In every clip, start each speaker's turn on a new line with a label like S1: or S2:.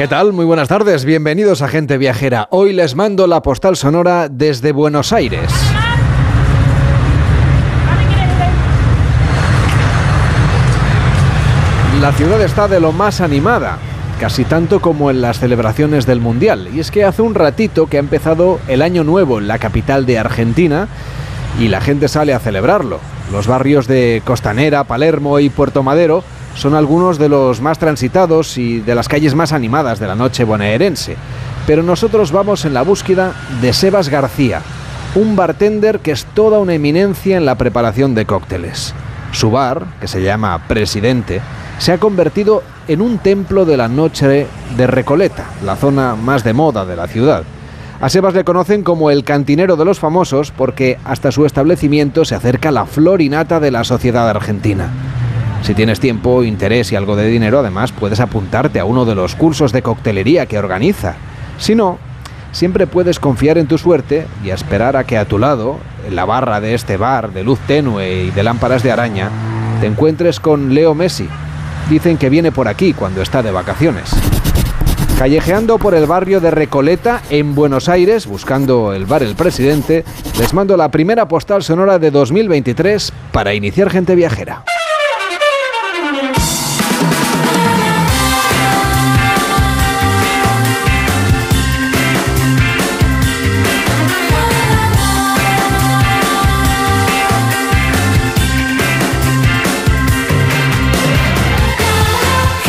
S1: ¿Qué tal? Muy buenas tardes, bienvenidos a Gente Viajera. Hoy les mando la postal sonora desde Buenos Aires. La ciudad está de lo más animada, casi tanto como en las celebraciones del Mundial. Y es que hace un ratito que ha empezado el Año Nuevo en la capital de Argentina y la gente sale a celebrarlo. Los barrios de Costanera, Palermo y Puerto Madero son algunos de los más transitados y de las calles más animadas de la noche bonaerense. Pero nosotros vamos en la búsqueda de Sebas García, un bartender que es toda una eminencia en la preparación de cócteles. Su bar, que se llama Presidente, se ha convertido en un templo de la noche de Recoleta, la zona más de moda de la ciudad. A Sebas le conocen como el cantinero de los famosos porque hasta su establecimiento se acerca la florinata de la sociedad argentina. Si tienes tiempo, interés y algo de dinero, además puedes apuntarte a uno de los cursos de coctelería que organiza. Si no, siempre puedes confiar en tu suerte y esperar a que a tu lado, en la barra de este bar de luz tenue y de lámparas de araña, te encuentres con Leo Messi. Dicen que viene por aquí cuando está de vacaciones. Callejeando por el barrio de Recoleta, en Buenos Aires, buscando el bar El Presidente, les mando la primera postal sonora de 2023 para iniciar gente viajera.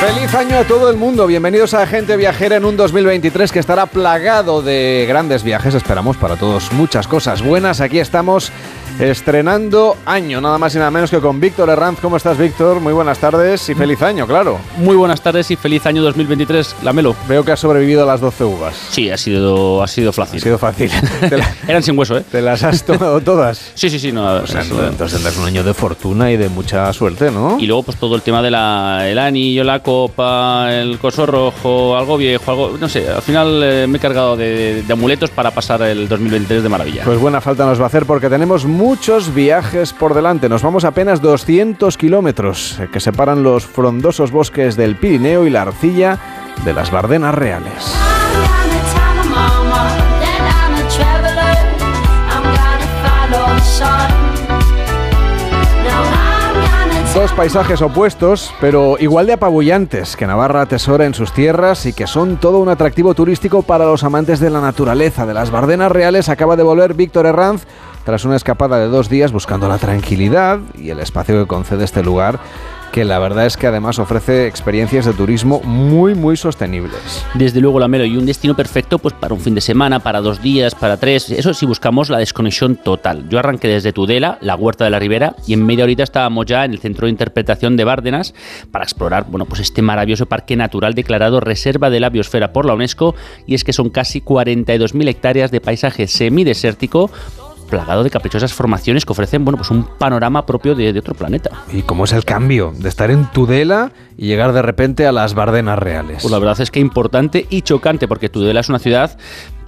S1: Feliz año a todo el mundo, bienvenidos a Gente Viajera en un 2023 que estará plagado de grandes viajes, esperamos para todos muchas cosas buenas, aquí estamos estrenando año, nada más y nada menos que con Víctor Herranz. ¿Cómo estás, Víctor? Muy buenas tardes y feliz año, claro.
S2: Muy buenas tardes y feliz año 2023, Lamelo.
S1: Veo que has sobrevivido a las 12 uvas.
S2: Sí, ha sido, ha sido fácil.
S1: Ha sido fácil.
S2: Eran sin hueso, ¿eh?
S1: ¿Te las has tomado todas?
S2: sí, sí, sí. No,
S1: o sea, entonces tendrás un año de fortuna y de mucha suerte, ¿no?
S2: Y luego, pues todo el tema del el anillo, la copa, el coso rojo, algo viejo, algo. No sé, al final eh, me he cargado de, amuletos para pasar el 2023 de maravilla.
S1: Pues buena falta nos va a hacer porque tenemos muchos viajes por delante. Nos vamos apenas 200 kilómetros eh, que separan los frondosos bosques del Pirineo y la arcilla de las Bardenas Reales. Dos paisajes opuestos, pero igual de apabullantes, que Navarra atesora en sus tierras y que son todo un atractivo turístico para los amantes de la naturaleza. De las Bardenas Reales acaba de volver Víctor Herranz tras una escapada de dos días buscando la tranquilidad y el espacio que concede este lugar que la verdad es que además ofrece experiencias de turismo muy, muy sostenibles.
S2: Desde luego, la Melo, y un destino perfecto pues para un fin de semana, para dos días, para tres. Eso si buscamos la desconexión total. Yo arranqué desde Tudela, la Huerta de la Ribera, y en media horita estábamos ya en el Centro de Interpretación de Bárdenas para explorar bueno, pues este maravilloso parque natural declarado Reserva de la Biosfera por la UNESCO, y es que son casi 42.000 hectáreas de paisaje semidesértico plagado de caprichosas formaciones que ofrecen bueno, pues un panorama propio de, otro planeta.
S1: ¿Y cómo es el cambio de estar en Tudela y llegar de repente a las Bardenas Reales?
S2: Pues la verdad es que importante y chocante, porque Tudela es una ciudad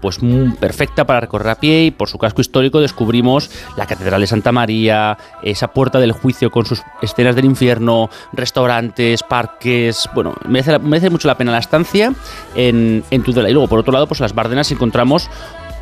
S2: pues perfecta para recorrer a pie y por su casco histórico descubrimos la Catedral de Santa María, esa puerta del juicio con sus escenas del infierno, restaurantes, parques, bueno, merece, merece mucho la pena la estancia en, en Tudela. Y luego por otro lado, pues en las Bardenas encontramos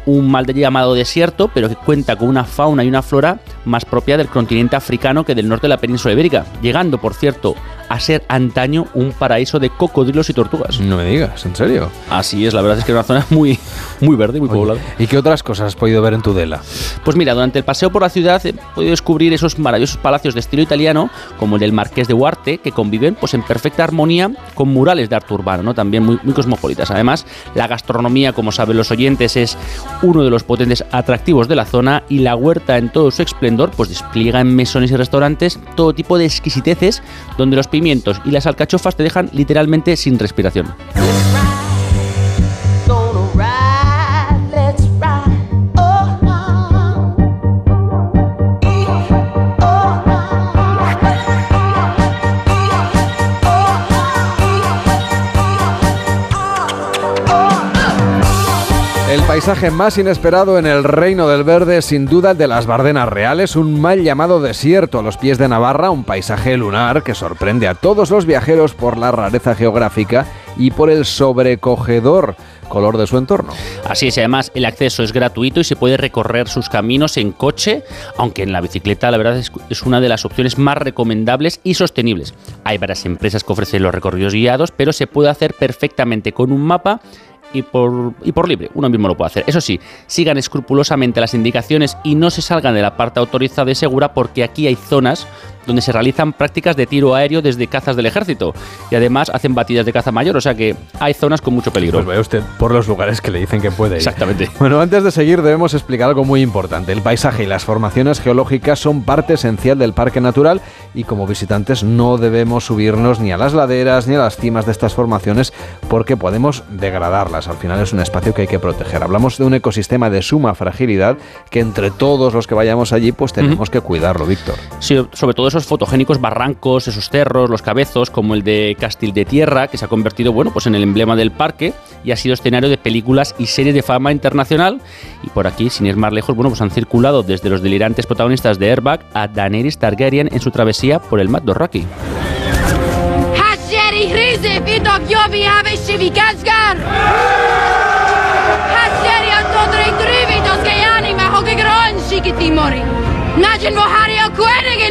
S2: un mal llamado desierto, pero que cuenta con una fauna y una flora más propia del continente africano que del norte de la península ibérica, llegando, por cierto, a ser antaño un paraíso de cocodrilos y tortugas.
S1: No me digas, ¿en serio?
S2: Así es, la verdad es que es una zona muy, muy verde, muy poblada.
S1: ¿Y qué otras cosas has podido ver en Tudela?
S2: Pues mira, durante el paseo por la ciudad he podido descubrir esos maravillosos palacios de estilo italiano, como el del Marqués de Huarte, que conviven pues, en perfecta armonía con murales de arte urbano, ¿no? también muy, muy cosmopolitas. Además, la gastronomía, como saben los oyentes, es uno de los potentes atractivos de la zona y la huerta en todo su esplendor pues despliega en mesones y restaurantes todo tipo de exquisiteces donde los pimientos y las alcachofas te dejan literalmente sin respiración.
S1: Paisaje más inesperado en el reino del verde, sin duda el de las Bardenas Reales, un mal llamado desierto a los pies de Navarra, un paisaje lunar que sorprende a todos los viajeros por la rareza geográfica y por el sobrecogedor color de su entorno.
S2: Así es, además el acceso es gratuito y se puede recorrer sus caminos en coche, aunque en la bicicleta la verdad es, es, una de las opciones más recomendables y sostenibles. Hay varias empresas que ofrecen los recorridos guiados, pero se puede hacer perfectamente con un mapa y por, y por libre. Uno mismo lo puede hacer. Eso sí, sigan escrupulosamente las indicaciones y no se salgan de la parte autorizada y segura porque aquí hay zonas donde se realizan prácticas de tiro aéreo desde cazas del ejército y además hacen batidas de caza mayor, o sea que hay zonas con mucho peligro.
S1: Pues ve usted por los lugares que le dicen que puede ir.
S2: Exactamente.
S1: Bueno, antes de seguir debemos explicar algo muy importante. El paisaje y las formaciones geológicas son parte esencial del parque natural y como visitantes no debemos subirnos ni a las laderas ni a las cimas de estas formaciones porque podemos degradarlas. Al final es un espacio que hay que proteger. Hablamos de un ecosistema de suma fragilidad que entre todos los que vayamos allí pues tenemos uh -huh. que cuidarlo, Víctor.
S2: Sí, sobre todo esos fotogénicos barrancos, esos cerros, los cabezos, como el de Castil de Tierra, que se ha convertido bueno, pues en el emblema del parque y ha sido escenario de películas y series de fama internacional. Y por aquí, sin ir más lejos, bueno, pues han circulado desde los delirantes protagonistas de Airbag a Daenerys Targaryen en su travesía por el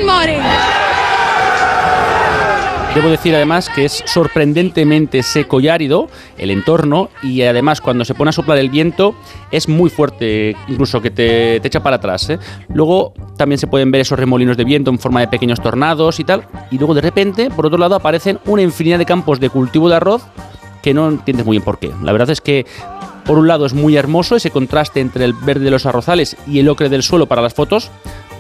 S2: Dothraki. Debo decir además que es sorprendentemente seco y árido el entorno y además cuando se pone a soplar el viento es muy fuerte, incluso que te, te echa para atrás. ¿eh? Luego también se pueden ver esos remolinos de viento en forma de pequeños tornados y tal. Y luego de repente, por otro lado, aparecen una infinidad de campos de cultivo de arroz que no entiendes muy bien por qué. La verdad es que por un lado es muy hermoso ese contraste entre el verde de los arrozales y el ocre del suelo para las fotos,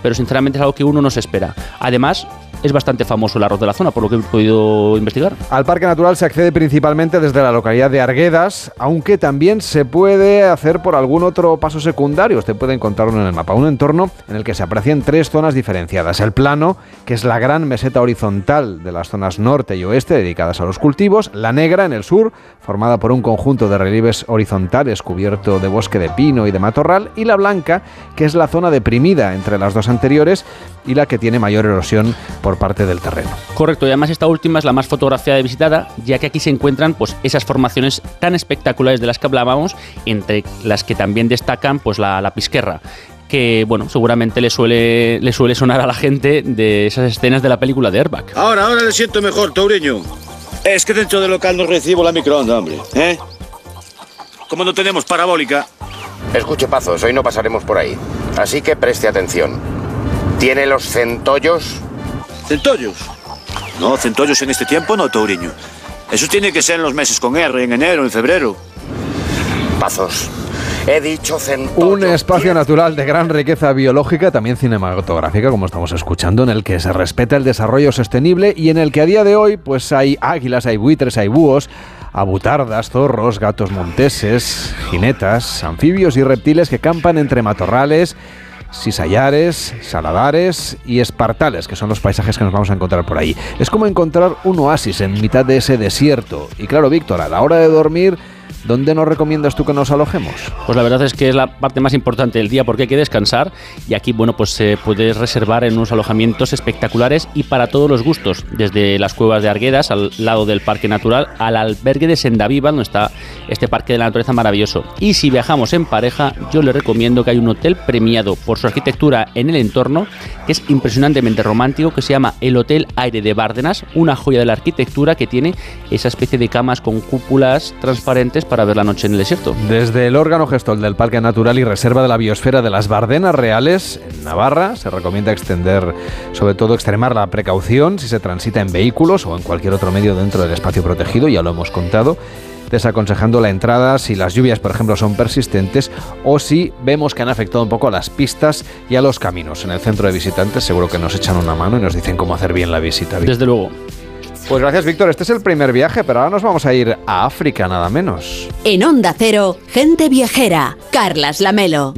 S2: pero sinceramente es algo que uno no se espera. Además, es bastante famoso el arroz de la zona, por lo que he podido investigar.
S1: Al Parque Natural se accede principalmente desde la localidad de Arguedas, aunque también se puede hacer por algún otro paso secundario. Usted puede encontrarlo en el mapa. Un entorno en el que se aprecian tres zonas diferenciadas. El plano, que es la gran meseta horizontal de las zonas norte y oeste dedicadas a los cultivos. La negra en el sur, formada por un conjunto de relieves horizontales cubierto de bosque de pino y de matorral. Y la blanca, que es la zona deprimida entre las dos anteriores y la que tiene mayor erosión por parte del terreno.
S2: Correcto, y además esta última es la más fotografiada y visitada, ya que aquí se encuentran pues, esas formaciones tan espectaculares de las que hablábamos, entre las que también destacan pues, la, la pisquerra que bueno, seguramente le suele, le suele sonar a la gente de esas escenas de la película de Airbag.
S3: Ahora, ahora le siento mejor, Toureño. Es que dentro del local no recibo la microonda, hombre. ¿Eh? Como no tenemos parabólica.
S4: Escuche, Pazos, hoy no pasaremos por ahí. Así que preste atención. ¿Tiene los centollos?
S3: ¿Centollos? No, centollos en este tiempo no, Touriño. Eso tiene que ser en los meses con R, en enero, en febrero.
S4: Pazos. He dicho centollos.
S1: Un espacio natural de gran riqueza biológica, también cinematográfica, como estamos escuchando, en el que se respeta el desarrollo sostenible y en el que a día de hoy pues hay águilas, hay buitres, hay búhos, abutardas, zorros, gatos monteses, jinetas, anfibios y reptiles que campan entre matorrales cisallares, saladares y espartales, que son los paisajes que nos vamos a encontrar por ahí. Es como encontrar un oasis en mitad de ese desierto. Y claro, Víctor, a la hora de dormir, ¿Dónde nos recomiendas tú que nos alojemos?
S2: Pues la verdad es que es la parte más importante del día porque hay que descansar y aquí, bueno, pues se puede reservar en unos alojamientos espectaculares y para todos los gustos, desde las cuevas de Arguedas al lado del Parque Natural al albergue de Sendaviva, donde está este parque de la naturaleza maravilloso. Y si viajamos en pareja, yo le recomiendo que hay un hotel premiado por su arquitectura en el entorno, que es impresionantemente romántico, que se llama el Hotel Aire de Bárdenas, una joya de la arquitectura que tiene esa especie de camas con cúpulas transparentes para ver la noche en el desierto.
S1: Desde el órgano gestor del Parque Natural y Reserva de la Biosfera de las Bardenas Reales, en Navarra, se recomienda extender, sobre todo extremar la precaución si se transita en vehículos o en cualquier otro medio dentro del espacio protegido, ya lo hemos contado desaconsejando la entrada si las lluvias, por ejemplo, son persistentes o si vemos que han afectado un poco a las pistas y a los caminos. En el centro de visitantes seguro que nos echan una mano y nos dicen cómo hacer bien la visita.
S2: Desde luego.
S1: Pues gracias, Víctor. Este es el primer viaje, pero ahora nos vamos a ir a África, nada menos.
S5: En Onda Cero, gente viajera. Carlas Lamelo.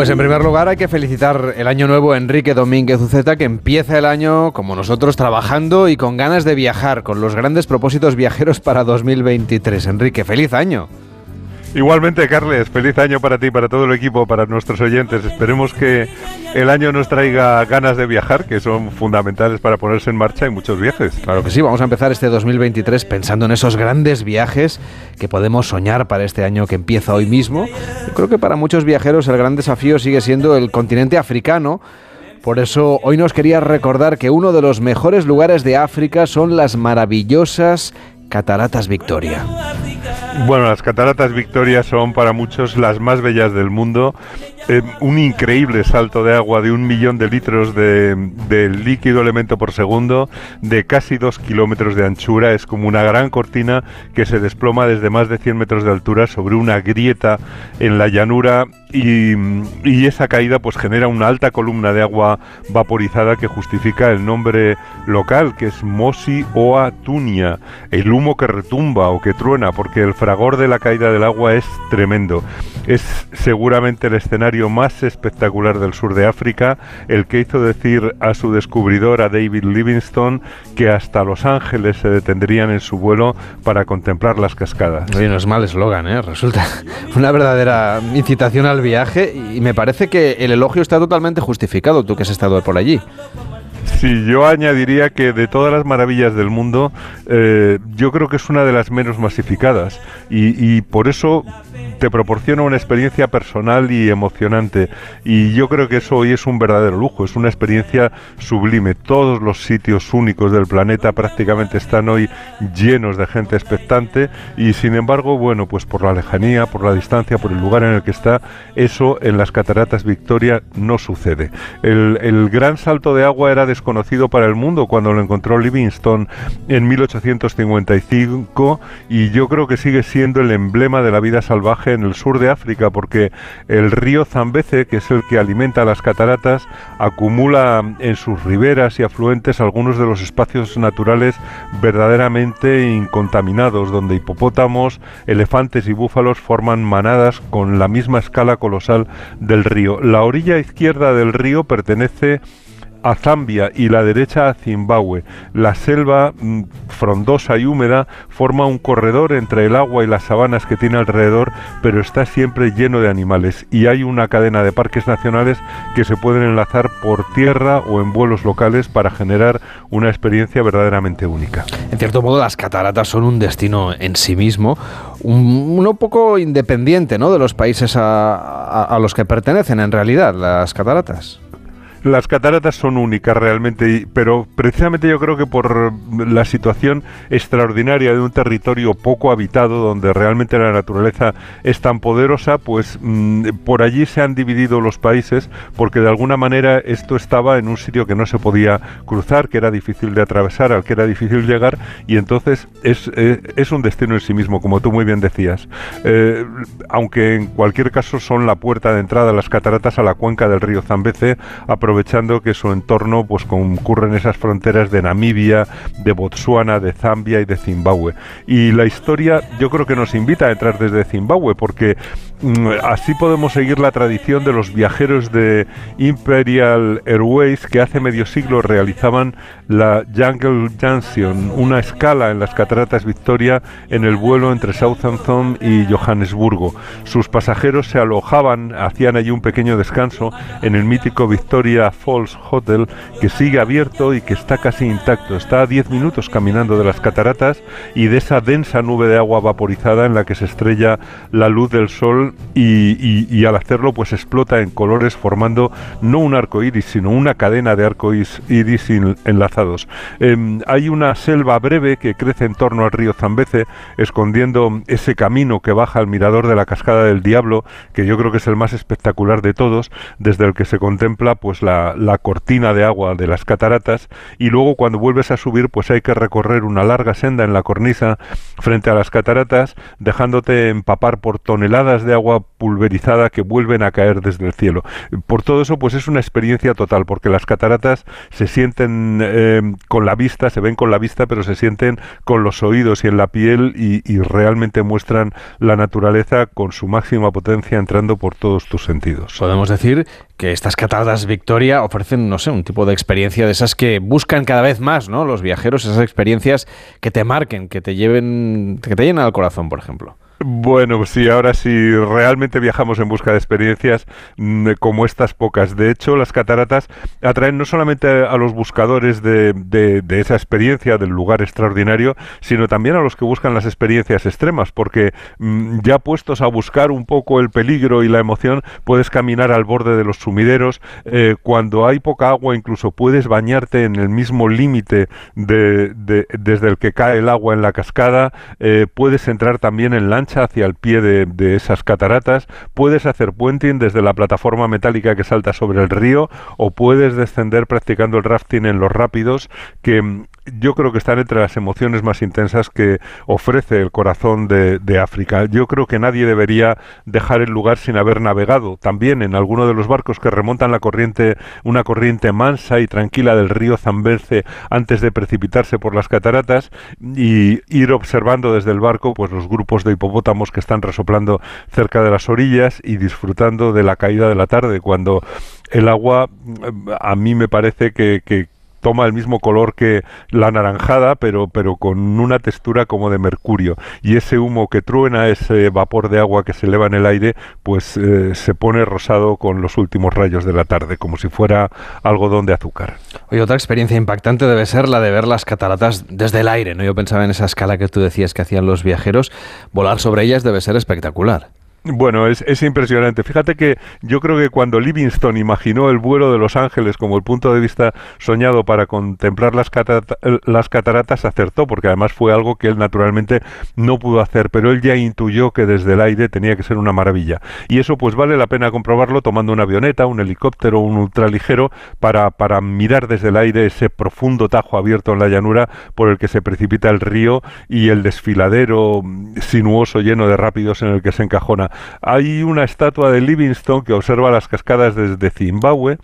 S1: Pues en primer lugar hay que felicitar el año nuevo a Enrique Domínguez Uceta, que empieza el año como nosotros trabajando y con ganas de viajar, con los grandes propósitos viajeros para 2023. Enrique, feliz año.
S6: Igualmente, Carles, feliz año para ti, para todo el equipo, para nuestros oyentes. Esperemos que el año nos traiga ganas de viajar, que son fundamentales para ponerse en marcha en muchos viajes.
S1: Claro que sí, vamos a empezar este 2023 pensando en esos grandes viajes que podemos soñar para este año que empieza hoy mismo. Creo que para muchos viajeros el gran desafío sigue siendo el continente africano. Por eso hoy nos quería recordar que uno de los mejores lugares de África son las maravillosas Cataratas Victoria.
S6: Bueno, las cataratas Victoria son para muchos las más bellas del mundo. Un increíble salto de agua de un millón de litros de, líquido elemento por segundo, de casi dos kilómetros de anchura. Es como una gran cortina que se desploma desde más de 100 metros de altura sobre una grieta en la llanura y, y, esa caída pues genera una alta columna de agua vaporizada que justifica el nombre local que es Mosi Oa Tunia, el humo que retumba o que truena porque el fragor de la caída del agua es tremendo. Es seguramente el escenario más espectacular del sur de África, el que hizo decir a su descubridor, a David Livingstone, que hasta Los Ángeles se detendrían en su vuelo para contemplar las cascadas.
S1: No es mal eslogan, ¿eh? Resulta una verdadera incitación al viaje y me parece que el elogio está totalmente justificado, tú que has estado por allí.
S6: Sí, yo añadiría que de todas las maravillas del mundo, eh, yo creo que es una de las menos masificadas y, y por eso te proporciona una experiencia personal y emocionante. Y yo creo que eso hoy es un verdadero lujo, es una experiencia sublime. Todos los sitios únicos del planeta prácticamente están hoy llenos de gente expectante y sin embargo, bueno, pues por la lejanía, por la distancia, por el lugar en el que está, eso en las cataratas Victoria no sucede. El, el gran salto de agua era desconocido para el mundo cuando lo encontró Livingstone en 1855 y yo creo que sigue siendo el emblema de la vida salvaje en el sur de África porque el río Zambeze, que es el que alimenta las cataratas, acumula en sus riberas y afluentes algunos de los espacios naturales verdaderamente incontaminados, donde hipopótamos, elefantes y búfalos forman manadas con la misma escala colosal del río. La orilla izquierda del río pertenece a Zambia y la derecha a Zimbabue. La selva mm, frondosa y húmeda forma un corredor entre el agua y las sabanas que tiene alrededor, pero está siempre lleno de animales y hay una cadena de parques nacionales que se pueden enlazar por tierra o en vuelos locales para generar una experiencia verdaderamente única.
S1: En cierto modo, las cataratas son un destino en sí mismo, un, uno poco independiente ¿no? de los países a los que pertenecen en realidad, las cataratas.
S6: Las cataratas son únicas realmente, pero precisamente yo creo que por la situación extraordinaria de un territorio poco habitado, donde realmente la naturaleza es tan poderosa, pues mmm, por allí se han dividido los países, porque de alguna manera esto estaba en un sitio que no se podía cruzar, que era difícil de atravesar, al que era difícil llegar, y entonces es, eh, es un destino en sí mismo, como tú muy bien decías. Eh, aunque en cualquier caso son la puerta de entrada a las cataratas a la cuenca del río Zambeze, aprovechando que su entorno pues concurren esas fronteras de Namibia, de Botsuana, de Zambia y de Zimbabue. Y la historia yo creo que nos invita a entrar desde Zimbabue porque mm, así podemos seguir la tradición de los viajeros de Imperial Airways que hace medio siglo realizaban la Jungle Junction, una escala en las cataratas Victoria en el vuelo entre Southampton y Johannesburgo. Sus pasajeros se alojaban, hacían allí un pequeño descanso en el mítico Victoria Falls Hotel que sigue abierto y que está casi intacto. Está a 10 minutos caminando de las cataratas y de esa densa nube de agua vaporizada en la que se estrella la luz del sol y, al hacerlo pues explota en colores formando no un arco iris sino una cadena de arco iris enlazados. Eh, hay una selva breve que crece en torno al río Zambeze escondiendo ese camino que baja al mirador de la cascada del Diablo que yo creo que es el más espectacular de todos desde el que se contempla pues la la, cortina de agua de las cataratas y luego cuando vuelves a subir pues hay que recorrer una larga senda en la cornisa frente a las cataratas dejándote empapar por toneladas de agua pulverizada que vuelven a caer desde el cielo. Por todo eso, pues es una experiencia total, porque las cataratas se sienten eh, con la vista, se ven con la vista, pero se sienten con los oídos y en la piel y, y realmente muestran la naturaleza con su máxima potencia entrando por todos tus sentidos.
S1: Podemos decir que estas cataratas Victoria ofrecen, no sé, un tipo de experiencia de esas que buscan cada vez más, ¿no? Los viajeros, esas experiencias que te marquen, que te lleven, que te llenen al corazón, por ejemplo.
S6: Bueno, pues sí, ahora sí, realmente viajamos en busca de experiencias mm, como estas pocas. De hecho, las cataratas atraen no solamente a los buscadores de, de, esa experiencia, del lugar extraordinario, sino también a los que buscan las experiencias extremas, porque mm, ya puestos a buscar un poco el peligro y la emoción, puedes caminar al borde de los sumideros. Eh, cuando hay poca agua, incluso puedes bañarte en el mismo límite de, desde el que cae el agua en la cascada. Eh, puedes entrar también en lancha hacia el pie de, esas cataratas, puedes hacer puenting desde la plataforma metálica que salta sobre el río o puedes descender practicando el rafting en los rápidos que mm, yo creo que están entre las emociones más intensas que ofrece el corazón de, África. Yo creo que nadie debería dejar el lugar sin haber navegado. También en alguno de los barcos que remontan la corriente, una corriente mansa y tranquila del río Zambeze antes de precipitarse por las cataratas y ir observando desde el barco pues los grupos de hipopótamos que están resoplando cerca de las orillas y disfrutando de la caída de la tarde cuando el agua a mí me parece que, que toma el mismo color que la naranjada, pero, pero con una textura como de mercurio. Y ese humo que truena, ese vapor de agua que se eleva en el aire, pues eh, se pone rosado con los últimos rayos de la tarde, como si fuera algodón de azúcar.
S1: Oye, otra experiencia impactante debe ser la de ver las cataratas desde el aire, ¿no? Yo pensaba en esa escala que tú decías que hacían los viajeros. Volar sobre ellas debe ser espectacular.
S6: Bueno, es, es, impresionante. Fíjate que yo creo que cuando Livingstone imaginó el vuelo de Los Ángeles como el punto de vista soñado para contemplar las, las cataratas, acertó, porque además fue algo que él naturalmente no pudo hacer, pero él ya intuyó que desde el aire tenía que ser una maravilla. Y eso pues vale la pena comprobarlo tomando una avioneta, un helicóptero, un ultraligero, para, para mirar desde el aire ese profundo tajo abierto en la llanura por el que se precipita el río y el desfiladero sinuoso lleno de rápidos en el que se encajona hay una estatua de Livingstone que observa las cascadas desde Zimbabue,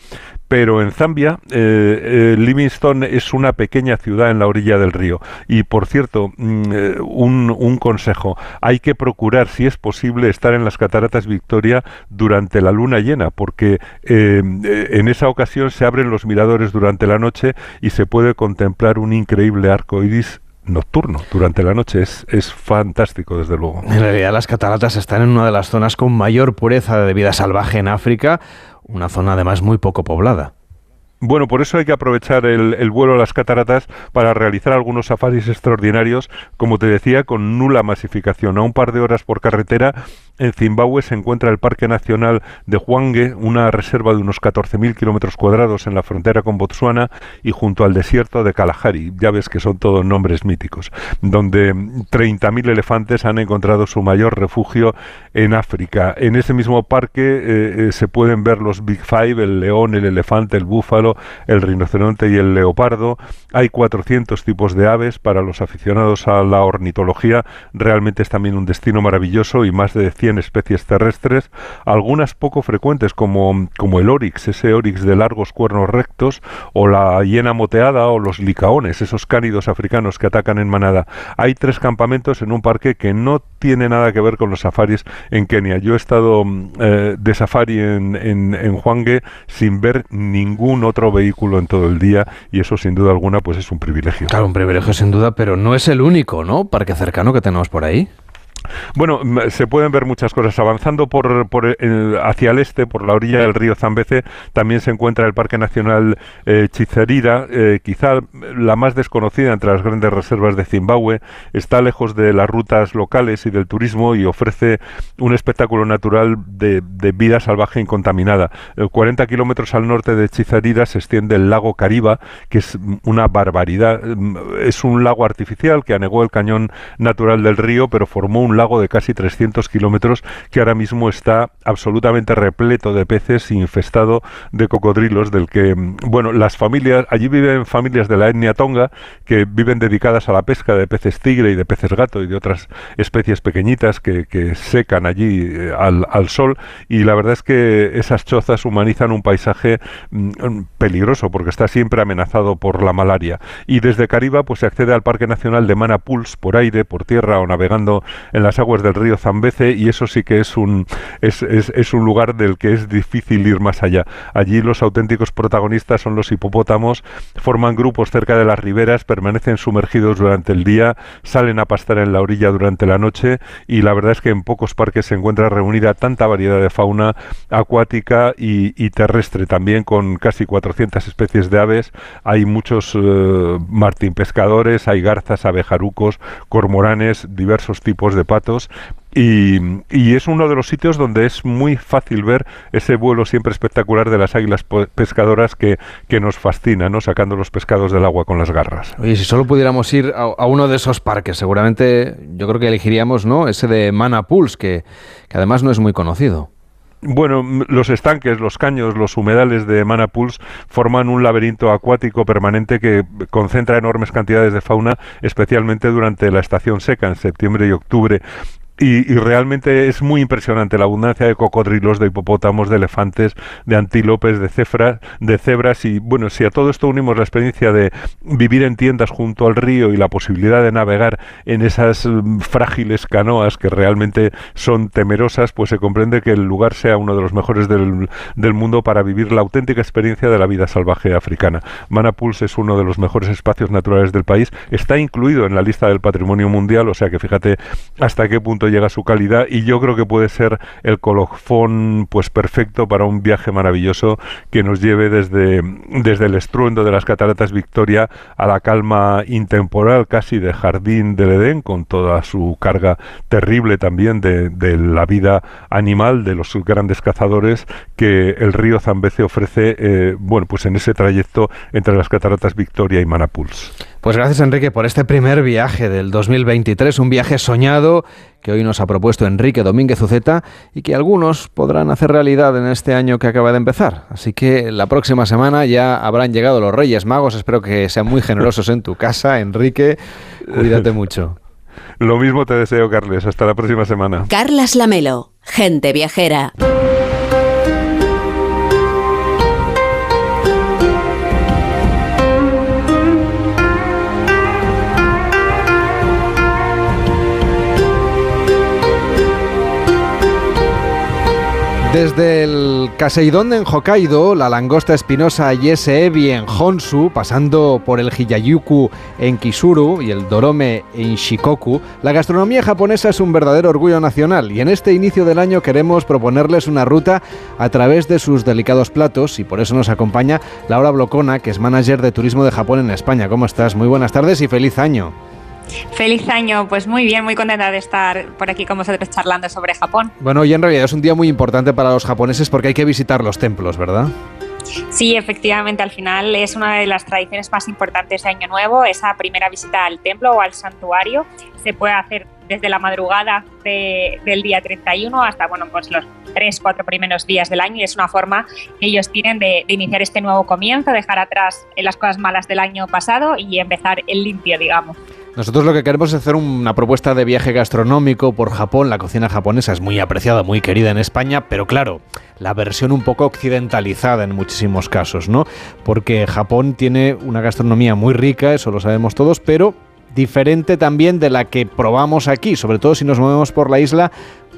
S6: pero en Zambia eh, eh, Livingstone es una pequeña ciudad en la orilla del río. Y por cierto, mm, eh, un, consejo, hay que procurar, si es posible, estar en las cataratas Victoria durante la luna llena, porque en esa ocasión se abren los miradores durante la noche y se puede contemplar un increíble arco iris nocturno durante la noche. Es, es fantástico, desde luego.
S1: En realidad, las cataratas están en una de las zonas con mayor pureza de vida salvaje en África, una zona además muy poco poblada.
S6: Bueno, por eso hay que aprovechar el, vuelo a las cataratas para realizar algunos safaris extraordinarios, como te decía, con nula masificación. A un par de horas por carretera, en Zimbabue se encuentra el Parque Nacional de Hwange, una reserva de unos 14.000 kilómetros cuadrados en la frontera con Botsuana y junto al desierto de Kalahari. Ya ves que son todos nombres míticos, donde 30.000 elefantes han encontrado su mayor refugio en África. En ese mismo parque eh, eh, se pueden ver los Big Five, el león, el elefante, el búfalo, el rinoceronte y el leopardo. Hay 400 tipos de aves para los aficionados a la ornitología. Realmente es también un destino maravilloso y más de 100 especies terrestres, algunas poco frecuentes como, como el orix, ese orix de largos cuernos rectos, o la hiena moteada o los licaones, esos cánidos africanos que atacan en manada. Hay tres campamentos en un parque que no tiene nada que ver con los safaris en Kenia. Yo he estado eh, de safari en, en, en Huangue sin ver ningún otro vehículo en todo el día y eso sin duda alguna pues es un privilegio.
S1: Claro, un privilegio sin duda, pero no es el único, ¿no? Parque cercano que tenemos por ahí.
S6: Bueno, se pueden ver muchas cosas. Avanzando por, hacia el este, por la orilla del río Zambeze, también se encuentra el Parque Nacional eh, eh, quizá la más desconocida entre las grandes reservas de Zimbabue. Está lejos de las rutas locales y del turismo y ofrece un espectáculo natural de, vida salvaje incontaminada. 40 eh, kilómetros al norte de Chizarira se extiende el lago Cariba, que es una barbaridad. Es un lago artificial que anegó el cañón natural del río, pero formó un lago de casi 300 kilómetros que ahora mismo está absolutamente repleto de peces infestado de cocodrilos, del que, bueno, las familias, allí viven familias de la etnia tonga que viven dedicadas a la pesca de peces tigre y de peces gato y de otras especies pequeñitas que, secan allí eh, al, al, sol. Y la verdad es que esas chozas humanizan un paisaje mm, peligroso porque está siempre amenazado por la malaria. Y desde Cariba pues se accede al Parque Nacional de Manapuls por aire, por tierra o navegando en las aguas del río Zambeze y eso sí que es un es, es, un lugar del que es difícil ir más allá. Allí los auténticos protagonistas son los hipopótamos, forman grupos cerca de las riberas, permanecen sumergidos durante el día, salen a pastar en la orilla durante la noche y la verdad es que en pocos parques se encuentra reunida tanta variedad de fauna acuática y, terrestre, también con casi 400 especies de aves. Hay muchos eh, martín pescadores, hay garzas, abejarucos, cormoranes, diversos tipos de patos y, es uno de los sitios donde es muy fácil ver ese vuelo siempre espectacular de las águilas pescadoras que, nos fascina, ¿no? sacando los pescados del agua con las garras.
S1: Oye, si solo pudiéramos ir a, uno de esos parques, seguramente yo creo que elegiríamos ¿no? ese de Mana Pools, que además no es muy conocido.
S6: Bueno, los estanques, los caños, los humedales de Manapools forman un laberinto acuático permanente que concentra enormes cantidades de fauna, especialmente durante la estación seca, en septiembre y octubre. Y, realmente es muy impresionante la abundancia de cocodrilos, de hipopótamos, de elefantes, de antílopes, de cefras, de cebras y bueno, si a todo esto unimos la experiencia de vivir en tiendas junto al río y la posibilidad de navegar en esas mm, frágiles canoas que realmente son temerosas, pues se comprende que el lugar sea uno de los mejores del, del mundo para vivir la auténtica experiencia de la vida salvaje africana. Manapulse es uno de los mejores espacios naturales del país, está incluido en la lista del patrimonio mundial, o sea que fíjate hasta qué punto llega su calidad y yo creo que puede ser el colofón pues perfecto para un viaje maravilloso que nos lleve desde, desde el estruendo de las cataratas Victoria a la calma intemporal casi de Jardín del Edén con toda su carga terrible también de, de la vida animal de los grandes cazadores que el río Zambeze ofrece eh, bueno pues en ese trayecto entre las cataratas Victoria y Manapuls.
S1: Pues gracias Enrique por este primer viaje del 2023, un viaje soñado que hoy nos ha propuesto Enrique Domínguez Uceta y que algunos podrán hacer realidad en este año que acaba de empezar. Así que la próxima semana ya habrán llegado los Reyes Magos, espero que sean muy generosos en tu casa, Enrique, cuídate mucho.
S6: Lo mismo te deseo, Carles, hasta la próxima semana.
S5: Carlas Lamelo, gente viajera.
S1: Desde el Kaseidon en Hokkaido, la langosta espinosa Yeseebi en Honshu, pasando por el Hiyayuku en Kisuru y el Dorome en Shikoku, la gastronomía japonesa es un verdadero orgullo nacional y en este inicio del año queremos proponerles una ruta a través de sus delicados platos y por eso nos acompaña Laura Blocona, que es manager de turismo de Japón en España. ¿Cómo estás? Muy buenas tardes y feliz año.
S7: Feliz año, pues muy bien, muy contenta de estar por aquí con vosotros charlando sobre Japón.
S1: Bueno, y en realidad es un día muy importante para los japoneses porque hay que visitar los templos, ¿verdad?
S7: Sí, efectivamente, al final es una de las tradiciones más importantes de Año Nuevo, esa primera visita al templo o al santuario. Se puede hacer desde la madrugada del día 31 hasta bueno, pues los tres, cuatro primeros días del año y es una forma que ellos tienen de, de iniciar este nuevo comienzo, dejar atrás las cosas malas del año pasado y empezar el limpio, digamos.
S1: Nosotros lo que queremos es hacer una propuesta de viaje gastronómico por Japón. La cocina japonesa es muy apreciada, muy querida en España, pero claro, la versión un poco occidentalizada en muchísimos casos, ¿no? Porque Japón tiene una gastronomía muy rica, eso lo sabemos todos, pero diferente también de la que probamos aquí, sobre todo si nos movemos por la isla,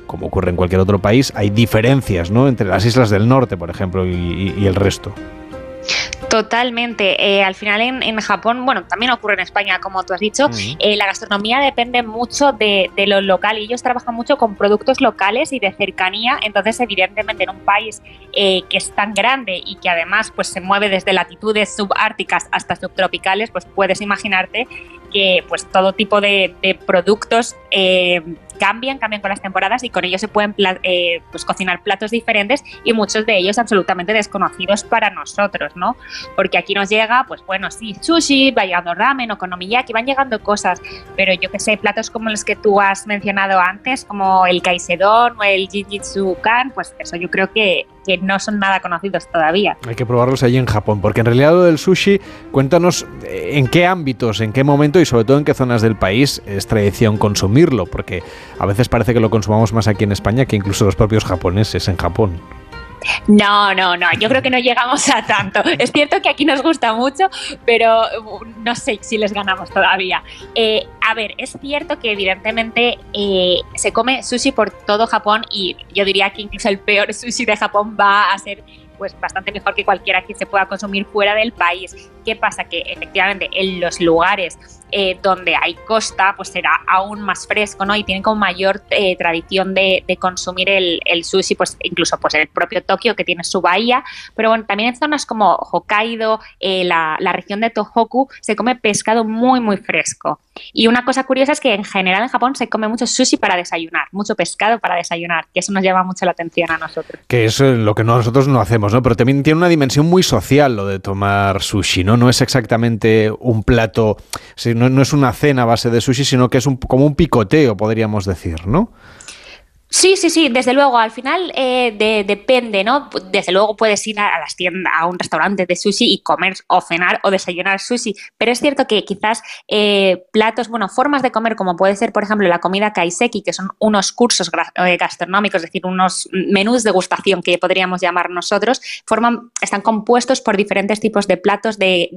S1: como ocurre en cualquier otro país, hay diferencias, ¿no? Entre las islas del norte, por ejemplo, y el resto.
S7: Totalmente. Eh, al final en, Japón, bueno, también ocurre en España, como tú has dicho, eh, la gastronomía depende mucho de, lo local y ellos trabajan mucho con productos locales y de cercanía. Entonces, evidentemente, en un país eh, que es tan grande y que además pues, se mueve desde latitudes subárticas hasta subtropicales, pues puedes imaginarte que pues todo tipo de, productos cambian, cambian con las temporadas y con ello se pueden eh, pues, cocinar platos diferentes y muchos de ellos absolutamente desconocidos para nosotros, ¿no? Porque aquí nos llega, pues bueno, sí, sushi, va llegando ramen, okonomiyaki, van llegando cosas, pero yo que sé, platos como los que tú has mencionado antes, como el kaisedon o el jijitsu kan, pues eso yo creo que, que no son nada conocidos todavía.
S1: Hay que probarlos allí en Japón, porque en realidad lo del sushi, cuéntanos eh, en qué ámbitos, en qué momento y sobre todo en qué zonas del país es tradición consumirlo, porque a veces parece que lo consumamos más aquí en España que incluso los propios japoneses en Japón.
S7: No, no, no, yo creo que no llegamos a tanto. Es cierto que aquí nos gusta mucho, pero uh, no sé si les ganamos todavía. Eh, a ver, es cierto que evidentemente eh, se come sushi por todo Japón y yo diría que incluso el peor sushi de Japón va a ser pues bastante mejor que cualquiera que se pueda consumir fuera del país. ¿Qué pasa? Que efectivamente en los lugares eh, donde hay costa, pues será aún más fresco, ¿no? Y tienen como mayor eh, tradición de, consumir el, sushi, pues incluso pues el propio Tokio que tiene su bahía, pero bueno, también en zonas como Hokkaido, eh, la, la, región de Tohoku, se come pescado muy, muy fresco. Y una cosa curiosa es que en general en Japón se come mucho sushi para desayunar, mucho pescado para desayunar, que eso nos llama mucho la atención a nosotros.
S1: Que es lo que nosotros no hacemos, ¿no? Pero también tiene una dimensión muy social lo de tomar sushi, ¿no? No es exactamente un plato, no, es una cena a base de sushi, sino que es un, como un picoteo, podríamos decir, ¿no?
S7: Sí, sí, sí, desde luego. Al final eh, depende, ¿no? Desde luego puedes ir a, las tiendas, a un restaurante de sushi y comer o cenar o desayunar sushi, pero es cierto que quizás eh, platos, bueno, formas de comer como puede ser, por ejemplo, la comida kaiseki, que son unos cursos eh, gastronómicos, es decir, unos menús de gustación que podríamos llamar nosotros, forman, están compuestos por diferentes tipos de platos de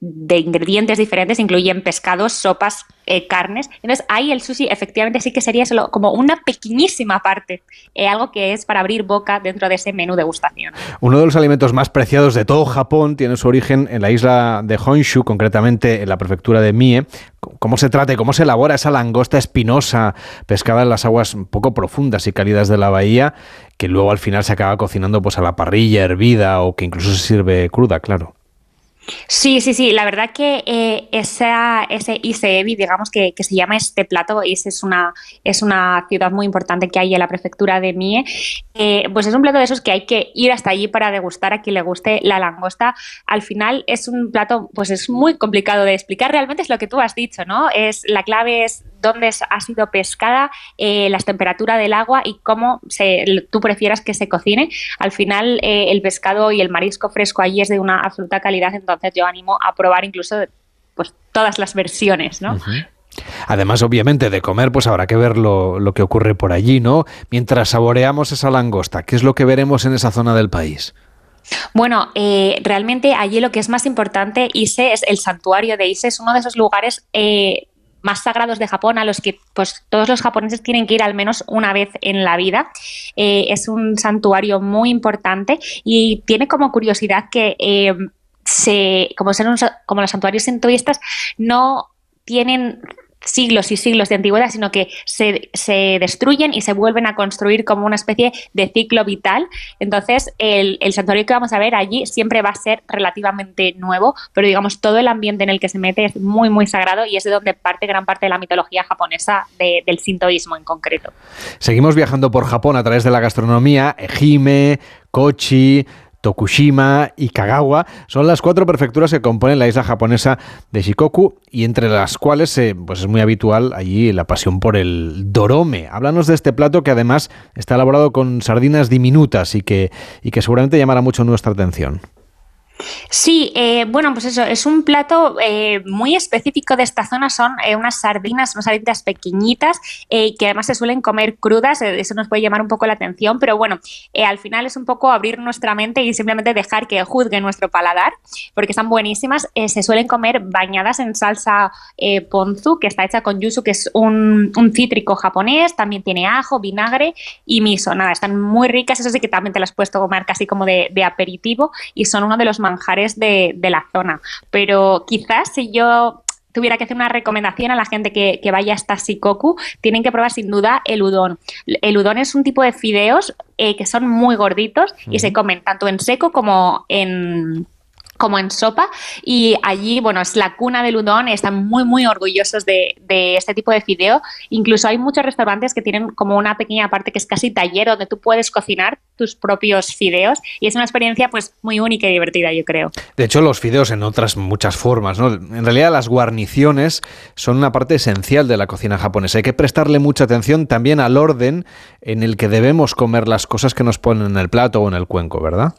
S7: ingredientes diferentes, incluyen pescados, sopas, eh, carnes. Entonces ahí el sushi efectivamente sí que sería solo como una pequeñísima parte, eh, algo que es para abrir boca dentro de ese menú de gustación.
S1: Uno de los alimentos más preciados de todo Japón tiene su origen en la isla de Honshu, concretamente en la prefectura de Mie. ¿Cómo se trata y cómo se elabora esa langosta espinosa pescada en las aguas poco profundas y cálidas de la bahía, que luego al final se acaba cocinando pues a la parrilla hervida o que incluso se sirve cruda, claro?
S7: Sí, sí, sí. La verdad que eh, ese Iseebi, digamos que, se llama este plato, Ise es una, es una ciudad muy importante que hay en la prefectura de Mie, eh, pues es un plato de esos que hay que ir hasta allí para degustar a quien le guste la langosta. Al final es un plato, pues es muy complicado de explicar. Realmente es lo que tú has dicho, ¿no? Es, la clave es dónde ha sido pescada, eh, la temperatura del agua y cómo se, tú prefieras que se cocine. Al final eh, el pescado y el marisco fresco allí es de una absoluta calidad, entonces yo animo a probar incluso pues, todas las versiones, ¿no?
S1: Además, obviamente, de comer, pues habrá que ver lo, que ocurre por allí, ¿no? Mientras saboreamos esa langosta, ¿qué es lo que veremos en esa zona del país?
S7: Bueno, eh, realmente allí lo que es más importante, Ise, es el santuario de Ise, es uno de esos lugares más sagrados de Japón a los que pues, todos los japoneses tienen que ir al menos una vez en la vida. Eh, es un santuario muy importante y tiene como curiosidad que eh, se, como, ser como los santuarios sintoístas no tienen siglos y siglos de antigüedad, sino que se, destruyen y se vuelven a construir como una especie de ciclo vital. Entonces, el, santuario que vamos a ver allí siempre va a ser relativamente nuevo, pero digamos, todo el ambiente en el que se mete es muy, muy sagrado y es de donde parte gran parte de la mitología japonesa del sintoísmo en concreto.
S1: Seguimos viajando por Japón a través de la gastronomía, Ejime, Kochi, Tokushima y Kagawa son las cuatro prefecturas que componen la isla japonesa de Shikoku y entre las cuales eh, pues es muy habitual allí la pasión por el dorome. Háblanos de este plato que además está elaborado con sardinas diminutas y que, y que seguramente llamará mucho nuestra atención.
S7: Sí, eh, bueno, pues eso, es un plato eh, muy específico de esta zona, son eh, unas sardinas, unas sardinas pequeñitas que además se suelen comer crudas, eso nos puede llamar un poco la atención, pero bueno, al final es un poco abrir nuestra mente y simplemente dejar que juzgue nuestro paladar, porque están buenísimas, se suelen comer bañadas en salsa ponzu, que está hecha con yuzu, que es un, cítrico japonés, también tiene ajo, vinagre y miso, nada, están muy ricas, eso sí que también te las puedes comer casi como de, de aperitivo y son uno de los más manjares de, la zona. Pero quizás si yo tuviera que hacer una recomendación a la gente que, vaya hasta Shikoku, tienen que probar sin duda el udon. El udon es un tipo de fideos eh, que son muy gorditos y se comen tanto en seco como en como en sopa y allí, bueno, es la cuna del udon, están muy, muy orgullosos de, de, este tipo de fideo. Incluso hay muchos restaurantes que tienen como una pequeña parte que es casi taller donde tú puedes cocinar tus propios fideos y es una experiencia pues muy única y divertida, yo creo.
S1: De hecho, los fideos en otras muchas formas, ¿no? En realidad las guarniciones son una parte esencial de la cocina japonesa. Hay que prestarle mucha atención también al orden en el que debemos comer las cosas que nos ponen en el plato o en el cuenco, ¿verdad?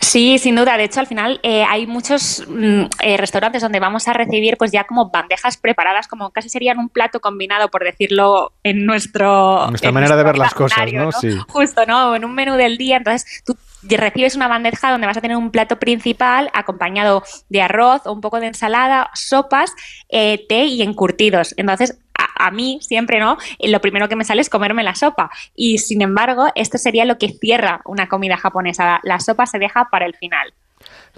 S7: Sí, sin duda. De hecho, al final eh, hay muchos mm, eh, restaurantes donde vamos a recibir pues ya como bandejas preparadas, como casi serían un plato combinado, por decirlo en nuestro...
S1: Nuestra manera de ver las cosas, ¿no?
S7: Sí. Justo, ¿no? En un menú del día. Entonces, tú recibes una bandeja donde vas a tener un plato principal acompañado de arroz o un poco de ensalada, sopas, eh, té y encurtidos. Entonces, a, mí siempre, ¿no? Lo primero que me sale es comerme la sopa. Y sin embargo, esto sería lo que cierra una comida japonesa. La sopa se deja para el final.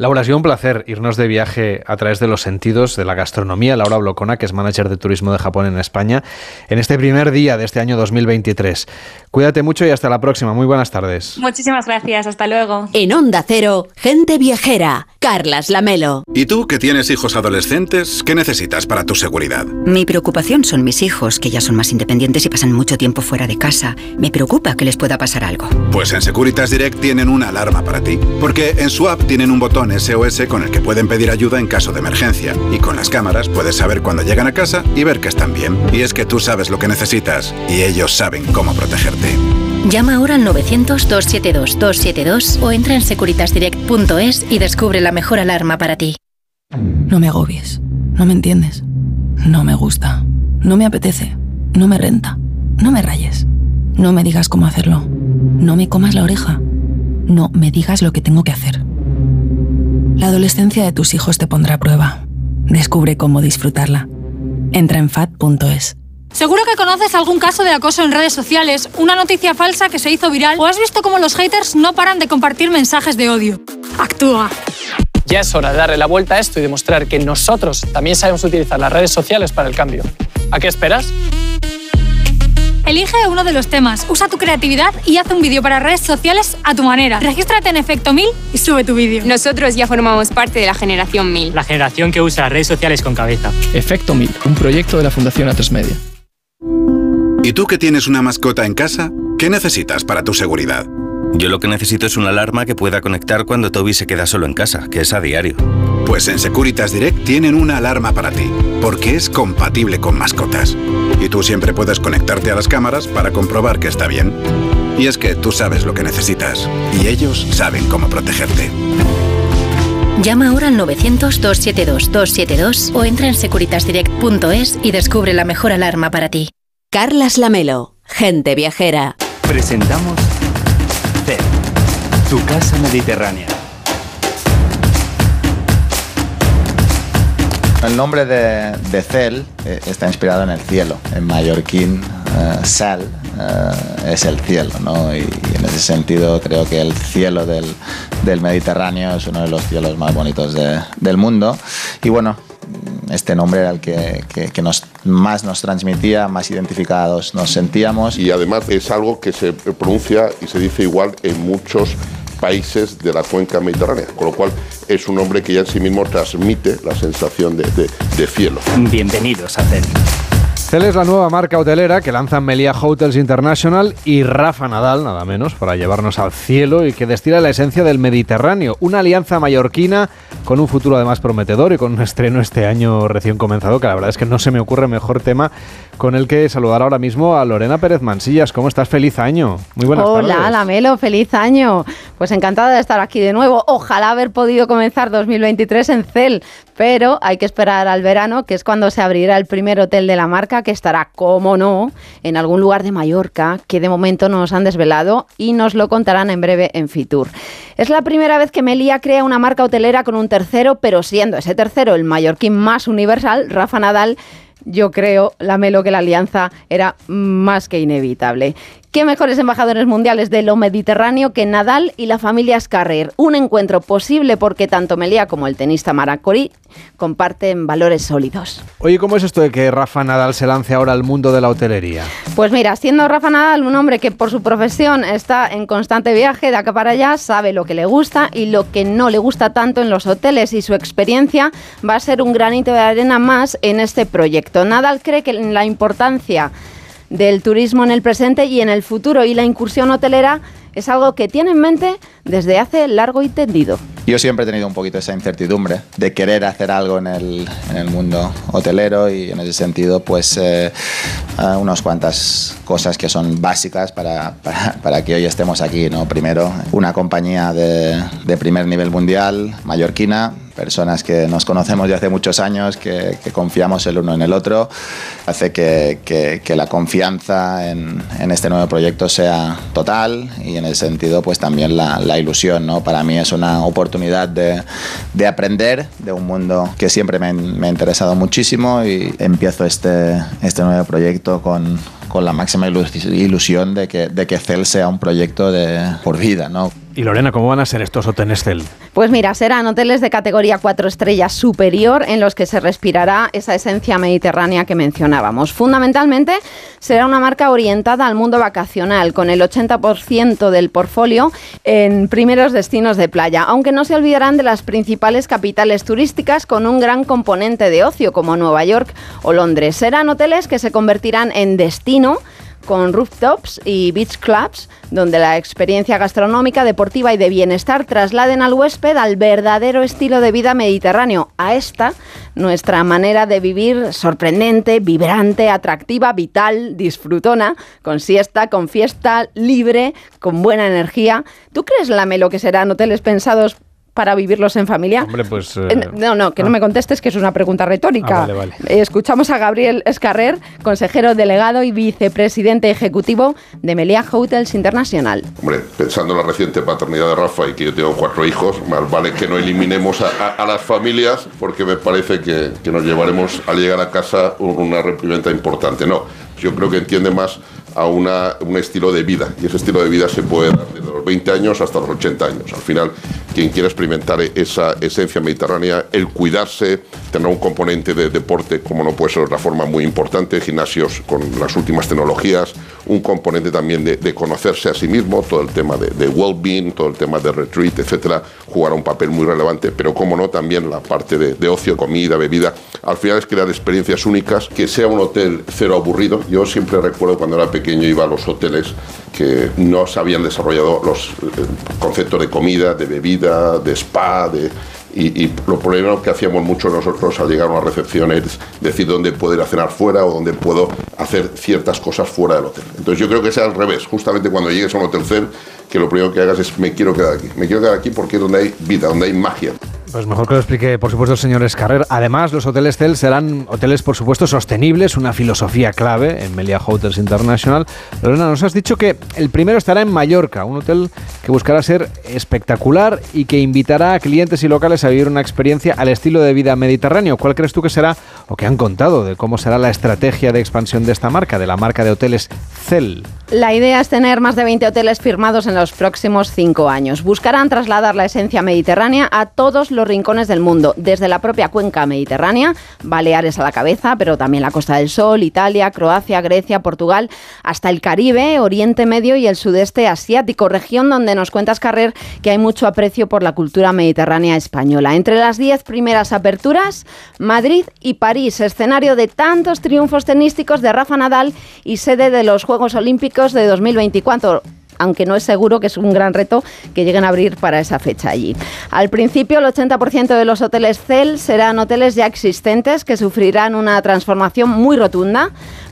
S1: Laura, ha sido un placer irnos de viaje a través de los sentidos de la gastronomía. Laura Blocona, que es manager de turismo de Japón en España, en este primer día de este año 2023. Cuídate mucho y hasta la próxima. Muy buenas tardes.
S7: Muchísimas gracias. Hasta luego.
S5: En Onda Cero, gente viajera. Carlas Lamelo.
S8: ¿Y tú que tienes hijos adolescentes? ¿Qué necesitas para tu seguridad?
S9: Mi preocupación son mis hijos, que ya son más independientes y pasan mucho tiempo fuera de casa. Me preocupa que les pueda pasar algo.
S8: Pues en Securitas Direct tienen una alarma para ti. Porque en su app tienen un botón SOS con el que pueden pedir ayuda en caso de emergencia. Y con las cámaras puedes saber cuando llegan a casa y ver que están bien. Y es que tú sabes lo que necesitas y ellos saben cómo protegerte.
S9: Llama ahora al 900-272-272 o entra en securitasdirect.es y descubre la mejor alarma para ti.
S10: No me agobies. No me entiendes. No me gusta. No me apetece. No me renta. No me rayes. No me digas cómo hacerlo. No me comas la oreja. No me digas lo que tengo que hacer. La adolescencia de tus hijos te pondrá a prueba. Descubre cómo disfrutarla. Entra en fat.es.
S11: Seguro que conoces algún caso de acoso en redes sociales, una noticia falsa que se hizo viral o has visto cómo los haters no paran de compartir mensajes de odio. Actúa.
S12: Ya es hora de darle la vuelta a esto y demostrar que nosotros también sabemos utilizar las redes sociales para el cambio. ¿A qué esperas?
S11: Elige uno de los temas, usa tu creatividad y haz un vídeo para redes sociales a tu manera. Regístrate en Efecto 1000 y sube tu vídeo.
S13: Nosotros ya formamos parte de la generación 1000.
S14: La generación que usa las redes sociales con cabeza.
S15: Efecto 1000, un proyecto de la Fundación Atresmedia.
S8: ¿Y tú que tienes una mascota en casa? ¿Qué necesitas para tu seguridad?
S16: Yo lo que necesito es una alarma que pueda conectar cuando Toby se queda solo en casa, que es a diario.
S8: Pues en Securitas Direct tienen una alarma para ti, porque es compatible con mascotas. Y tú siempre puedes conectarte a las cámaras para comprobar que está bien. Y es que tú sabes lo que necesitas, y ellos saben cómo protegerte.
S9: Llama ahora al 900-272-272 o entra en securitasdirect.es y descubre la mejor alarma para ti.
S5: Carlas Lamelo, gente viajera.
S17: Presentamos tu casa mediterránea.
S18: El nombre de, de Cel eh, está inspirado en el cielo. En mallorquín, uh, Sal uh, es el cielo, ¿no? Y, en ese sentido creo que el cielo del, Mediterráneo es uno de los cielos más bonitos de, del mundo. Y bueno, este nombre era el que nos, más nos transmitía, más identificados nos sentíamos.
S19: Y además es algo que se pronuncia y se dice igual en muchos países de la cuenca mediterránea, con lo cual es un nombre que ya en sí mismo transmite la sensación de, cielo.
S17: Bienvenidos a CEL.
S1: CEL es la nueva marca hotelera que lanzan Melia Hotels International y Rafa Nadal, nada menos, para llevarnos al cielo y que destila la esencia del Mediterráneo. Una alianza mallorquina con un futuro además prometedor y con un estreno este año recién comenzado, que la verdad es que no se me ocurre mejor tema con el que saludar ahora mismo a Lorena Pérez Mansillas. ¿Cómo estás? Feliz año. Muy buenas
S20: Hola,
S1: tardes.
S20: Hola, Lamelo, feliz año. Pues encantada de estar aquí de nuevo. Ojalá haber podido comenzar 2023 en CEL, pero hay que esperar al verano, que es cuando se abrirá el primer hotel de la marca, que estará, como no, en algún lugar de Mallorca, que de momento nos han desvelado y nos lo contarán en breve en Fitur. Es la primera vez que Melia crea una marca hotelera con un tercero, pero siendo ese tercero el mallorquín más universal, Rafa Nadal, yo creo, la Melo, que la alianza era más que inevitable. ¿Qué mejores embajadores mundiales de lo mediterráneo que Nadal y la familia Scarrer? Un encuentro posible porque tanto Melia como el tenista Maracori comparten valores sólidos.
S1: Oye, ¿cómo es esto de que Rafa Nadal se lance ahora al mundo de la hotelería?
S20: Pues mira, siendo Rafa Nadal un hombre que por su profesión está en constante viaje de acá para allá, sabe lo que le gusta y lo que no le gusta tanto en los hoteles y su experiencia va a ser un granito de arena más en este proyecto. Nadal cree que la importancia del turismo en el presente y en el futuro y la incursión hotelera es algo que tiene en mente desde hace largo y tendido.
S18: Yo siempre he tenido un poquito esa incertidumbre de querer hacer algo en el, en el mundo hotelero y en ese sentido pues eh, unas cuantas cosas que son básicas para, para, para, que hoy estemos aquí. ¿no? Primero, una compañía de, de primer nivel mundial, mallorquina, personas que nos conocemos de hace muchos años, que, que confiamos el uno en el otro, hace que, que, que la confianza en, en, este nuevo proyecto sea total y en ese sentido pues también la, la ilusión. ¿no? Para mí es una oportunidad de, de aprender de un mundo que siempre me, me, ha interesado muchísimo y empiezo este, este nuevo proyecto con, con la máxima ilusión de que, de que CEL sea un proyecto de por vida, ¿no?
S1: Y Lorena, ¿cómo van a ser estos hoteles CEL?
S20: Pues mira, serán hoteles de categoría 4 estrellas superior en los que se respirará esa esencia mediterránea que mencionábamos. Fundamentalmente será una marca orientada al mundo vacacional, con el 80% del portfolio en primeros destinos de playa, aunque no se olvidarán de las principales capitales turísticas con un gran componente de ocio como Nueva York o Londres. Serán hoteles que se convertirán en con rooftops y beach clubs, donde la experiencia gastronómica, deportiva y de bienestar trasladen al huésped al verdadero estilo de vida mediterráneo, a esta nuestra manera de vivir sorprendente, vibrante, atractiva, vital, disfrutona, con siesta, con fiesta, libre, con buena energía. ¿Tú crees, Lamelo, que serán hoteles pensados para vivirlos en familia?
S1: Hombre, pues... Eh...
S20: No, no, que ah. no me contestes, que es una pregunta retórica.
S1: Ah, vale, vale.
S20: Escuchamos a Gabriel Escarrer, consejero delegado y vicepresidente ejecutivo de Meliá Hotels International.
S19: Hombre, pensando en la reciente paternidad de Rafa y que yo tengo cuatro hijos, más vale que no eliminemos a, a, a las familias porque me parece que, que, nos llevaremos al llegar a casa una reprimenda importante. No, yo creo que entiende más a una, un estilo de vida y ese estilo de vida se puede dar desde los 20 años hasta los 80 años. Al final, quien quiera experimentar esa esencia mediterránea, el cuidarse, tener un componente de deporte, como no puede ser otra forma, muy importante, gimnasios con las últimas tecnologías, un componente también de, de conocerse a sí mismo, todo el tema de, de well-being, todo el tema de retreat, etcétera, jugará un papel muy relevante, pero como no, también la parte de, de ocio, comida, bebida. Al final es crear experiencias únicas, que sea un hotel cero aburrido. Yo siempre recuerdo cuando era pequeño iba a los hoteles que no se habían desarrollado los eh, conceptos de comida, de bebida, de spa, de, y, lo primero que hacíamos mucho nosotros al llegar a una recepción es decir dónde puedo ir a cenar fuera o dónde puedo hacer ciertas cosas fuera del hotel. Entonces yo creo que sea al revés, justamente cuando llegues a un hotel CER, que lo primero que hagas es me quiero quedar aquí, me quiero quedar aquí porque es donde hay vida, donde hay magia.
S1: Pues mejor que lo explique, por supuesto, el señor Escarrer. Además, los hoteles CEL serán hoteles, por supuesto, sostenibles, una filosofía clave en Melia Hotels International. Lorena, nos has dicho que el primero estará en Mallorca, un hotel que buscará ser espectacular y que invitará a clientes y locales a vivir una experiencia al estilo de vida mediterráneo. ¿Cuál crees tú que será, o que han contado, de cómo será la estrategia de expansión de esta marca, de la marca de hoteles CEL?
S20: La idea es tener más de 20 hoteles firmados en los próximos cinco años. Buscarán trasladar la esencia mediterránea a todos los rincones del mundo, desde la propia cuenca mediterránea, Baleares a la cabeza, pero también la Costa del Sol, Italia, Croacia, Grecia, Portugal, hasta el Caribe, Oriente Medio y el sudeste asiático, región donde nos cuentas, Carrer, que hay mucho aprecio por la cultura mediterránea española. Entre las 10 primeras aperturas, Madrid y París, escenario de tantos triunfos tenísticos de Rafa Nadal y sede de los Juegos Olímpicos de 2024 aunque no es seguro que es un gran reto que lleguen a abrir para esa fecha allí. Al principio, el 80% de los hoteles CEL serán hoteles ya existentes que sufrirán una transformación muy rotunda.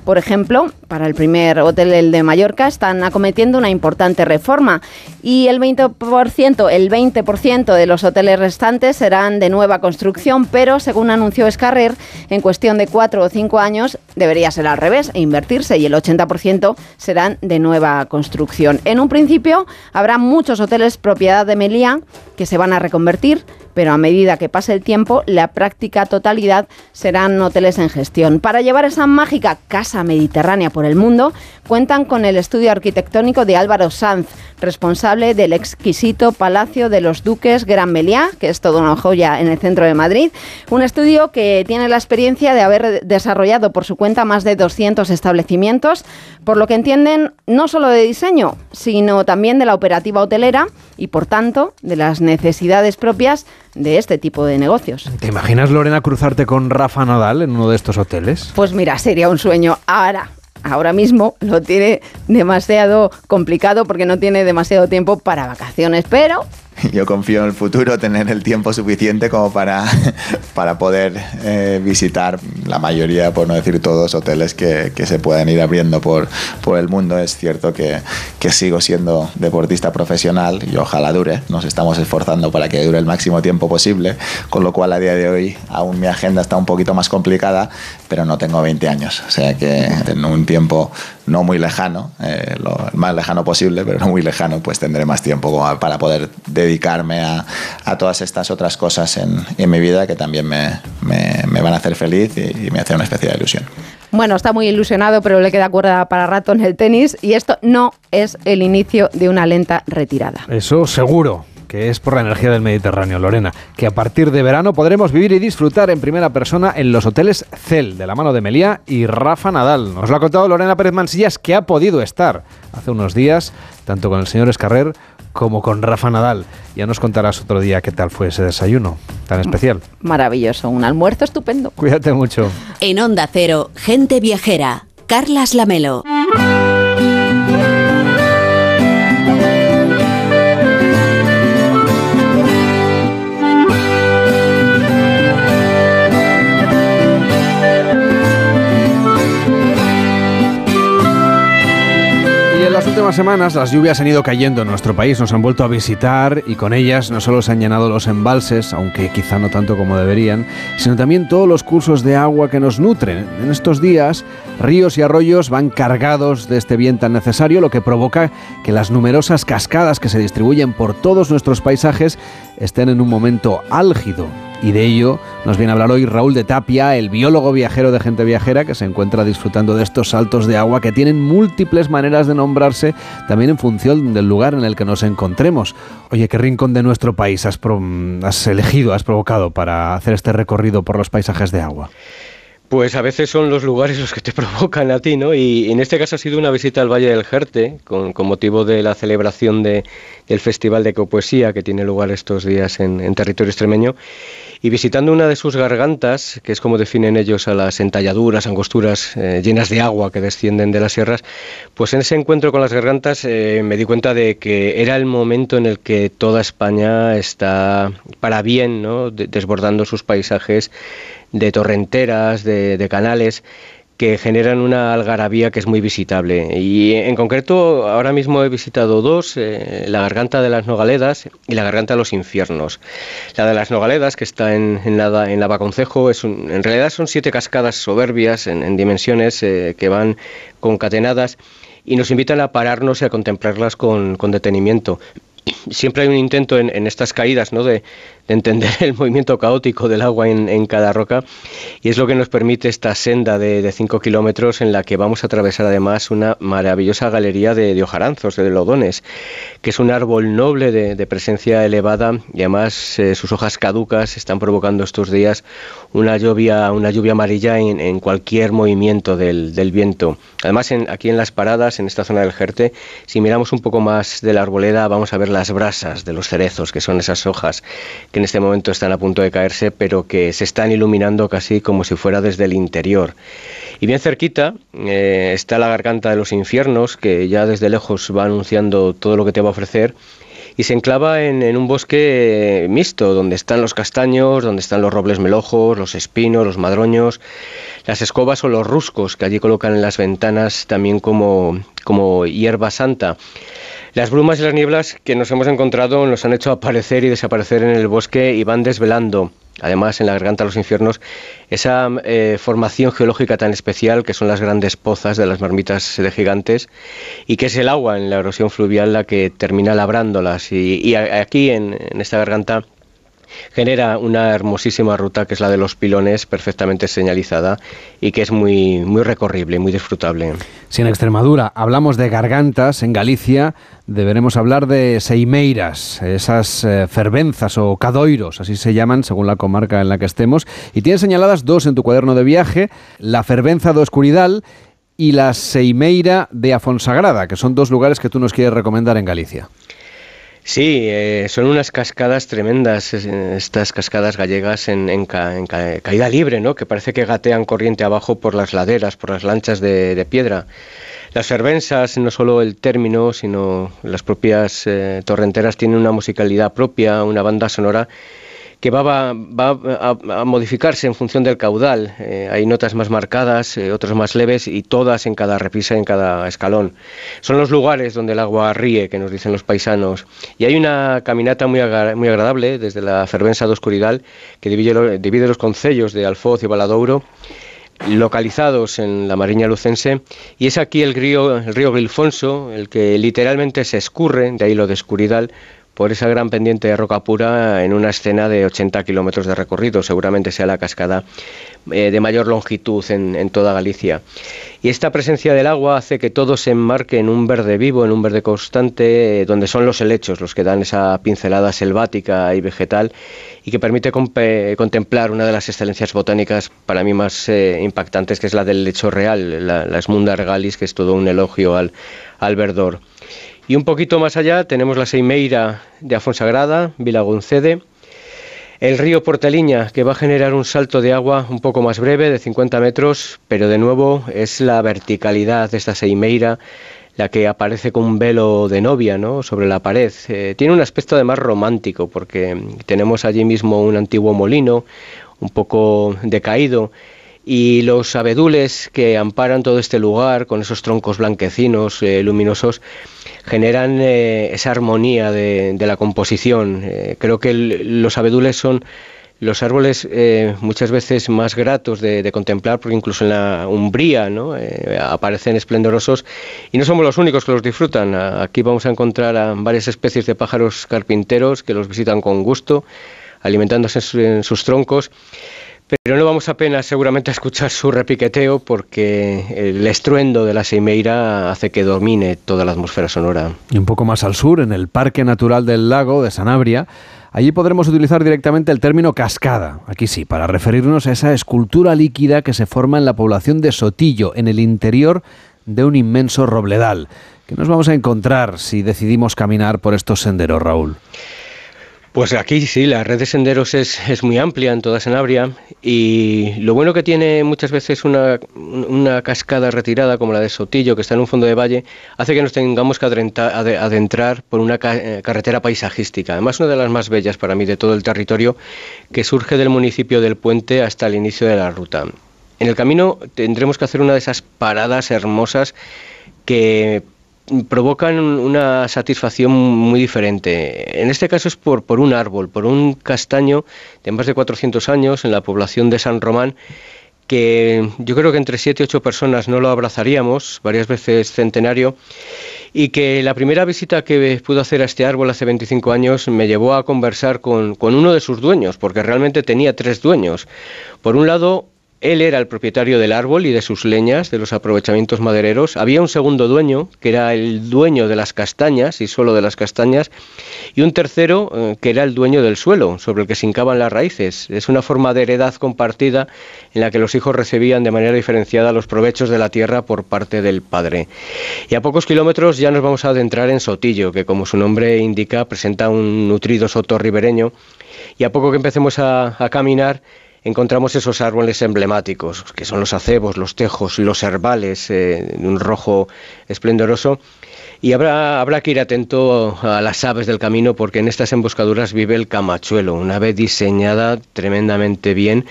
S20: Por ejemplo, para el primer hotel, el de Mallorca, están acometiendo una importante reforma y el 20%, el 20% de los hoteles restantes serán de nueva construcción, pero según anunció Escarrer, en cuestión de cuatro o cinco años debería ser al revés e invertirse y el 80% serán de nueva construcción. En un principio habrá muchos hoteles propiedad de Meliá que se van a reconvertir pero a medida que pase el tiempo, la práctica totalidad serán hoteles en gestión. Para llevar esa mágica casa mediterránea por el mundo, cuentan con el estudio arquitectónico de Álvaro Sanz, responsable del exquisito Palacio de los Duques Gran Meliá, que es toda una joya en el centro de Madrid. Un estudio que tiene la experiencia de haber desarrollado por su cuenta más de 200 establecimientos, por lo que entienden no solo de diseño, sino también de la operativa hotelera y, por tanto, de las necesidades propias de este tipo de negocios.
S1: ¿Te imaginas, Lorena, cruzarte con Rafa Nadal en uno de estos hoteles?
S20: Pues mira, sería un sueño. Ahora, ahora mismo lo tiene demasiado complicado porque no tiene demasiado tiempo para vacaciones, pero
S18: yo confío en el futuro, tener el tiempo suficiente como para, para poder eh, visitar la mayoría, por no decir todos, hoteles que, que, se pueden ir abriendo por, por el mundo. Es cierto que, que, sigo siendo deportista profesional y ojalá dure. Nos estamos esforzando para que dure el máximo tiempo posible, con lo cual a día de hoy aún mi agenda está un poquito más complicada, pero no tengo 20 años. O sea que en un tiempo no muy lejano, eh, lo más lejano posible, pero no muy lejano, pues tendré más tiempo como para poder dedicarme a, a, todas estas otras cosas en, en mi vida que también me, me, me, van a hacer feliz y, y me hace una especie de ilusión.
S20: Bueno, está muy ilusionado, pero le queda cuerda para rato en el tenis y esto no es el inicio de una lenta retirada.
S1: Eso seguro que es por la energía del Mediterráneo, Lorena, que a partir de verano podremos vivir y disfrutar en primera persona en los hoteles CEL, de la mano de Melía y Rafa Nadal. Nos lo ha contado Lorena Pérez Mansillas, que ha podido estar hace unos días, tanto con el señor Escarrer como con Rafa Nadal. Ya nos contarás otro día qué tal fue ese desayuno tan especial.
S20: Maravilloso, un almuerzo estupendo.
S1: Cuídate mucho.
S5: En Onda Cero, gente viajera, Carlas Lamelo.
S1: Últimas semanas las lluvias han ido cayendo en nuestro país, nos han vuelto a visitar y con ellas no solo se han llenado los embalses, aunque quizá no tanto como deberían, sino también todos los cursos de agua que nos nutren. En estos días, ríos y arroyos van cargados de este bien tan necesario, lo que provoca que las numerosas cascadas que se distribuyen por todos nuestros paisajes estén en un momento álgido. Y de ello nos viene a hablar hoy Raúl de Tapia, el biólogo viajero de gente viajera que se encuentra disfrutando de estos saltos de agua que tienen múltiples maneras de nombrarse también en función del lugar en el que nos encontremos. Oye, ¿qué rincón de nuestro país has, has elegido, has provocado para hacer este recorrido por los paisajes de agua?
S21: Pues a veces son los lugares los que te provocan a ti, ¿no? Y en este caso ha sido una visita al Valle del Jerte, con, motivo de la celebración de, del Festival de Ecopoesía que tiene lugar estos días en, en, territorio extremeño. Y visitando una de sus gargantas, que es como definen ellos a las entalladuras, angosturas eh, llenas de agua que descienden de las sierras, pues en ese encuentro con las gargantas eh, me di cuenta de que era el momento en el que toda España está para bien, ¿no? De, desbordando sus paisajes de torrenteras, de, canales que generan una algarabía que es muy visitable. Y en concreto, ahora mismo he visitado dos, eh, la garganta de las Nogaledas y la garganta de los infiernos. La de las Nogaledas, que está en, en, la, en es un, en realidad son siete cascadas soberbias en, en dimensiones eh, que van concatenadas y nos invitan a pararnos y a contemplarlas con, con detenimiento siempre hay un intento en, estas caídas ¿no? de, de, entender el movimiento caótico del agua en, cada roca y es lo que nos permite esta senda de 5 kilómetros en la que vamos a atravesar además una maravillosa galería de, de de lodones, que es un árbol noble de, presencia elevada y además eh, sus hojas caducas están provocando estos días una lluvia, una lluvia amarilla en, cualquier movimiento del, del viento. Además, aquí en las paradas, en esta zona del Jerte, si miramos un poco más de la arboleda, vamos a ver las brasas de los cerezos, que son esas hojas que en este momento están a punto de caerse, pero que se están iluminando casi como si fuera desde el interior. Y bien cerquita eh, está la garganta de los infiernos, que ya desde lejos va anunciando todo lo que te va a ofrecer y se enclava en, en, un bosque mixto, donde están los castaños, donde están los robles melojos, los espinos, los madroños, las escobas o los ruscos, que allí colocan en las ventanas también como, como hierba santa. Las brumas y las nieblas que nos hemos encontrado nos han hecho aparecer y desaparecer en el bosque y van desvelando además en la garganta de los infiernos, esa eh, formación geológica tan especial que son las grandes pozas de las marmitas de gigantes y que es el agua en la erosión fluvial la que termina labrándolas. Y, aquí en esta garganta genera una hermosísima ruta que es la de los pilones, perfectamente señalizada y que es muy, muy recorrible, muy disfrutable.
S1: Si en Extremadura hablamos de gargantas, en Galicia deberemos hablar de seimeiras, esas eh, fervenzas o cadoiros, así se llaman según la comarca en la que estemos. Y tienes señaladas dos en tu cuaderno de viaje, la fervenza de Oscuridad y la Seimeira de Afonsagrada, que son dos lugares que tú nos quieres recomendar en Galicia.
S21: Sí, eh, son unas cascadas tremendas, estas cascadas gallegas en, caída libre, ¿no? que parece que gatean corriente abajo por las laderas, por las lanchas de, piedra. Las fervensas, no solo el término, sino las propias eh, torrenteras tienen una musicalidad propia, una banda sonora que va, a, modificarse en función del caudal. Eh, hay notas más marcadas, eh, otras más leves y todas en cada repisa, en cada escalón. Son los lugares donde el agua ríe, que nos dicen los paisanos. Y hay una caminata muy, muy agradable desde la Fervenza de Oscuridad que divide, los concellos de Alfoz y Valadouro localizados en la Mariña Lucense y es aquí el río, el río Grilfonso, el que literalmente se escurre, de ahí lo de Escuridal, por esa gran pendiente de roca pura en una escena de 80 kilómetros de recorrido. Seguramente sea la cascada eh, de mayor longitud en, toda Galicia. Y esta presencia del agua hace que todo se enmarque en un verde vivo, en un verde constante, eh, donde son los helechos los que dan esa pincelada selvática y vegetal y que permite contemplar una de las excelencias botánicas para mí más eh, impactantes, que es la del lecho real, la, la Esmunda regalis, que es todo un elogio al verdor. Y un poquito más allá tenemos la Seimeira de Afonsagrada, Vilagoncede, el río Porteliña, que va a generar un salto de agua un poco más breve, de 50 metros, pero de nuevo es la verticalidad de esta Seimeira la que aparece con un velo de novia ¿no? sobre la pared. Eh, tiene un aspecto además romántico, porque tenemos allí mismo un antiguo molino, un poco decaído, y los abedules que amparan todo este lugar con esos troncos blanquecinos, eh, luminosos, generan eh, esa armonía de, la composición. Eh, creo que los abedules son los árboles muchas veces más gratos de, contemplar, porque incluso en la umbría ¿no? aparecen esplendorosos y no somos los únicos que los disfrutan. Aquí vamos a encontrar a varias especies de pájaros carpinteros que los visitan con gusto, alimentándose en sus troncos pero no vamos apenas seguramente a escuchar su repiqueteo porque el estruendo de la Seimeira hace que domine toda la atmósfera sonora.
S1: Y un poco más al sur, en el Parque Natural del Lago de Sanabria, allí podremos utilizar directamente el término cascada, aquí sí, para referirnos a esa escultura líquida que se forma en la población de Sotillo, en el interior de un inmenso robledal. ¿Qué nos vamos a encontrar si decidimos caminar por estos senderos, Raúl?
S21: Pues aquí sí, la red de senderos es, es, muy amplia en toda Sanabria y lo bueno que tiene muchas veces una, una, cascada retirada como la de Sotillo, que está en un fondo de valle, hace que nos tengamos que adentrar por una eh, carretera paisajística, además una de las más bellas para mí de todo el territorio, que surge del municipio del Puente hasta el inicio de la ruta. En el camino tendremos que hacer una de esas paradas hermosas que provocan una satisfacción muy diferente. En este caso es por, un árbol, por un castaño de más de 400 años en la población de San Román, que yo creo que entre 7 y 8 personas no lo abrazaríamos, varias veces centenario, y que la primera visita que pude hacer a este árbol hace 25 años me llevó a conversar con, con uno de sus dueños, porque realmente tenía tres dueños. Por un lado, él era el propietario del árbol y de sus leñas, de los aprovechamientos madereros. Había un segundo dueño, que era el dueño de las castañas y solo de las castañas, y un tercero, eh, que era el dueño del suelo, sobre el que se hincaban las raíces. Es una forma de heredad compartida en la que los hijos recibían de manera diferenciada los provechos de la tierra por parte del padre. Y a pocos kilómetros ya nos vamos a adentrar en Sotillo, que como su nombre indica, presenta un nutrido soto ribereño. Y a poco que empecemos a, a caminar, encontramos esos árboles emblemáticos, que son los acebos, los tejos, los herbales, eh, un rojo esplendoroso. Y habrá, habrá que ir atento a las aves del camino porque en estas emboscaduras vive el camachuelo, una ave diseñada tremendamente bien,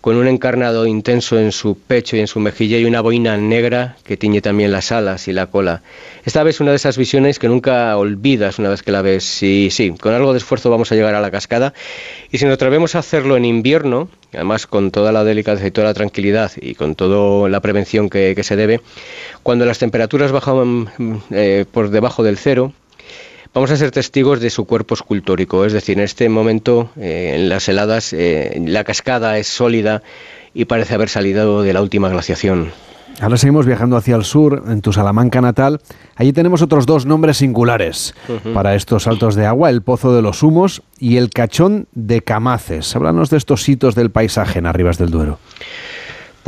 S21: con un encarnado intenso en su pecho y en su mejilla y una boina negra que tiñe también las alas y la cola. Esta vez una de esas visiones que nunca olvidas una vez que la ves. Y sí, con algo de esfuerzo vamos a llegar a la cascada. Y si nos atrevemos a hacerlo en invierno, además con toda la delicadeza y toda la tranquilidad y con toda la prevención que, se debe, cuando las temperaturas bajan eh, por debajo del cero, vamos a ser testigos de su cuerpo escultórico. Es decir, en este momento, eh, en las heladas, eh, la cascada es sólida y parece haber salido de la última glaciación.
S1: Ahora seguimos viajando hacia el sur, en tu Salamanca natal. Allí tenemos otros dos nombres singulares para estos saltos de agua, el Pozo de los Humos y el Cachón de Camaces. Háblanos de estos hitos del paisaje en Arribas del Duero.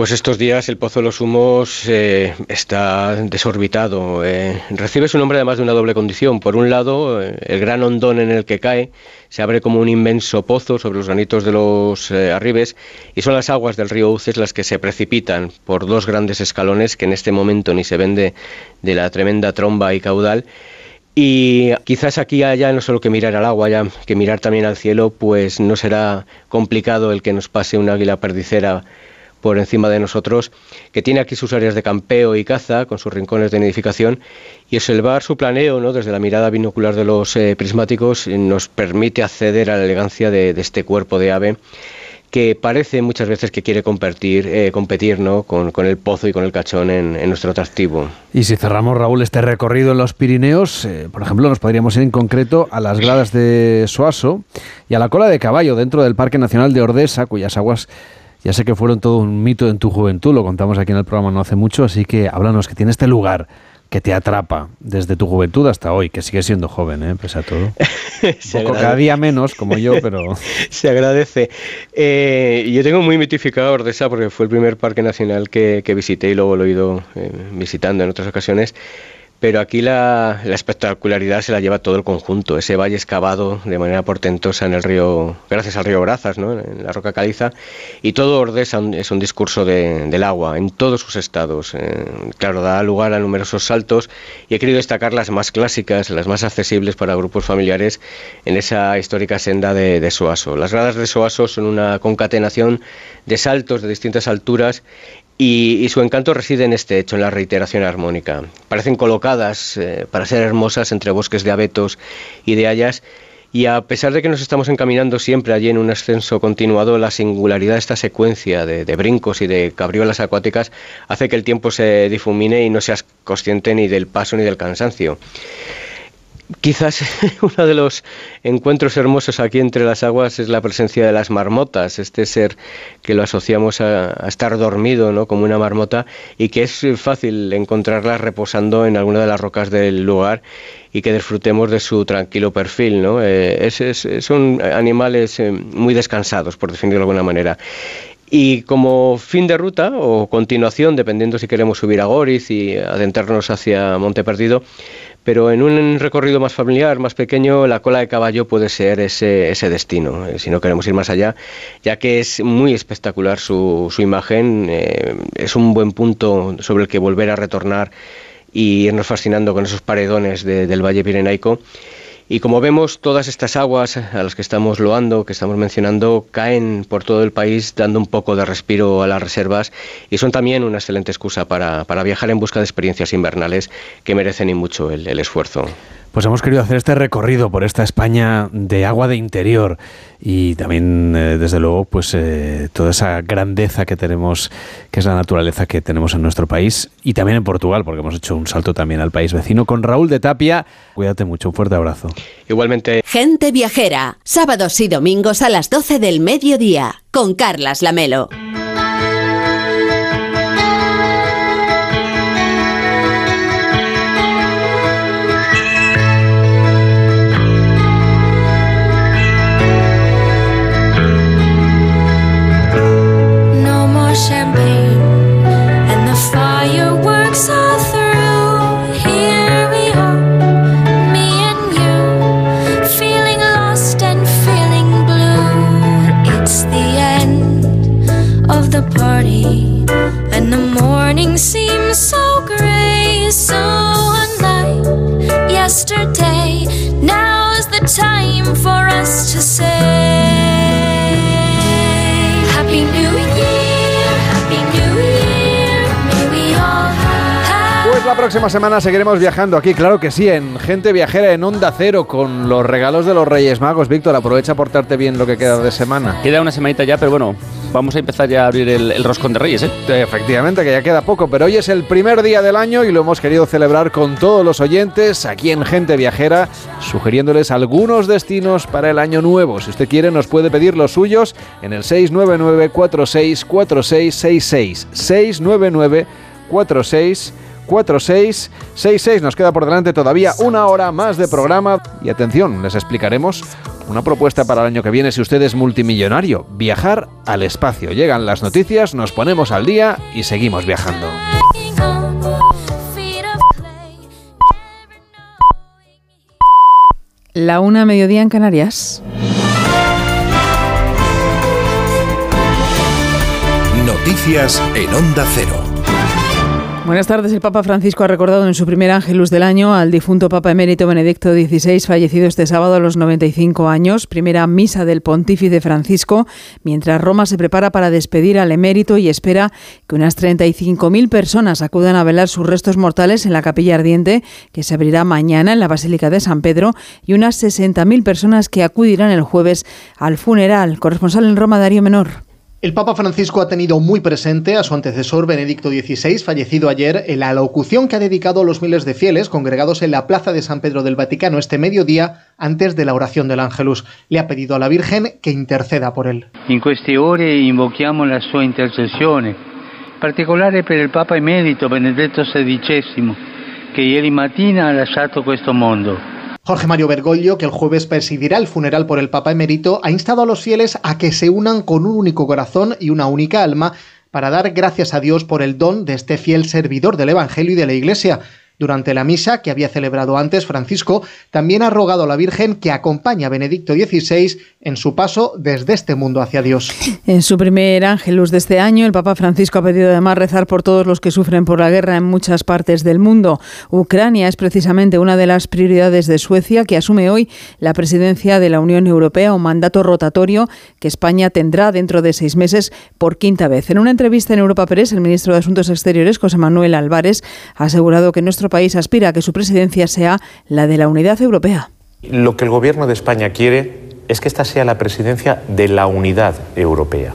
S21: Pues estos días el Pozo de los Humos eh, está desorbitado. eh, recibe su nombre además de una doble condición. Por un lado, eh, el gran hondón en el que cae se abre como un inmenso pozo sobre los granitos de los arribes y son las aguas del río Uces las que se precipitan por dos grandes escalones que en este momento ni se ven de, la tremenda tromba y caudal. Y quizás aquí haya no solo que mirar al agua, haya que mirar también al cielo, pues no será complicado el que nos pase un águila perdicera por encima de nosotros, que tiene aquí sus áreas de campeo y caza, con sus rincones de nidificación, y observar su planeo ¿no? desde la mirada binocular de los eh, prismáticos nos permite acceder a la elegancia de, este cuerpo de ave que parece muchas veces que quiere competir, eh, competir ¿no? con, con el pozo y con el cachón en, en nuestro atractivo.
S1: Y si cerramos, Raúl, este recorrido en los Pirineos, eh, por ejemplo, nos podríamos ir en concreto a las gradas de Soaso y a la cola de caballo dentro del Parque Nacional de Ordesa, cuyas aguas ya sé que fueron todo un mito en tu juventud, lo contamos aquí en el programa no hace mucho, así que háblanos que tiene este lugar que te atrapa desde tu juventud hasta hoy, que sigue siendo joven, ¿eh? pese a todo. Un poco, cada día menos, como yo, pero...
S21: Se agradece. Eh, yo tengo muy mitificado Ordesa porque fue el primer parque nacional que, que visité y luego lo he ido eh, visitando en otras ocasiones. Pero aquí la, la espectacularidad se la lleva todo el conjunto. Ese valle excavado de manera portentosa en el río, gracias al río Brazas, ¿no? en la roca caliza. Y todo Ordesa es un discurso de- del agua en todos sus estados. Eh, claro, da lugar a numerosos saltos y he querido destacar las más clásicas, las más accesibles para grupos familiares en esa histórica senda de Soaso. Las gradas de Soaso son una concatenación de saltos de distintas alturas y, su encanto reside en este hecho, en la reiteración armónica. Parecen colocadas eh, para ser hermosas entre bosques de abetos y de hayas. Y a pesar de que nos estamos encaminando siempre allí en un ascenso continuado, la singularidad de esta secuencia de, de brincos y de cabriolas acuáticas hace que el tiempo se difumine y no seas consciente ni del paso ni del cansancio. Quizás uno de los encuentros hermosos aquí entre las aguas es la presencia de las marmotas, este ser que lo asociamos a, estar dormido, ¿no? como una marmota, y que es fácil encontrarlas reposando en alguna de las rocas del lugar y que disfrutemos de su tranquilo perfil. ¿no? Eh, es- son animales eh, muy descansados, por definirlo de alguna manera. Y como fin de ruta o continuación, dependiendo si queremos subir a Goriz y adentrarnos hacia Monte Perdido, pero en un recorrido más familiar, más pequeño, la cola de caballo puede ser ese, ese destino, eh, si no queremos ir más allá, ya que es muy espectacular su, su imagen, eh, es un buen punto sobre el que volver a retornar y irnos fascinando con esos paredones de- del Valle Pirenaico. Y como vemos, todas estas aguas a las que estamos loando, que estamos mencionando, caen por todo el país dando un poco de respiro a las reservas y son también una excelente excusa para, para viajar en busca de experiencias invernales que merecen y mucho el, el esfuerzo.
S1: Pues hemos querido hacer este recorrido por esta España de agua de interior y también, eh, desde luego, pues eh, toda esa grandeza que tenemos, que es la naturaleza que tenemos en nuestro país y también en Portugal, porque hemos hecho un salto también al país vecino con Raúl de Tapia. Cuídate mucho, un fuerte abrazo.
S21: Igualmente.
S5: Gente viajera, sábados y domingos a las 12 del mediodía, con Carlas Lamelo.
S22: Yesterday. Now's the time for us to say Happy New Year, Happy New Year, may we all have.
S1: Pues la próxima semana seguiremos viajando aquí, claro que sí, en Gente Viajera en Onda Cero con los regalos de los Reyes Magos. Víctor, aprovecha a portarte bien lo que queda de semana.
S2: Queda una semanita ya, pero bueno, vamos a empezar ya a abrir el, roscón de Reyes, ¿eh?
S1: Efectivamente, que ya queda poco, pero hoy es el primer día del año y lo hemos querido celebrar con todos los oyentes aquí en Gente Viajera, sugiriéndoles algunos destinos para el año nuevo. Si usted quiere, nos puede pedir los suyos en el 699-464666. 699-464666. 4666. Nos queda por delante todavía una hora más de programa. Y atención, les explicaremos una propuesta para el año que viene si usted es multimillonario. Viajar al espacio. Llegan las noticias, nos ponemos al día y seguimos viajando.
S23: La una mediodía en Canarias.
S24: Noticias en Onda Cero.
S23: Buenas tardes. El Papa Francisco ha recordado en su primer Ángelus del año al difunto Papa emérito Benedicto XVI, fallecido este sábado a los 95 años. Primera misa del pontífice Francisco, mientras Roma se prepara para despedir al emérito y espera que unas 35.000 personas acudan a velar sus restos mortales en la capilla ardiente, que se abrirá mañana en la Basílica de San Pedro, y unas 60.000 personas que acudirán el jueves al funeral. Corresponsal en Roma, Darío Menor.
S25: El Papa Francisco ha tenido muy presente a su antecesor Benedicto XVI, fallecido ayer, en la locución que ha dedicado a los miles de fieles congregados en la Plaza de San Pedro del Vaticano este mediodía antes de la oración del Ángelus. Le ha pedido a la Virgen que interceda por él.
S26: In queste ore invochiamo la sua intercessione, in particolare per il Papa emerito Benedetto XVI, che ieri mattina ha lasciato questo mondo.
S25: Jorge Mario Bergoglio, que el jueves presidirá el funeral por el Papa emérito, ha instado a los fieles a que se unan con un único corazón y una única alma para dar gracias a Dios por el don de este fiel servidor del Evangelio y de la Iglesia. Durante la misa que había celebrado antes, Francisco también ha rogado a la Virgen que acompañe a Benedicto XVI en su paso desde este mundo hacia Dios.
S23: En su primer Ángelus de este año, el Papa Francisco ha pedido además rezar por todos los que sufren por la guerra en muchas partes del mundo. Ucrania es precisamente una de las prioridades de Suecia, que asume hoy la presidencia de la Unión Europea, un mandato rotatorio que España tendrá dentro de seis meses por quinta vez. En una entrevista en Europa Press, el ministro de Asuntos Exteriores, José Manuel Álvarez, ha asegurado que nuestro país aspira a que su presidencia sea la de la unidad europea.
S27: Lo que el gobierno de España quiere es que esta sea la presidencia de la unidad europea.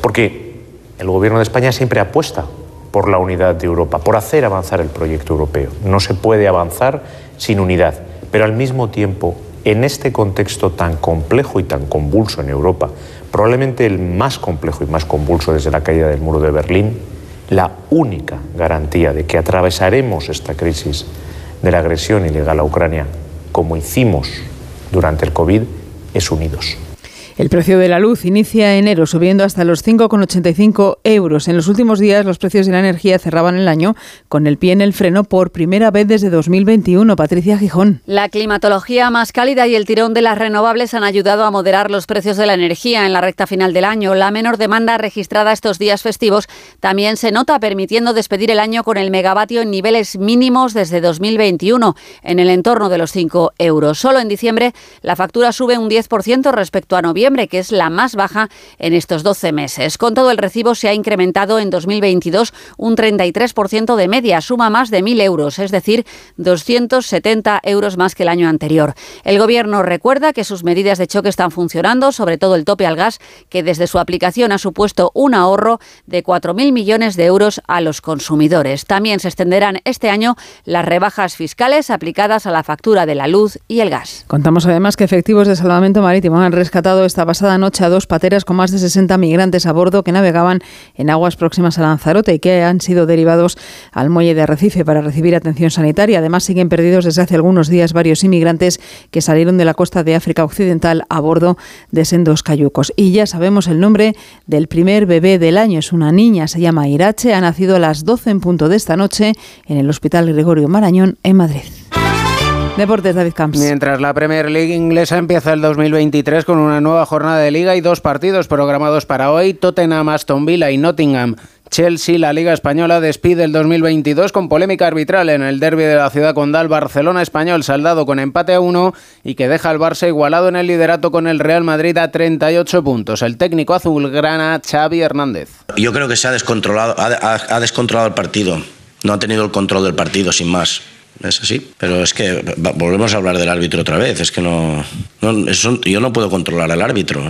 S27: Porque el gobierno de España siempre apuesta por la unidad de Europa, por hacer avanzar el proyecto europeo. No se puede avanzar sin unidad. Pero al mismo tiempo, en este contexto tan complejo y tan convulso en Europa, probablemente el más complejo y más convulso desde la caída del muro de Berlín, la única garantía de que atravesaremos esta crisis de la agresión ilegal a Ucrania como hicimos durante el COVID es unidos.
S23: El precio de la luz inicia enero subiendo hasta los 5,85 euros. En los últimos días los precios de la energía cerraban el año con el pie en el freno por primera vez desde 2021. Patricia Gijón.
S28: La climatología más cálida y el tirón de las renovables han ayudado a moderar los precios de la energía en la recta final del año. La menor demanda registrada estos días festivos también se nota permitiendo despedir el año con el megavatio en niveles mínimos desde 2021 en el entorno de los 5 euros. Solo en diciembre la factura sube un 10% respecto a noviembre que es la más baja en estos 12 meses. Con todo, el recibo se ha incrementado en 2022 un 33% de media, suma más de 1.000 euros, es decir, 270 euros más que el año anterior. El Gobierno recuerda que sus medidas de choque están funcionando, sobre todo el tope al gas, que desde su aplicación ha supuesto un ahorro de 4.000 millones de euros a los consumidores. También se extenderán este año las rebajas fiscales aplicadas a la factura de la luz y el gas.
S23: Contamos además que efectivos de salvamento marítimo han rescatado esta pasada noche a dos pateras con más de 60 migrantes a bordo que navegaban en aguas próximas a Lanzarote y que han sido derivados al muelle de Arrecife para recibir atención sanitaria. Además, siguen perdidos desde hace algunos días varios inmigrantes que salieron de la costa de África Occidental a bordo de sendos cayucos. Y ya sabemos el nombre del primer bebé del año. Es una niña, se llama Irache, ha nacido a las 12 en punto de esta noche en el Hospital Gregorio Marañón en Madrid. Deportes, David Camps.
S29: Mientras la Premier League inglesa empieza el 2023 con una nueva jornada de liga y dos partidos programados para hoy, Tottenham, Aston Villa y Nottingham. Chelsea, la Liga Española, despide el 2022 con polémica arbitral en el derby de la ciudad condal Barcelona Español, saldado con empate a uno y que deja al Barça igualado en el liderato con el Real Madrid a 38 puntos. El técnico azulgrana Xavi Hernández.
S30: Yo creo que se ha descontrolado, ha, ha- ha descontrolado el partido. No ha tenido el control del partido, sin más. Es así. Pero es que volvemos a hablar del árbitro otra vez. Es que no. yo no puedo controlar al árbitro.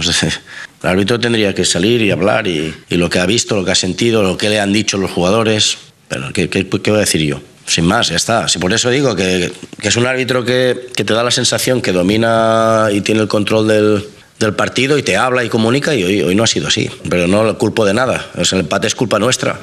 S30: El árbitro tendría que salir y hablar y, y lo que ha visto, lo que ha sentido, lo que le han dicho los jugadores. Pero, ¿qué, qué, qué voy a decir yo? Sin más, ya está. Si por eso digo que, es un árbitro que, que te da la sensación que domina y tiene el control del, del partido y te habla y comunica y hoy, no ha sido así. Pero no lo culpo de nada. O el empate es culpa nuestra.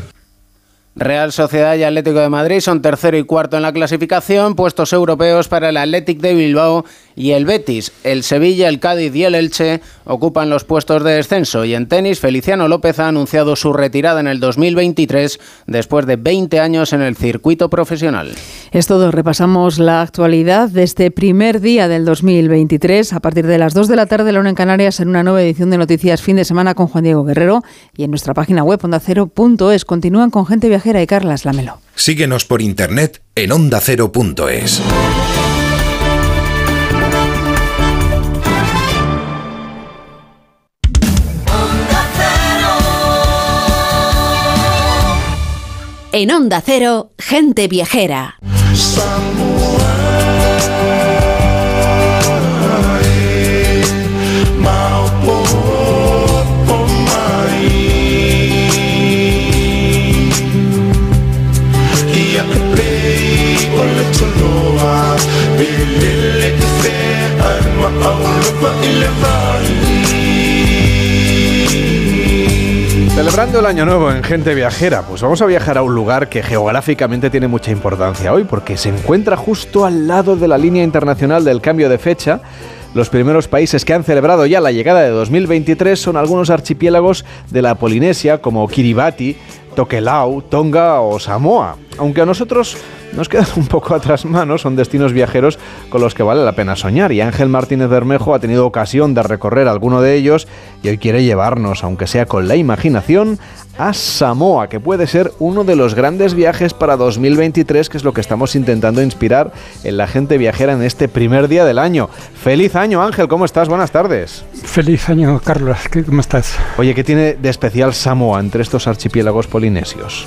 S29: Real Sociedad y Atlético de Madrid son tercero y cuarto en la clasificación, puestos europeos para el Athletic de Bilbao y el Betis. El Sevilla, el Cádiz y el Elche ocupan los puestos de descenso y en tenis Feliciano López ha anunciado su retirada en el 2023 después de 20 años en el circuito profesional.
S23: Es todo, repasamos la actualidad de este primer día del 2023 a partir de las 2 de la tarde la una en Canarias en una nueva edición de Noticias Fin de Semana con Juan Diego Guerrero y en nuestra página web ondacero.es. Continúan con gente viajera y Carlas Lamelo.
S24: Síguenos por internet en ondacero.es.
S5: En Onda Cero, gente viajera.
S1: Celebrando el año nuevo en Gente Viajera, pues vamos a viajar a un lugar que geográficamente tiene mucha importancia hoy porque se encuentra justo al lado de la línea internacional del cambio de fecha. Los primeros países que han celebrado ya la llegada de 2023 son algunos archipiélagos de la Polinesia como Kiribati, Tokelau, Tonga o Samoa. Aunque a nosotros nos quedan un poco atrás manos, son destinos viajeros con los que vale la pena soñar. Y Ángel Martínez Bermejo ha tenido ocasión de recorrer alguno de ellos y hoy quiere llevarnos, aunque sea con la imaginación, a Samoa, que puede ser uno de los grandes viajes para 2023, que es lo que estamos intentando inspirar en la gente viajera en este primer día del año. Feliz año, Ángel, ¿cómo estás? Buenas tardes.
S31: Feliz año, Carlos. ¿Qué- ¿Cómo estás?
S1: Oye, ¿qué tiene de especial Samoa entre estos archipiélagos polinesios?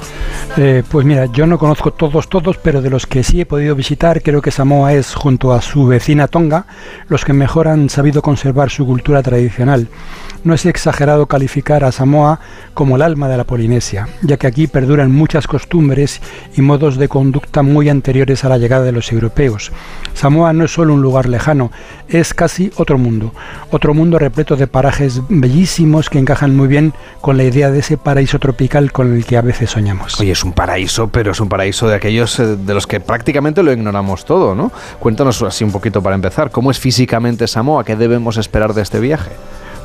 S31: Eh, pues mira, yo no conozco todos, todos, pero de los que sí he podido visitar, creo que Samoa es, junto a su vecina Tonga, los que mejor han sabido conservar su cultura tradicional. No es exagerado calificar a Samoa como el alma de la Polinesia, ya que aquí perduran muchas costumbres y modos de conducta muy anteriores a la llegada de los europeos. Samoa no es solo un lugar lejano, es casi otro mundo, otro mundo repleto de parajes bellísimos que encajan muy bien con la idea de ese paraíso tropical con el que a veces soñamos.
S1: Oye, es un paraíso, pero es un paraíso de aquellos eh, de los que prácticamente lo ignoramos todo, ¿no? Cuéntanos así un poquito para empezar, ¿cómo es físicamente Samoa? ¿Qué debemos esperar de este viaje?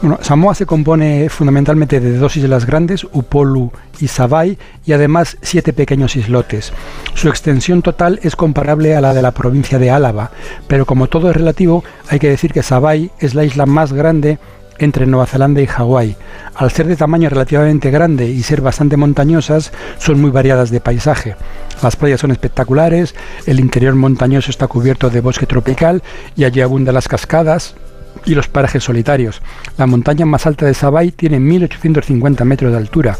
S31: Bueno, Samoa se compone fundamentalmente de dos islas grandes, Upolu y Savai, y además siete pequeños islotes. Su extensión total es comparable a la de la provincia de Álava, pero como todo es relativo, hay que decir que Savai es la isla más grande entre Nueva Zelanda y Hawái. Al ser de tamaño relativamente grande y ser bastante montañosas, son muy variadas de paisaje. Las playas son espectaculares, el interior montañoso está cubierto de bosque tropical y allí abundan las cascadas, y los parajes solitarios. La montaña más alta de Savai tiene 1850 metros de altura.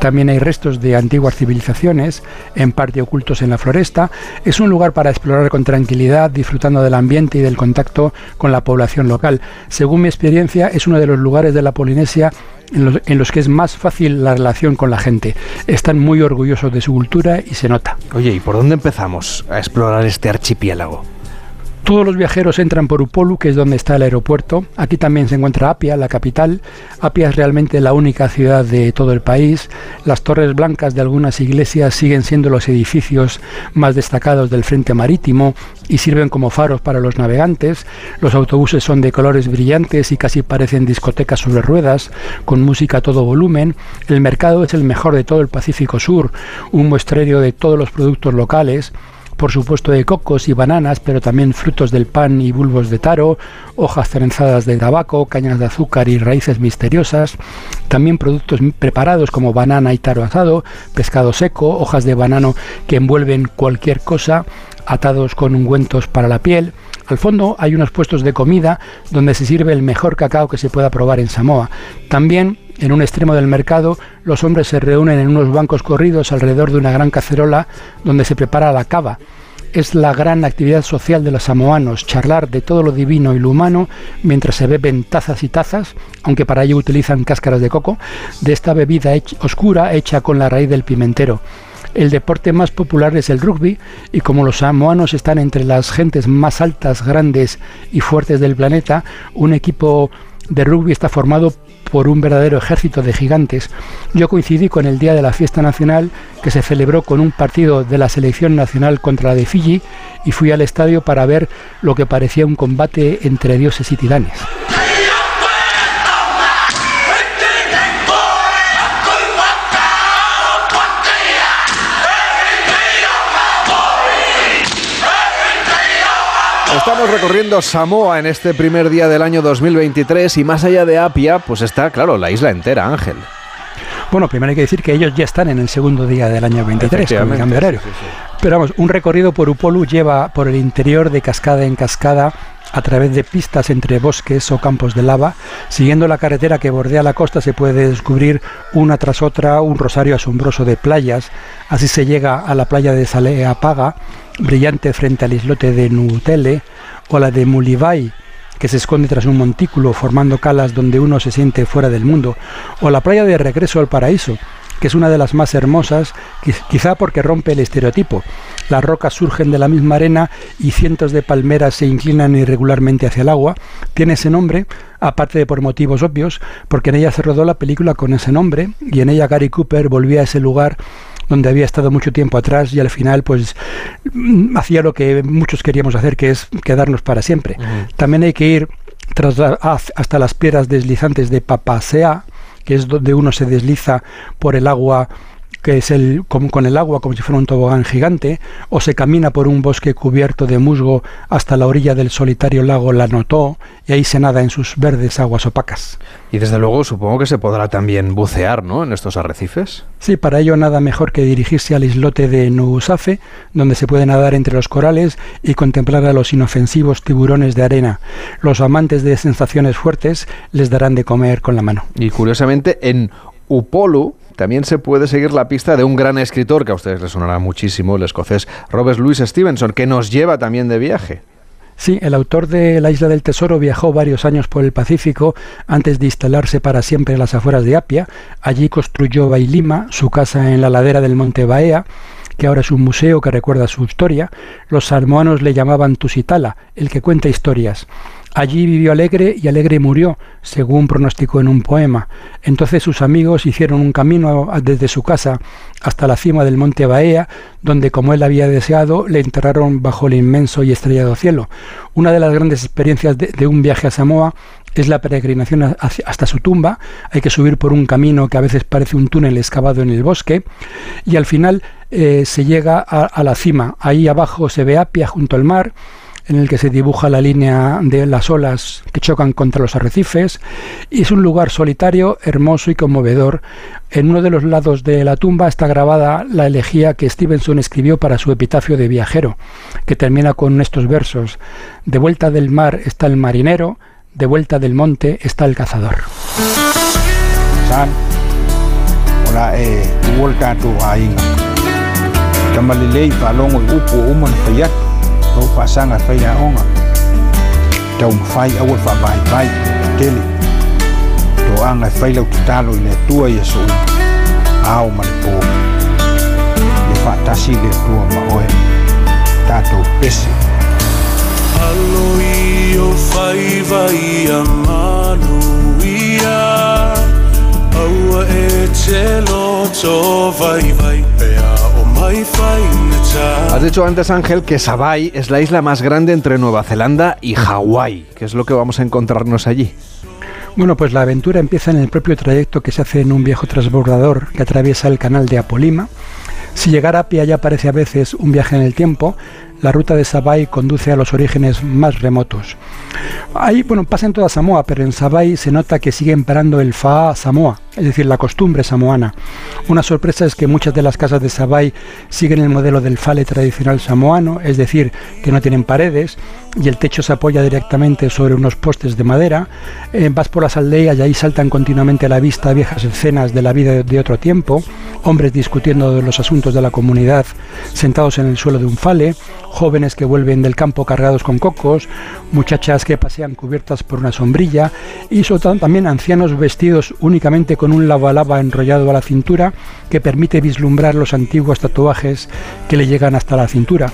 S31: También hay restos de antiguas civilizaciones, en parte ocultos en la floresta. Es un lugar para explorar con tranquilidad, disfrutando del ambiente y del contacto con la población local. Según mi experiencia, es uno de los lugares de la Polinesia en los, en los que es más fácil la relación con la gente. Están muy orgullosos de su cultura y se nota.
S1: Oye, ¿y por dónde empezamos a explorar este archipiélago?
S31: Todos los viajeros entran por Upolu, que es donde está el aeropuerto. Aquí también se encuentra Apia, la capital. Apia es realmente la única ciudad de todo el país. Las torres blancas de algunas iglesias siguen siendo los edificios más destacados del frente marítimo y sirven como faros para los navegantes. Los autobuses son de colores brillantes y casi parecen discotecas sobre ruedas, con música a todo volumen. El mercado es el mejor de todo el Pacífico Sur, un muestreo de todos los productos locales por supuesto de cocos y bananas, pero también frutos del pan y bulbos de taro, hojas trenzadas de tabaco, cañas de azúcar y raíces misteriosas, también productos preparados como banana y taro asado, pescado seco, hojas de banano que envuelven cualquier cosa, atados con ungüentos para la piel. Al fondo hay unos puestos de comida donde se sirve el mejor cacao que se pueda probar en Samoa. También en un extremo del mercado, los hombres se reúnen en unos bancos corridos alrededor de una gran cacerola donde se prepara la cava. es la gran actividad social de los samoanos, charlar de todo lo divino y lo humano mientras se beben tazas y tazas, aunque para ello utilizan cáscaras de coco, de esta bebida oscura hecha con la raíz del pimentero. El deporte más popular es el rugby y como los samoanos están entre las gentes más altas, grandes y fuertes del planeta, un equipo de rugby está formado por un verdadero ejército de gigantes. Yo coincidí con el día de la fiesta nacional que se celebró con un partido de la selección nacional contra la de Fiji y fui al estadio para ver lo que parecía un combate entre dioses y titanes.
S1: Estamos recorriendo Samoa en este primer día del año 2023 y más allá de Apia, pues está, claro, la isla entera, Ángel.
S31: Bueno, primero hay que decir que ellos ya están en el segundo día del año 23 con el cambio horario.
S1: sí, sí, sí.
S31: Pero vamos, un recorrido por Upolu lleva por el interior de cascada en cascada a través de pistas entre bosques o campos de lava. Siguiendo la carretera que bordea la costa se puede descubrir una tras otra un rosario asombroso de playas. Así se llega a la playa de Saleapaga, brillante frente al islote de Nutele, o la de Mulivai, que se esconde tras un montículo formando calas donde uno se siente fuera del mundo, o la playa de regreso al paraíso, que es una de las más hermosas, quiz- quizá porque rompe el estereotipo. Las rocas surgen de la misma arena y cientos de palmeras se inclinan irregularmente hacia el agua. Tiene ese nombre, aparte de por motivos obvios, porque en ella se rodó la película con ese nombre y en ella Gary Cooper volvía a ese lugar donde había estado mucho tiempo atrás y al final pues mm, hacía lo que muchos queríamos hacer, que es quedarnos para siempre. También hay que ir tras hasta las piedras deslizantes de Papasea, que es donde uno se desliza por el agua que es el con el agua como si fuera un tobogán gigante o se camina por un bosque cubierto de musgo hasta la orilla del solitario lago Lanotó y ahí se nada en sus verdes aguas opacas.
S1: Y desde luego supongo que se podrá también bucear, ¿no? En estos arrecifes.
S31: Sí, para ello nada mejor que dirigirse al islote de Nuusafe, donde se puede nadar entre los corales y contemplar a los inofensivos tiburones de arena. Los amantes de sensaciones fuertes les darán de comer con la mano.
S1: Y curiosamente, en Upolu también se puede seguir la pista de un gran escritor que a ustedes les sonará muchísimo, el escocés Robert Louis Stevenson, que nos lleva también de viaje.
S31: Sí, el autor de La Isla del Tesoro viajó varios años por el Pacífico antes de instalarse para siempre en las afueras de Apia. Allí construyó Bailima, su casa en la ladera del monte Baea, que ahora es un museo que recuerda su historia. Los samoanos le llamaban Tusitala, el que cuenta historias. Allí vivió alegre y alegre murió, según pronosticó en un poema. Entonces sus amigos hicieron un camino desde su casa hasta la cima del monte Baea, donde como él había deseado, le enterraron bajo el inmenso y estrellado cielo. Una de las grandes experiencias de, un viaje a Samoa es la peregrinación hasta su tumba. Hay que subir por un camino que a veces parece un túnel excavado en el bosque y al final eh, se llega a, a la cima. Ahí abajo se ve Apia junto al mar en el que se dibuja la línea de las olas que chocan contra los arrecifes y es un lugar solitario, hermoso y conmovedor. En uno de los lados de la tumba está grabada la elegía que Stevenson escribió para su epitafio de viajero, que termina con estos versos: De vuelta del mar está el marinero, de vuelta del monte está el cazador.
S32: san ola e uol kau pasang at fai aonga tau fai au fa bai bai tele to anga fai lau i le tua ao po fa tasi le tua ma oe
S33: alo i o fai vai a manu ia aua e te vai vai
S1: Has dicho antes, Ángel, que Savai es la isla más grande entre Nueva Zelanda y Hawái. ¿Qué es lo que vamos a encontrarnos allí?
S31: Bueno, pues la aventura empieza en el propio trayecto que se hace en un viejo transbordador que atraviesa el canal de Apolima. Si llegar a Apia ya parece a veces un viaje en el tiempo, la ruta de Sabai conduce a los orígenes más remotos. Ahí, bueno, pasa en toda Samoa, pero en Sabai se nota que siguen parando el Faa Samoa, es decir, la costumbre samoana. Una sorpresa es que muchas de las casas de Sabay siguen el modelo del fale tradicional samoano, es decir, que no tienen paredes y el techo se apoya directamente sobre unos postes de madera. Eh, vas por las aldeas y ahí saltan continuamente a la vista viejas escenas de la vida de otro tiempo, hombres discutiendo de los asuntos de la comunidad sentados en el suelo de un fale, jóvenes que vuelven del campo cargados con cocos, muchachas que pasean cubiertas por una sombrilla y también ancianos vestidos únicamente con un lava enrollado a la cintura que permite vislumbrar los antiguos tatuajes que le llegan hasta la cintura.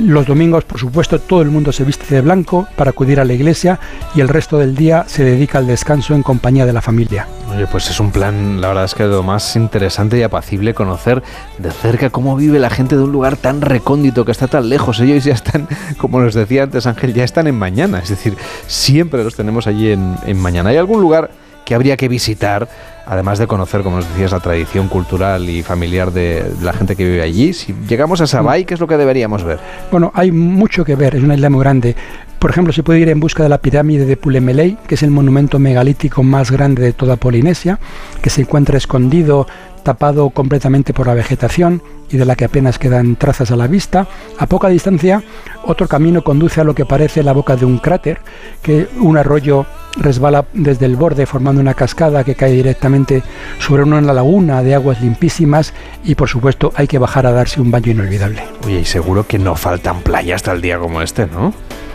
S31: Los domingos, por supuesto, todo el mundo se viste de blanco para acudir a la iglesia y el resto del día se dedica al descanso en compañía de la familia.
S1: Oye, pues es un plan, la verdad es que lo más interesante y apacible conocer de cerca cómo vive la gente de un lugar tan recóndito que está tan lejos. Ellos ya están, como nos decía antes Ángel, ya están en mañana. Es decir, siempre los tenemos allí en, en mañana. ¿Hay algún lugar que habría que visitar? Además de conocer, como nos decías, la tradición cultural y familiar de la gente que vive allí. Si llegamos a Sabay, ¿qué es lo que deberíamos ver?
S31: Bueno, hay mucho que ver, es una isla muy grande. Por ejemplo, se puede ir en busca de la pirámide de Pulemelei, que es el monumento megalítico más grande de toda Polinesia, que se encuentra escondido, tapado completamente por la vegetación y de la que apenas quedan trazas a la vista. A poca distancia, otro camino conduce a lo que parece la boca de un cráter, que un arroyo resbala desde el borde formando una cascada que cae directamente sobre una laguna de aguas limpísimas y por supuesto hay que bajar a darse un baño inolvidable.
S1: Oye, y seguro que no faltan playas tal día como este, ¿no?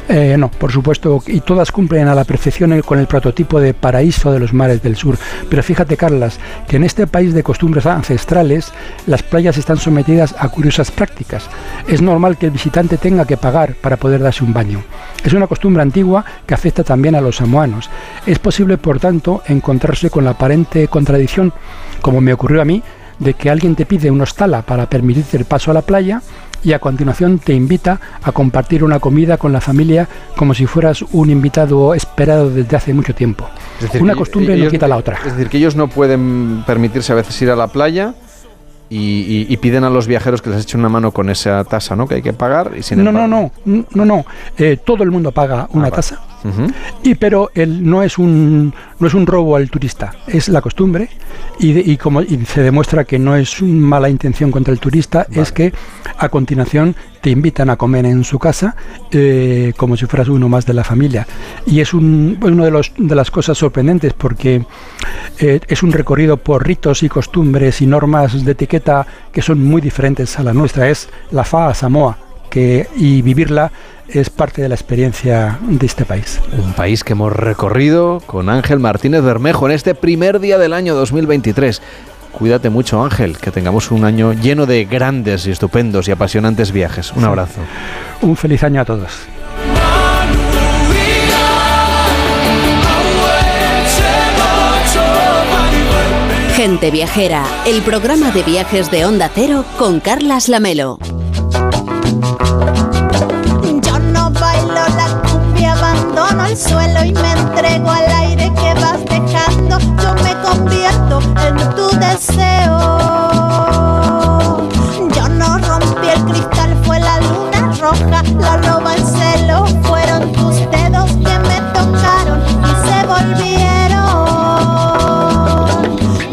S31: Eh, no, por supuesto, y todas cumplen a la perfección el- con el prototipo de paraíso de los mares del sur. Pero fíjate, Carlas, que en este país de costumbres ancestrales, las playas están sometidas a curiosas prácticas. Es normal que el visitante tenga que pagar para poder darse un baño. Es una costumbre antigua que afecta también a los samoanos. Es posible, por tanto, encontrarse con la aparente contradicción, como me ocurrió a mí, de que alguien te pide un hostala para permitirte el paso a la playa y a continuación te invita a compartir una comida con la familia como si fueras un invitado esperado desde hace mucho tiempo.
S1: Es decir,
S31: una costumbre no
S1: ellos-
S31: quita la otra.
S1: Es decir, que ellos no pueden permitirse a veces ir a la playa y, y- y piden a los viajeros que les echen una mano con esa tasa, ¿no? Que hay que pagar y sin
S31: No, no, no, no, no. Eh, todo el mundo paga una
S1: vale.
S31: Y pero el, no es un no es un robo al turista, es la costumbre y, de- y como y se demuestra que no es una mala intención contra el turista, es que a continuación te invitan a comer en su casa eh, como si fueras uno más de la familia. Y es un, uno de los de las cosas sorprendentes porque eh, es un recorrido por ritos y costumbres y normas de etiqueta que son muy diferentes a la nuestra. Es la FA Samoa que y vivirla es parte de la experiencia de este país.
S1: Un país que hemos recorrido con Ángel Martínez Bermejo en este primer día del año 2023. Cuídate mucho, Ángel, que tengamos un año lleno de grandes y estupendos y apasionantes viajes. Un
S31: Sí.
S1: abrazo.
S31: Un feliz año a todos.
S5: Gente Viajera, el programa de viajes de Onda Cero con Carlas Lamelo.
S34: Abandono el suelo y me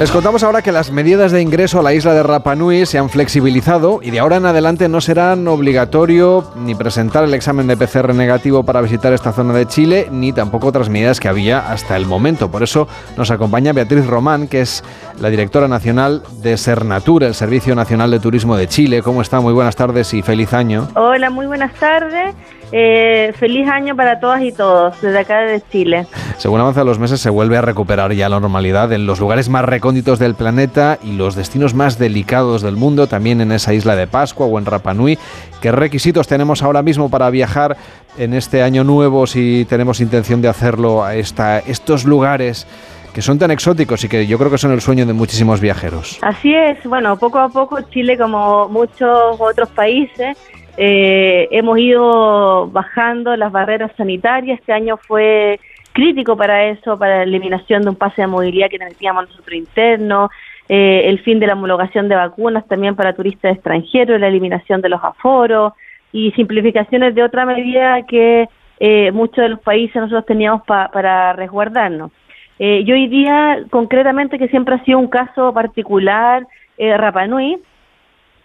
S1: Les contamos ahora que las medidas de ingreso a la isla de Rapa Nui se han flexibilizado y de ahora en adelante no serán obligatorio ni presentar el examen de PCR negativo para visitar esta zona de Chile, ni tampoco otras medidas que había hasta el momento. Por eso nos acompaña Beatriz Román, que es la directora nacional de Sernatur, el Servicio Nacional de Turismo de Chile. ¿Cómo está? Muy buenas tardes y feliz año.
S35: Hola, muy buenas tardes. Eh, feliz año para todas y todos desde acá de Chile.
S1: Según avanzan los meses se vuelve a recuperar ya la normalidad en los lugares más recónditos del planeta y los destinos más delicados del mundo, también en esa isla de Pascua o en Rapa Nui. ¿Qué requisitos tenemos ahora mismo para viajar en este año nuevo si tenemos intención de hacerlo a esta, estos lugares que son tan exóticos y que yo creo que son el sueño de muchísimos viajeros?
S35: Así es, bueno, poco a poco Chile, como muchos otros países, eh, hemos ido bajando las barreras sanitarias. Este año fue crítico para eso, para la eliminación de un pase de movilidad que teníamos nosotros interno, eh, el fin de la homologación de vacunas también para turistas extranjeros, la eliminación de los aforos y simplificaciones de otra medida que eh, muchos de los países nosotros teníamos pa- para resguardarnos. Eh, y hoy día, concretamente, que siempre ha sido un caso particular, eh, Rapa Nui,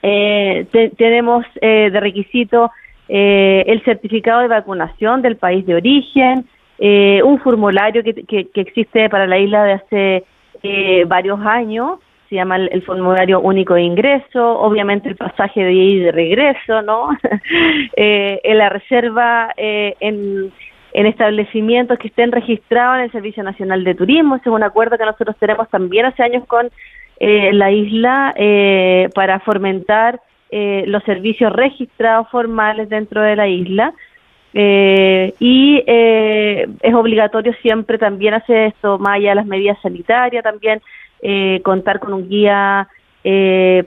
S35: eh, te- tenemos eh, de requisito eh, el certificado de vacunación del país de origen, eh, un formulario que, que- que existe para la isla de hace eh, varios años, se llama el, formulario único de ingreso, obviamente el pasaje de ida y de regreso, ¿no? Eh, en la reserva en, en establecimientos que estén registrados en el Servicio Nacional de Turismo, es un acuerdo que nosotros tenemos también hace años con eh, la isla eh, para fomentar eh, los servicios registrados formales dentro de la isla. Eh, y eh, es obligatorio siempre también hacer esto, más allá de las medidas sanitarias, también eh, contar con un guía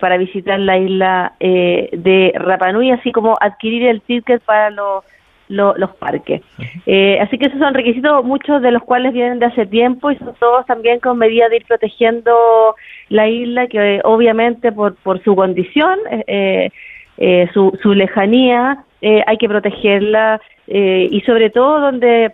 S35: para visitar la isla de Rapa Nui, así como adquirir el ticket para los lo- los parques. Eh, así que esos son requisitos, muchos de los cuales vienen de hace tiempo y son todos también con medidas de ir protegiendo la isla, que eh, obviamente por, por su condición, eh, eh, su, su lejanía, eh, hay que protegerla eh, y sobre todo donde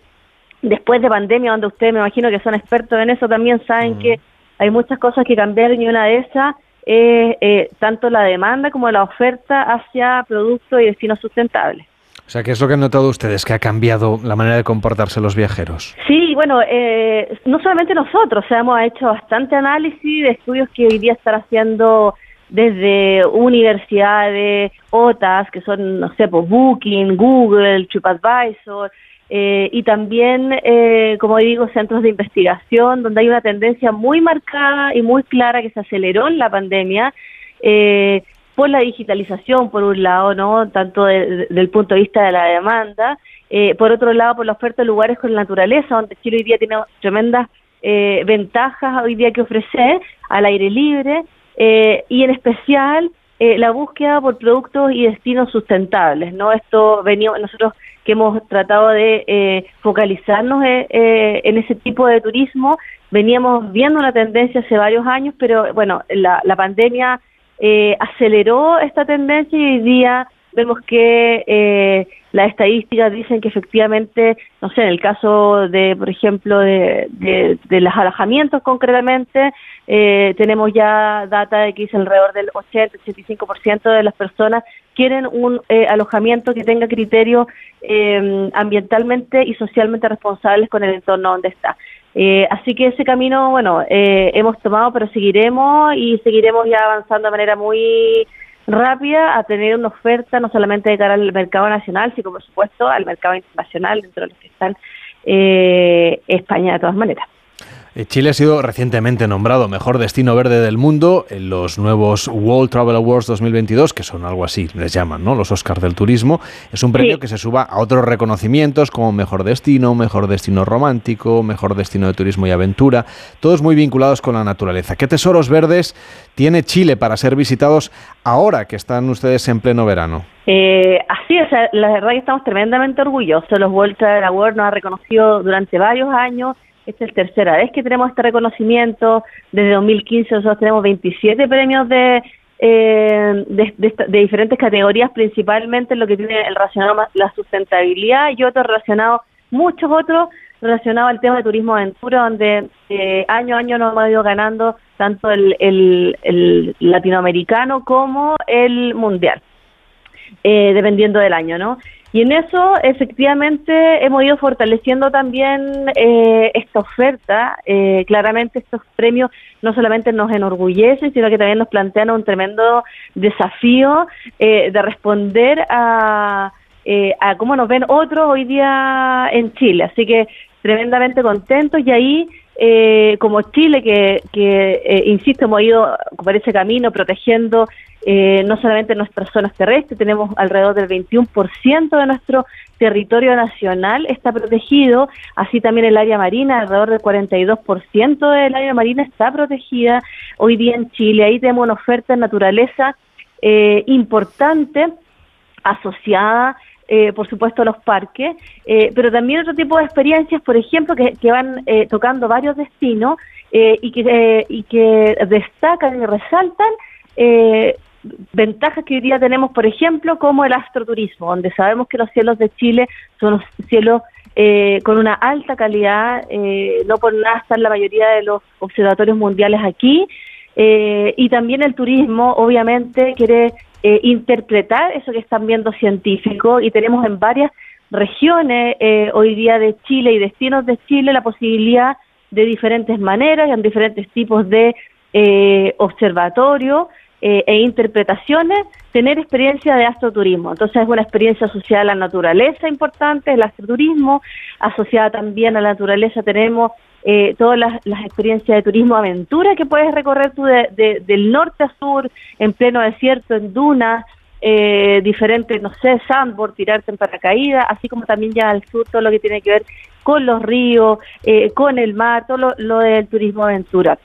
S35: después de pandemia, donde ustedes me imagino que son expertos en eso, también saben que hay muchas cosas que cambiaron y una de esas es eh, tanto la demanda como la oferta hacia productos y destinos sustentables.
S1: O sea, ¿qué es lo que han notado ustedes que ha cambiado la manera de comportarse los viajeros?
S35: Sí, bueno, eh, no solamente nosotros, o sea, hemos hecho bastante análisis de estudios que hoy día están haciendo desde universidades, OTAS, que son, no sé, pues Booking, Google, TripAdvisor, eh, y también, eh, como digo, centros de investigación, donde hay una tendencia muy marcada y muy clara que se aceleró en la pandemia. Eh, por la digitalización, por un lado, ¿no? Tanto de- de- del punto de vista de la demanda, eh, por otro lado, por la oferta de lugares con naturaleza, donde Chile hoy día tiene tremendas eh, ventajas hoy día que ofrecer al aire libre, eh, y en especial eh, la búsqueda por productos y destinos sustentables, ¿no? Esto venimos nosotros que hemos tratado de eh, focalizarnos en ese tipo de turismo, veníamos viendo una tendencia hace varios años, pero bueno, la, la pandemia eh, aceleró esta tendencia y hoy día vemos que eh, las estadísticas dicen que efectivamente, no sé, en el caso de, por ejemplo, de, de, los alojamientos concretamente, eh, tenemos ya data de que dice alrededor del 80-85% de las personas quieren un eh, alojamiento que tenga criterios eh, ambientalmente y socialmente responsables con el entorno donde está. Eh, así que ese camino, bueno, eh, hemos tomado, pero seguiremos y seguiremos ya avanzando de manera muy rápida a tener una oferta no solamente de cara al mercado nacional, sino por supuesto al mercado internacional, dentro de los que están eh, España de todas maneras.
S1: Eh, Chile ha sido recientemente nombrado mejor destino verde del mundo en los nuevos World Travel Awards 2022, que son algo así, les llaman, ¿no? Los Oscars del turismo. Es un premio
S35: Sí.
S1: que se suba a otros reconocimientos como mejor destino, mejor destino romántico, mejor destino de turismo y aventura, todos muy vinculados con la naturaleza. ¿Qué tesoros verdes tiene Chile para ser visitados ahora que están ustedes en pleno verano?
S35: Eh, así es, la verdad que estamos tremendamente orgullosos. Los World Travel Awards nos ha reconocido durante varios años. Esta es la tercera vez que tenemos este reconocimiento. Desde 2015 nosotros tenemos 27 premios de, eh, de, de diferentes categorías, principalmente lo que tiene el relacionado más la sustentabilidad y otros relacionados, muchos otros relacionados al tema de turismo aventura, donde eh, año a año nos hemos ido ganando tanto el, el- el latinoamericano como el mundial eh, dependiendo del año, ¿no? Y en eso, efectivamente, hemos ido fortaleciendo también eh, esta oferta. Eh, claramente, estos premios no solamente nos enorgullecen, sino que también nos plantean un tremendo desafío eh, de responder a, eh, a cómo nos ven otros hoy día en Chile. Así que tremendamente contentos y ahí eh, como Chile, que, que eh, insisto, hemos ido por ese camino protegiendo eh, no solamente nuestras zonas terrestres, tenemos alrededor del 21% de nuestro territorio nacional está protegido, así también el área marina, alrededor del 42% del área marina está protegida hoy día en Chile. Ahí tenemos una oferta de naturaleza eh, importante asociada, eh, por supuesto, a los parques, eh, pero también otro tipo de experiencias, por ejemplo, que, van eh, tocando varios destinos eh, y, que, eh, y que destacan y resaltan ventajas que hoy día tenemos, por ejemplo, como el astroturismo, donde sabemos que los cielos de Chile son los cielos eh, con una alta calidad. eh, no por nada están la mayoría de los observatorios mundiales aquí. Eh, y también el turismo, obviamente, quiere eh, interpretar eso que están viendo científicos y tenemos en varias regiones eh, hoy día de Chile y destinos de Chile la posibilidad de diferentes maneras y en diferentes tipos de observatorio eh, e interpretaciones tener experiencia de astroturismo. Entonces es una experiencia asociada a la naturaleza importante, el astroturismo, asociada también a la naturaleza tenemos eh, todas las, las experiencias de turismo aventura que puedes recorrer tú de- de- del norte a sur, en pleno desierto, en dunas, eh, diferentes, no sé, sandboard, tirarte en paracaídas, así como también ya al sur todo lo que tiene que ver con los ríos, eh, con el mar, todo lo, lo del turismo aventura.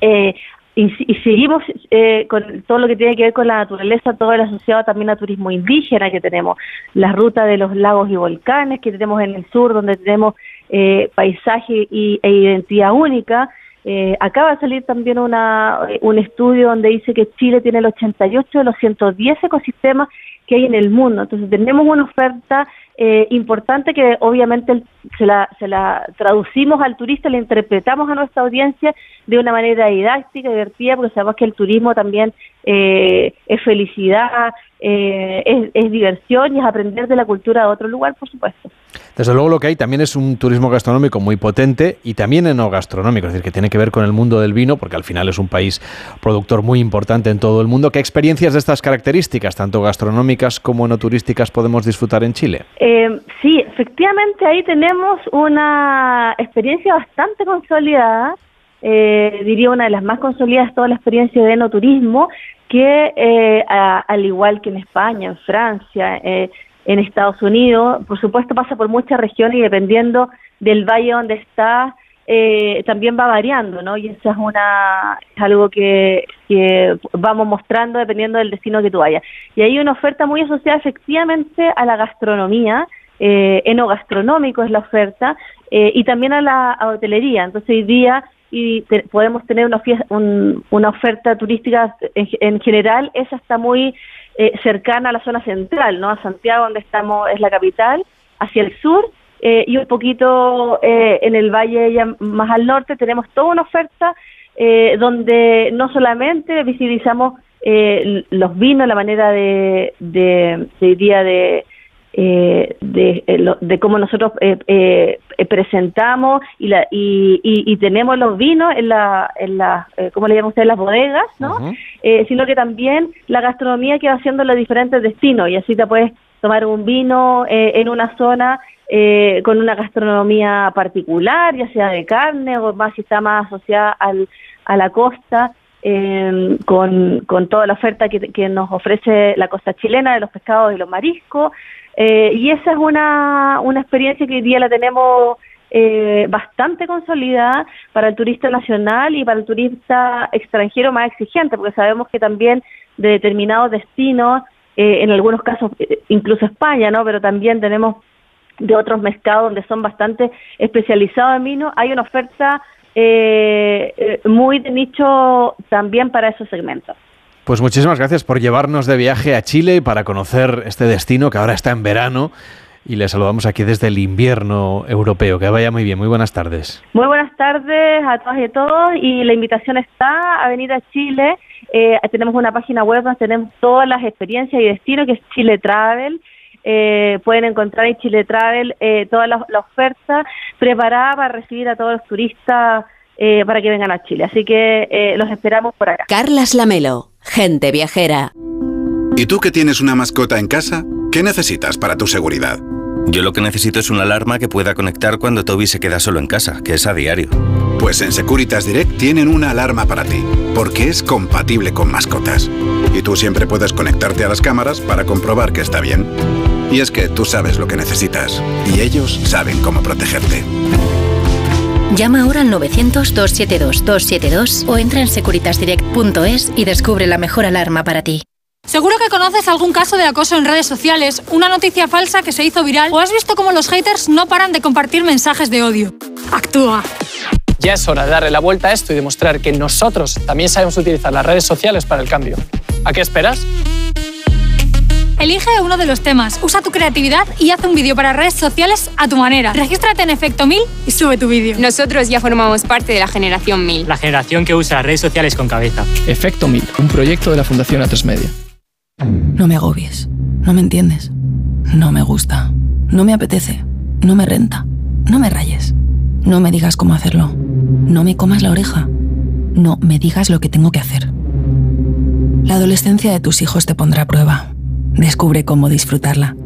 S35: Eh, y, seguimos eh, con todo lo que tiene que ver con la naturaleza, todo el asociado también a turismo indígena que tenemos, la ruta de los lagos y volcanes que tenemos en el sur, donde tenemos eh, paisaje y, e identidad única. Eh, acaba de salir también una, un estudio donde dice que Chile tiene el 88 de los 110 ecosistemas que hay en el mundo. Entonces tenemos una oferta eh, importante que obviamente se la, se la traducimos al turista, la interpretamos a nuestra audiencia de una manera didáctica, divertida, porque sabemos que el turismo también eh, es felicidad, eh, es, es diversión y es aprender de la cultura de otro lugar, por supuesto.
S1: Desde luego lo que hay también es un turismo gastronómico muy potente y también enogastronómico, es decir, que tiene que ver con el mundo del vino, porque al final es un país productor muy importante en todo el mundo. ¿Qué experiencias de estas características, tanto gastronómicas como no turísticas, podemos disfrutar en Chile?
S35: Eh, sí, efectivamente ahí tenemos una experiencia bastante consolidada, eh, diría una de las más consolidadas, toda la experiencia de enoturismo, que eh, al igual que en España, en Francia, eh, en Estados Unidos, por supuesto pasa por muchas regiones y dependiendo del valle donde está, eh, también va variando, ¿no? Y eso es una es algo que, que vamos mostrando dependiendo del destino que tú vayas. Y hay una oferta muy asociada efectivamente a la gastronomía, eh, enogastronómico es la oferta, eh, y también a la a hotelería. Entonces hoy día y te- podemos tener una, fies- un- una oferta turística en, en general, esa está muy eh, cercana a la zona central, ¿no? A Santiago, donde estamos, es la capital, hacia el sur, eh, y un poquito eh, en el valle ya más al norte tenemos toda una oferta eh, donde no solamente visibilizamos eh, los vinos, la manera de, de, de de, eh, de, eh, lo- de cómo nosotros eh, eh, eh, presentamos y, la, y, y, y tenemos los vinos en la, en la ¿cómo le llaman ustedes? Las bodegas, ¿no? Eh, sino que también la gastronomía que va haciendo los diferentes destinos y así te puedes tomar un vino eh, en una zona eh, con una gastronomía particular, ya sea de carne o más si está más asociada al, a la costa, eh, con, con toda la oferta que, que nos ofrece la costa chilena de los pescados y los mariscos. Eh, y esa es una, una experiencia que hoy día la tenemos eh, bastante consolidada para el turista nacional y para el turista extranjero más exigente, porque sabemos que también de determinados destinos, eh, en algunos casos eh, incluso España, ¿no? Pero también tenemos de otros mercados donde son bastante especializados en vino, hay una oferta eh, eh, muy de nicho también para esos segmentos.
S1: Pues muchísimas gracias por llevarnos de viaje a Chile y para conocer este destino que ahora está en verano. Y le saludamos aquí desde el invierno europeo. Que vaya muy bien. Muy buenas tardes.
S35: Muy buenas tardes a todas y a todos y la invitación está a venir a Chile. Eh, tenemos una página web donde tenemos todas las experiencias y destinos que es Chile Travel. Eh, pueden encontrar en Chile Travel eh, toda la, la oferta preparada para recibir a todos los turistas eh, para que vengan a Chile. Así que eh, los esperamos por acá.
S5: Carlas Lamelo, gente viajera.
S36: ¿Y tú que tienes una mascota en casa? ¿Qué necesitas para tu seguridad?
S37: Yo lo que necesito es una alarma que pueda conectar cuando Toby se queda solo en casa, que es a diario.
S36: Pues en Securitas Direct tienen una alarma para ti, porque es compatible con mascotas. Y tú siempre puedes conectarte a las cámaras para comprobar que está bien. Y es que tú sabes lo que necesitas, y ellos saben cómo protegerte.
S38: Llama ahora al 900-272-272 o entra en securitasdirect.es y descubre la mejor alarma para ti.
S39: Seguro que conoces algún caso de acoso en redes sociales, una noticia falsa que se hizo viral o has visto cómo los haters no paran de compartir mensajes de odio. Actúa.
S40: Ya es hora de darle la vuelta a esto y demostrar que nosotros también sabemos utilizar las redes sociales para el cambio. ¿A qué esperas?
S11: Elige uno de los temas, usa tu creatividad y haz un vídeo para redes sociales a tu manera. Regístrate en Efecto 1000 y sube tu vídeo.
S13: Nosotros ya formamos parte de la generación 1000.
S41: La generación que usa las redes sociales con cabeza.
S40: Efecto 1000, un proyecto de la Fundación Atresmedia.
S10: No me agobies. No me entiendes. No me gusta. No me apetece. No me renta. No me rayes. No me digas cómo hacerlo. No me comas la oreja. No me digas lo que tengo que hacer. La adolescencia de tus hijos te pondrá a prueba. Descubre cómo disfrutarla.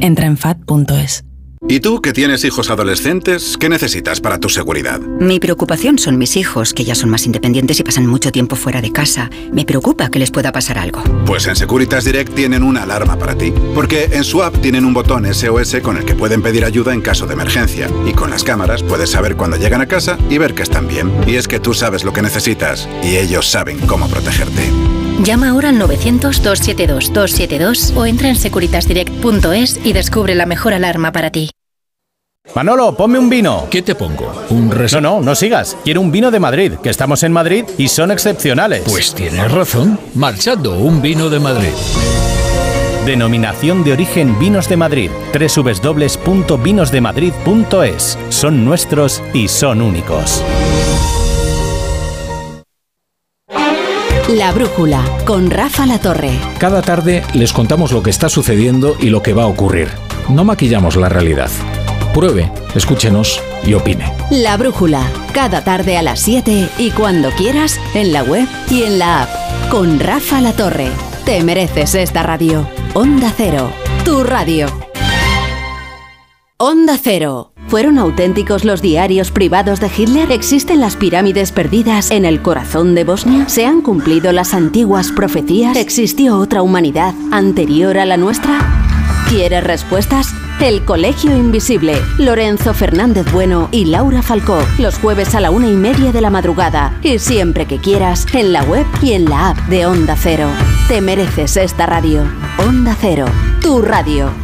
S10: Entra en fat.es.
S8: ¿Y tú que tienes hijos adolescentes, qué necesitas para tu seguridad?
S9: Mi preocupación son mis hijos, que ya son más independientes y pasan mucho tiempo fuera de casa. Me preocupa que les pueda pasar algo.
S8: Pues en Securitas Direct tienen una alarma para ti. Porque en su app tienen un botón SOS con el que pueden pedir ayuda en caso de emergencia. Y con las cámaras puedes saber cuando llegan a casa y ver que están bien. Y es que tú sabes lo que necesitas y ellos saben cómo protegerte.
S38: Llama ahora al 900-272-272 o entra en securitasdirect.es y descubre la mejor alarma para ti.
S42: Manolo, ponme un vino.
S43: ¿Qué te pongo? ¿Un
S42: No, no, no sigas. Quiero un vino de Madrid, que estamos en Madrid y son excepcionales.
S43: Pues tienes razón. Marchando, un vino de Madrid.
S42: Denominación de origen Vinos de Madrid. www.vinosdemadrid.es. Son nuestros y son únicos.
S5: La Brújula, con Rafa La Torre.
S44: Cada tarde les contamos lo que está sucediendo y lo que va a ocurrir. No maquillamos la realidad. Pruebe, escúchenos y opine.
S5: La Brújula, cada tarde a las 7 y cuando quieras, en la web y en la app. Con Rafa La Torre. Te mereces esta radio. Onda Cero, tu radio. Onda Cero. ¿Fueron auténticos los diarios privados de Hitler? ¿Existen las pirámides perdidas en el corazón de Bosnia? ¿Se han cumplido las antiguas profecías? ¿Existió otra humanidad anterior a la nuestra? ¿Quieres respuestas? El Colegio Invisible. Lorenzo Fernández Bueno y Laura Falcó. Los jueves a la una y media de la madrugada. Y siempre que quieras, en la web y en la app de Onda Cero. Te mereces esta radio. Onda Cero. Tu radio.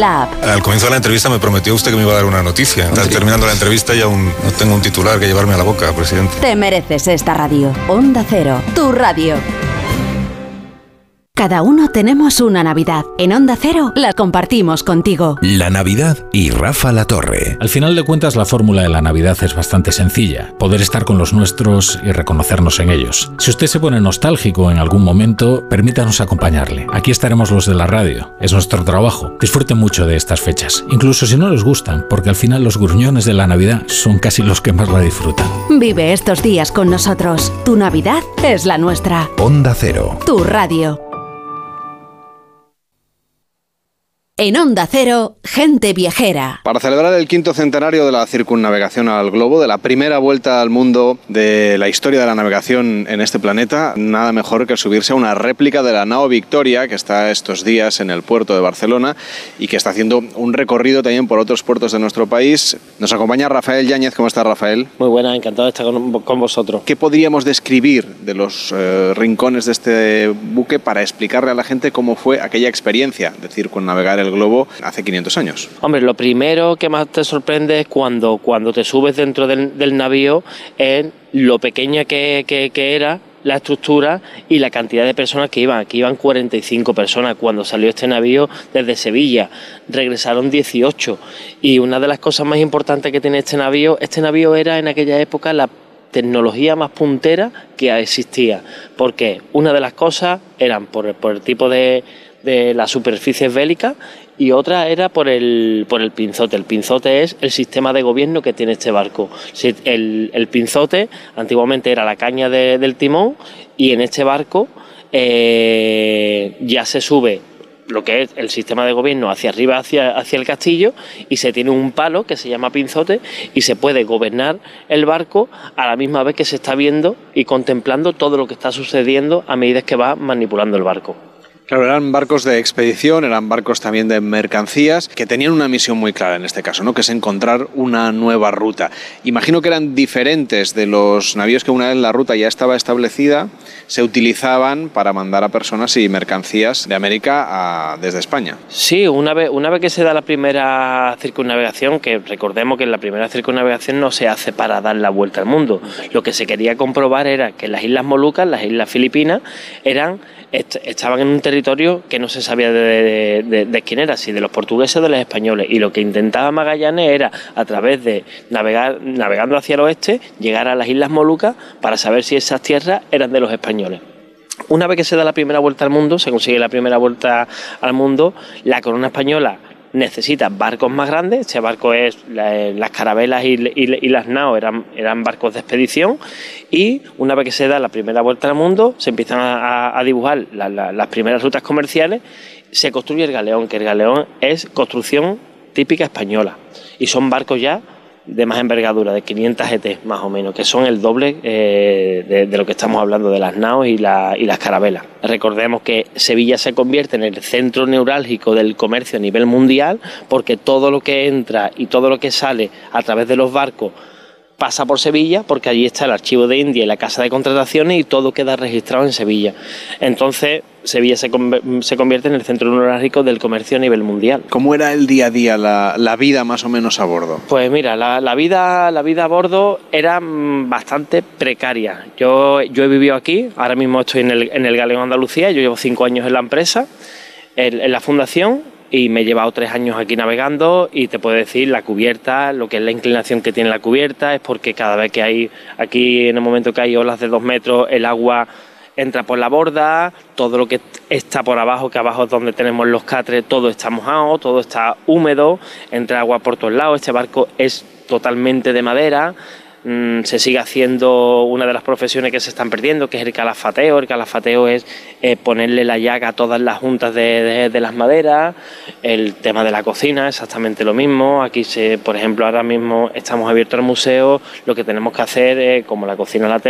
S45: Al comienzo de la entrevista me prometió usted que me iba a dar una noticia. Está terminando la entrevista y aún no tengo un titular que llevarme a la boca, presidente.
S5: Te mereces esta radio. Onda Cero, tu radio. Cada uno tenemos una Navidad. En Onda Cero la compartimos contigo.
S46: La Navidad y Rafa La Torre.
S44: Al final de cuentas, la fórmula de la Navidad es bastante sencilla. Poder estar con los nuestros y reconocernos en ellos. Si usted se pone nostálgico en algún momento, permítanos acompañarle. Aquí estaremos los de la radio. Es nuestro trabajo. Disfruten mucho de estas fechas. Incluso si no les gustan, porque al final los gruñones de la Navidad son casi los que más la disfrutan.
S5: Vive estos días con nosotros. Tu Navidad es la nuestra.
S46: Onda Cero.
S5: Tu radio. En Onda Cero, gente viajera.
S1: Para celebrar el quinto centenario de la circunnavegación al globo, de la primera vuelta al mundo de la historia de la navegación en este planeta, nada mejor que subirse a una réplica de la nao Victoria, que está estos días en el puerto de Barcelona y que está haciendo un recorrido también por otros puertos de nuestro país. Nos acompaña Rafael Yáñez. ¿Cómo está Rafael?
S47: Muy buena, encantado de estar con, con vosotros.
S1: ¿Qué podríamos describir de los eh, rincones de este buque para explicarle a la gente cómo fue aquella experiencia de circunnavegar el globo hace 500 años?
S47: Hombre, lo primero que más te sorprende es cuando, cuando te subes dentro del, del navío, es lo pequeña que, que, que era la estructura y la cantidad de personas que iban. Aquí iban 45 personas cuando salió este navío desde Sevilla. Regresaron 18. Y una de las cosas más importantes que tiene este navío, este navío era en aquella época la tecnología más puntera que existía. Porque una de las cosas eran por, el tipo de, de las superficies bélicas y otra era por el, por el pinzote. El pinzote es el sistema de gobierno que tiene este barco. El, pinzote antiguamente era la caña del timón y en este barco eh, ya se sube lo que es el sistema de gobierno hacia arriba, hacia, hacia el castillo, y se tiene un palo que se llama pinzote y se puede gobernar el barco a la misma vez que se está viendo y contemplando todo lo que está sucediendo a medida que va manipulando el barco.
S1: Claro, eran barcos de expedición, eran barcos también de mercancías, que tenían una misión muy clara en este caso, ¿no? que es encontrar una nueva ruta. Imagino que eran diferentes de los navíos que una vez la ruta ya estaba establecida, se utilizaban para mandar a personas y mercancías de América desde España.
S47: Sí, una vez, una vez que se da la primera circunnavegación, que recordemos que la primera circunnavegación no se hace para dar la vuelta al mundo, lo que se quería comprobar era que las Islas Molucas, las Islas Filipinas, eran estaban en un territorio que no se sabía de, quién era, si de los portugueses o de los españoles. Y lo que intentaba Magallanes era, a través de navegar, navegando hacia el oeste, llegar a las Islas Molucas para saber si esas tierras eran de los españoles. Una vez que se da la primera vuelta al mundo, se consigue la primera vuelta al mundo, la corona española necesita barcos más grandes. Este barco es las carabelas y, las naos eran, eran, barcos de expedición. Y una vez que se da la primera vuelta al mundo, se empiezan a, dibujar las primeras rutas comerciales. Se construye el galeón, que el galeón es construcción típica española. Y son barcos ya de más envergadura, de 500 GT más o menos, que son el doble eh, de, lo que estamos hablando de las naos y las carabelas. Recordemos que Sevilla se convierte en el centro neurálgico del comercio a nivel mundial porque todo lo que entra y todo lo que sale a través de los barcos pasa por Sevilla porque allí está el archivo de India y la casa de contrataciones y todo queda registrado en Sevilla. Entonces, Sevilla se, convierte en el centro neurálgico del comercio a nivel mundial.
S1: ¿Cómo era el día a día, la, vida más o menos a bordo?
S47: Pues mira, la, vida, la vida a bordo era mm, bastante precaria. Yo, yo he vivido aquí, ahora mismo estoy en el, en el Galeón Andalucía, yo llevo cinco años en la empresa, en la fundación y me he llevado tres años aquí navegando y te puedo decir la cubierta, lo que es la inclinación que tiene la cubierta, es porque cada vez que hay, aquí en el momento que hay olas de dos metros, el agua entra por la borda, todo lo que está por abajo, que abajo es donde tenemos los catres, todo está mojado, todo está húmedo, entra agua por todos lados, este barco es totalmente de madera, Mm, se sigue haciendo una de las profesiones que se están perdiendo, que es el calafateo. El calafateo es eh, ponerle la llaga a todas las juntas de, las maderas. El tema de la cocina, exactamente lo mismo. Aquí, se, por ejemplo, ahora mismo estamos abiertos al museo. Lo que tenemos que hacer, como la cocina la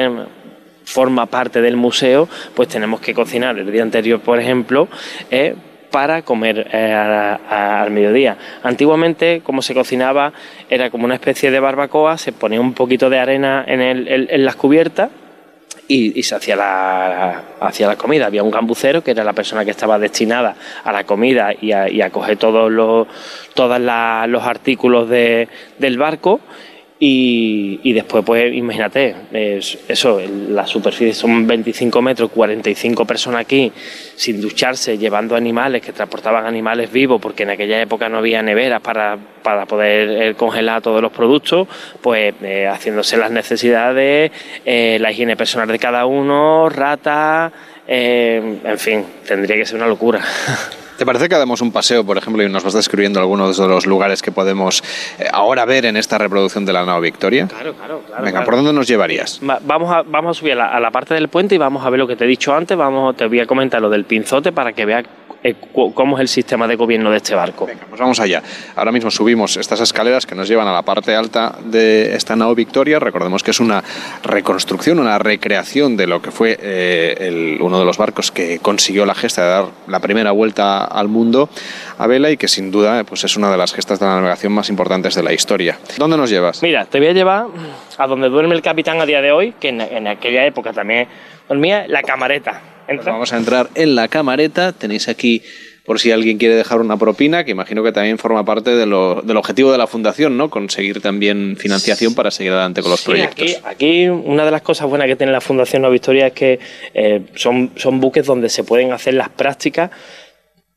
S47: forma parte del museo, pues tenemos que cocinar el día anterior, por ejemplo, eh, para comer eh, al mediodía. Antiguamente, como se cocinaba, era como una especie de barbacoa, se ponía un poquito de arena en, las cubiertas y, se hacía la, la comida. Había un gambucero que era la persona que estaba destinada a la comida y a, coger todos los, todos los artículos del barco y, después, pues imagínate, eso, la superficie son 25 metros, 45 personas aquí, sin ducharse, llevando animales, que transportaban animales vivos, porque en aquella época no había neveras para, poder eh, congelar todos los productos, pues eh, haciéndose las necesidades, eh, la higiene personal de cada uno, rata, en fin, tendría que ser una locura.
S1: ¿Te parece que damos un paseo, por ejemplo, y nos vas describiendo algunos de los lugares que podemos eh, ahora ver en esta reproducción de la nave Victoria?
S47: Claro, claro, claro.
S1: Venga, ¿por dónde nos llevarías?
S47: vamos, a, vamos a subir a la, parte del puente y vamos a ver lo que te he dicho antes. Vamos, te voy a comentar lo del pinzote para que veas eh, cómo es el sistema de gobierno de este barco.
S1: Venga, pues vamos allá. Ahora mismo subimos estas escaleras que nos llevan a la parte alta de esta nao Victoria. Recordemos que es una reconstrucción, una recreación de lo que fue eh, uno de los barcos que consiguió la gesta de dar la primera vuelta al mundo a vela y que sin duda pues es una de las gestas de la navegación más importantes de la historia. ¿Dónde nos llevas?
S47: Mira, te voy a llevar a donde duerme el capitán a día de hoy, que en, aquella época también dormía, la camareta
S1: pues vamos a entrar en la camareta. Tenéis aquí, por si alguien quiere dejar una propina, que imagino que también forma parte del objetivo de la fundación, ¿no? Conseguir también financiación para seguir adelante con los proyectos.
S47: Aquí, una de las cosas buenas que tiene la Fundación Nueva Victoria es que eh, son, son buques donde se pueden hacer las prácticas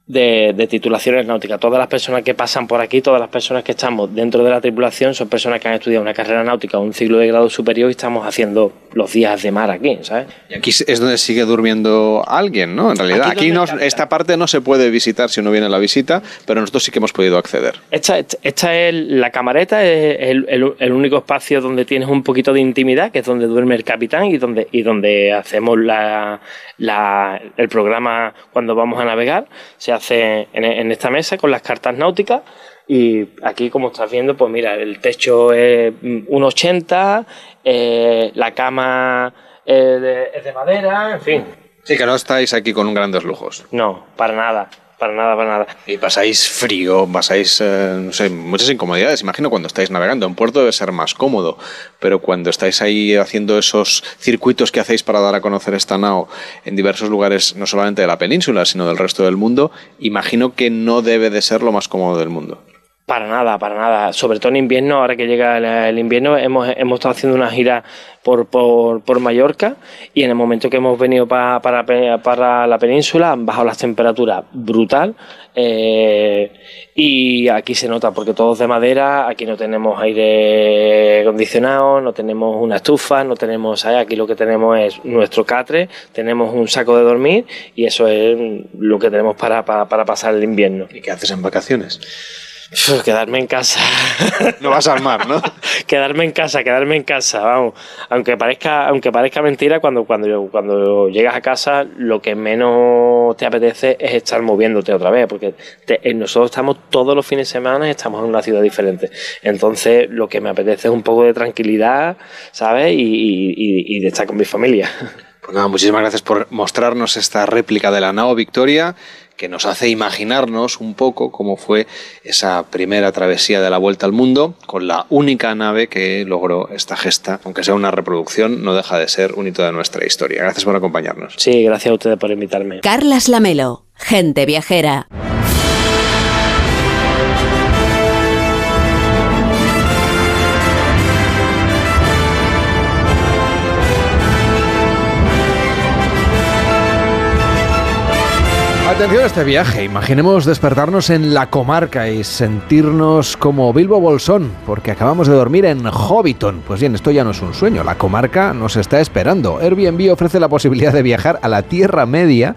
S47: de, de, titulaciones náuticas. Todas las personas que pasan por aquí, todas las personas que estamos dentro de la tripulación son personas que han estudiado una carrera náutica o un ciclo de grado superior y estamos haciendo los días de mar aquí, ¿sabes?
S48: Y aquí es donde sigue durmiendo alguien, ¿no? En realidad, aquí, aquí no, esta parte no se puede visitar si uno viene a la visita, pero nosotros sí que hemos podido acceder.
S47: Esta, esta es la camareta, es el, el, el, único espacio donde tienes un poquito de intimidad, que es donde duerme el capitán y donde, y donde hacemos la, la, el programa cuando vamos a navegar. Se hace en, en esta mesa con las cartas náuticas. Y aquí, como estás viendo, pues mira, el techo es 1,80, eh, la cama es de, es de, madera, en fin.
S48: Sí, que no estáis aquí con grandes lujos.
S47: No, para nada. Para nada, para nada.
S48: Y pasáis frío, pasáis, eh, no sé, muchas incomodidades. Imagino cuando estáis navegando. En puerto debe ser más cómodo, pero cuando estáis ahí haciendo esos circuitos que hacéis para dar a conocer esta nao en diversos lugares, no solamente de la península, sino del resto del mundo, imagino que no debe de ser lo más cómodo del mundo.
S47: Para nada, para nada. Sobre todo en invierno, ahora que llega el, invierno, hemos, hemos estado haciendo una gira por, por, por, Mallorca y en el momento que hemos venido para, para, para la península han bajado las temperaturas brutal eh, y aquí se nota porque todo es de madera, aquí no tenemos aire acondicionado, no tenemos una estufa, no tenemos, aquí lo que tenemos es nuestro catre, tenemos un saco de dormir y eso es lo que tenemos para, para, para pasar el invierno.
S48: ¿Y qué haces en vacaciones?
S47: Uf, quedarme en casa.
S48: No vas al mar, ¿no?
S47: quedarme en casa, quedarme en casa, vamos. Aunque parezca, aunque parezca mentira, cuando, cuando, cuando llegas a casa, lo que menos te apetece es estar moviéndote otra vez, porque te, nosotros estamos todos los fines de semana, estamos en una ciudad diferente. Entonces, lo que me apetece es un poco de tranquilidad, ¿sabes? Y, y, y de estar con mi familia.
S48: Pues nada, muchísimas gracias por mostrarnos esta réplica de la nao Victoria que nos hace imaginarnos un poco cómo fue esa primera travesía de la vuelta al mundo con la única nave que logró esta gesta, aunque sea una reproducción, no deja de ser un hito de nuestra historia. Gracias por acompañarnos.
S47: Sí, gracias a ustedes por invitarme.
S5: Carlas Lamelo, gente viajera.
S1: Atención a este viaje. Imaginemos despertarnos en la comarca y sentirnos como Bilbo Bolsón, porque acabamos de dormir en Hobbiton. Pues bien, esto ya no es un sueño. La comarca nos está esperando. Airbnb ofrece la posibilidad de viajar a la Tierra Media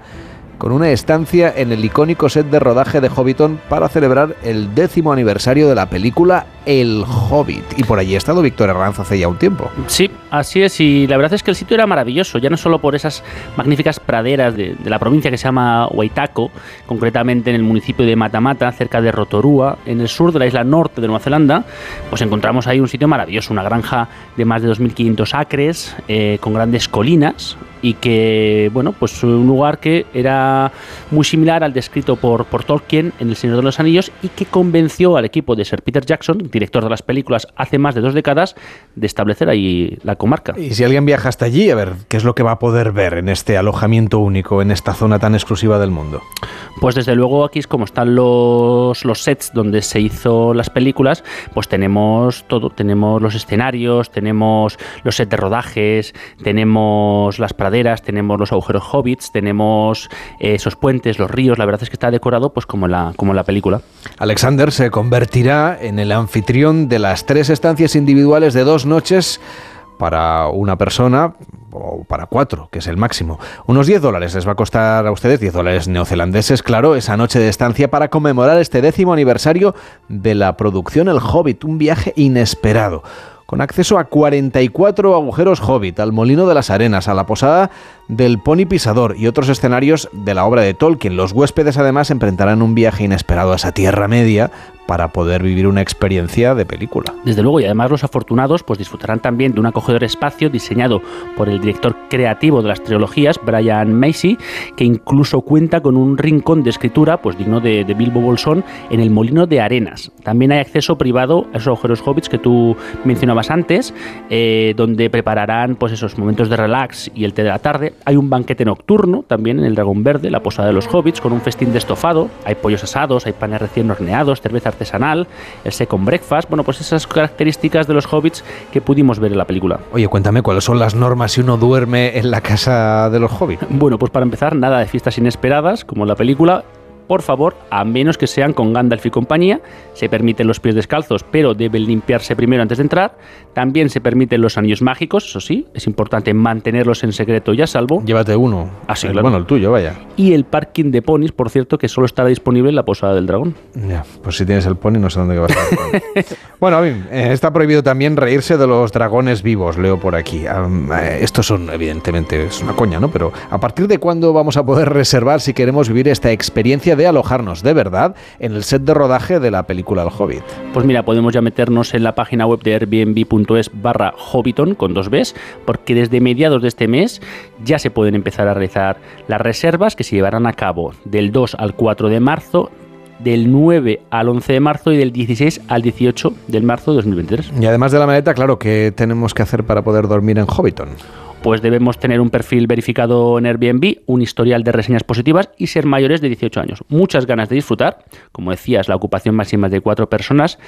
S1: con una estancia en el icónico set de rodaje de Hobbiton para celebrar el décimo aniversario de la película El Hobbit. Y por allí ha estado Víctor Herranz hace ya un tiempo.
S2: Sí, así es. Y la verdad es que el sitio era maravilloso, ya no solo por esas magníficas praderas de, la provincia que se llama Waitako, concretamente en el municipio de Matamata, cerca de Rotorua, en el sur de la isla norte de Nueva Zelanda, pues encontramos ahí un sitio maravilloso, una granja de más de 2.500 acres, eh, con grandes colinas, y que, bueno, pues un lugar que era muy similar al descrito por, por Tolkien en El Señor de los Anillos y que convenció al equipo de Sir Peter Jackson, director de las películas hace más de dos décadas, de establecer ahí la comarca.
S1: Y si alguien viaja hasta allí, a ver, ¿qué es lo que va a poder ver en este alojamiento único, en esta zona tan exclusiva del mundo?
S2: Pues desde luego aquí es como están los, los sets donde se hizo las películas, pues tenemos todo, tenemos los escenarios, tenemos los sets de rodajes, tenemos las praderas, tenemos los agujeros hobbits, tenemos eh, esos puentes, los ríos, la verdad es que está decorado pues como la, como la película.
S1: Alexander se convertirá en el anfitrión de las tres estancias individuales de dos noches para una persona o para cuatro, que es el máximo. Unos 10 dólares les va a costar a ustedes, 10 dólares neozelandeses, claro, esa noche de estancia para conmemorar este décimo aniversario de la producción El Hobbit, un viaje inesperado con acceso a 44 agujeros Hobbit, al Molino de las Arenas, a la posada del Pony Pisador y otros escenarios de la obra de Tolkien. Los huéspedes además emprenderán un viaje inesperado a esa Tierra Media para poder vivir una experiencia de película.
S2: Desde luego, y además los afortunados pues disfrutarán también de un acogedor espacio diseñado por el director creativo de las trilogías, Brian Macy, que incluso cuenta con un rincón de escritura pues digno de, de Bilbo Bolsón en el Molino de Arenas. También hay acceso privado a esos agujeros hobbits que tú mencionabas antes, eh, donde prepararán pues esos momentos de relax y el té de la tarde. Hay un banquete nocturno también en el Dragón Verde, la posada de los hobbits, con un festín de estofado. Hay pollos asados, hay panes recién horneados, cerveza artesanal, el second breakfast, bueno, pues esas características de los hobbits que pudimos ver en la película.
S1: Oye, cuéntame cuáles son las normas si uno duerme en la casa de los hobbits.
S2: Bueno, pues para empezar, nada de fiestas inesperadas, como en la película, por favor, a menos que sean con Gandalf y compañía. Se permiten los pies descalzos, pero deben limpiarse primero antes de entrar. También se permiten los anillos mágicos, eso sí, es importante mantenerlos en secreto y a salvo.
S1: Llévate uno.
S2: Así,
S1: El-
S2: claro.
S1: Bueno, el tuyo, vaya.
S2: Y el parking de ponis, por cierto, que solo estará disponible en la Posada del Dragón.
S1: Ya, pues si tienes el pony no sé dónde va a bueno, a mí, eh, está prohibido también reírse de los dragones vivos, leo por aquí. Eh, estos son, evidentemente, es una coña, ¿no? Pero ¿a partir de cuándo vamos a poder reservar si queremos vivir esta experiencia de alojarnos de verdad en el set de rodaje de la película El Hobbit?
S2: Pues mira, podemos ya meternos en la página web de airbnb.es barra hobbiton con dos Bs, porque desde mediados de este mes ya se pueden empezar a realizar las reservas que se llevarán a cabo del 2 al 4 de marzo, del 9 al 11 de marzo y del 16 al 18 del marzo de 2023.
S1: Y además de la maleta, claro, ¿qué tenemos que hacer para poder dormir en Hobbiton?
S2: Pues debemos tener un perfil verificado en Airbnb, un historial de reseñas positivas y ser mayores de 18 años. Muchas ganas de disfrutar, como decías, la ocupación máxima es de cuatro personas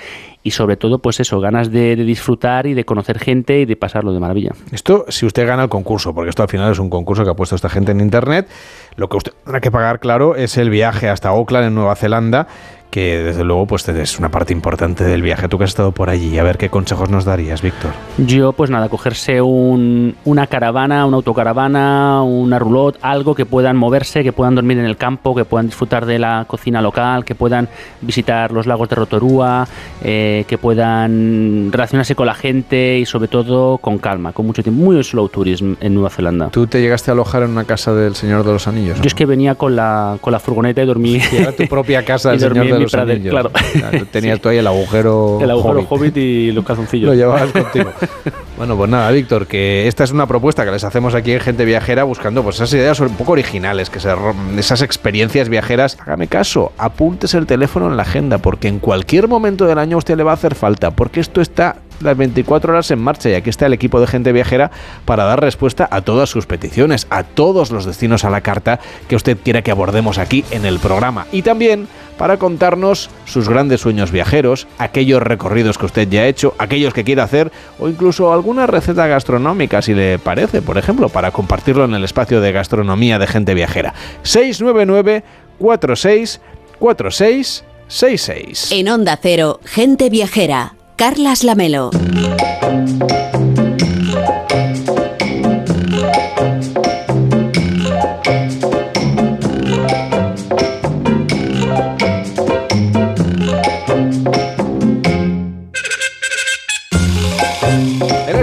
S2: y sobre todo, pues eso, ganas de, de disfrutar y de conocer gente y de pasarlo de maravilla.
S1: Esto si usted gana el concurso, porque esto al final es un concurso que ha puesto esta gente en internet. Lo que usted tendrá que pagar, claro, es el viaje hasta Auckland, en Nueva Zelanda, que desde luego pues es una parte importante del viaje. Tú que has estado por allí, a ver qué consejos nos darías, Víctor.
S2: Yo, pues nada, cogerse un- una caravana, una autocaravana, una roulotte, algo que puedan moverse, que puedan dormir en el campo, que puedan disfrutar de la cocina local, que puedan visitar los lagos de Rotorua, eh, que puedan relacionarse con la gente y sobre todo con calma, con mucho tiempo. Muy slow tourism en Nueva Zelanda.
S1: ¿Tú te llegaste a alojar en una casa del Señor de los Anillos?
S2: Yo es que venía con la, con la furgoneta y dormí.
S1: Y era tu propia casa del Señor de los Anillos.
S2: claro.
S1: Tú tenías tú ahí el agujero
S2: El agujero
S1: Hobbit.
S2: hobbit y los calzoncillos.
S1: Lo llevabas contigo. Bueno, pues nada, Víctor, que esta es una propuesta que les hacemos aquí en Gente Viajera buscando pues esas ideas un poco originales, que se esas experiencias viajeras. Hágame caso, apúntese el teléfono en la agenda, porque en cualquier momento del año a usted le va a hacer falta, porque esto está las 24 horas en marcha y aquí está el equipo de Gente Viajera para dar respuesta a todas sus peticiones, a todos los destinos a la carta que usted quiera que abordemos aquí en el programa. Y también para contarnos sus grandes sueños viajeros, aquellos recorridos que usted ya ha hecho, aquellos que quiera hacer o incluso alguna receta gastronómica si le parece, por ejemplo, para compartirlo en el espacio de gastronomía de gente viajera. 699 46 46 66.
S5: En Onda Cero, Gente Viajera, Carlas Lamelo.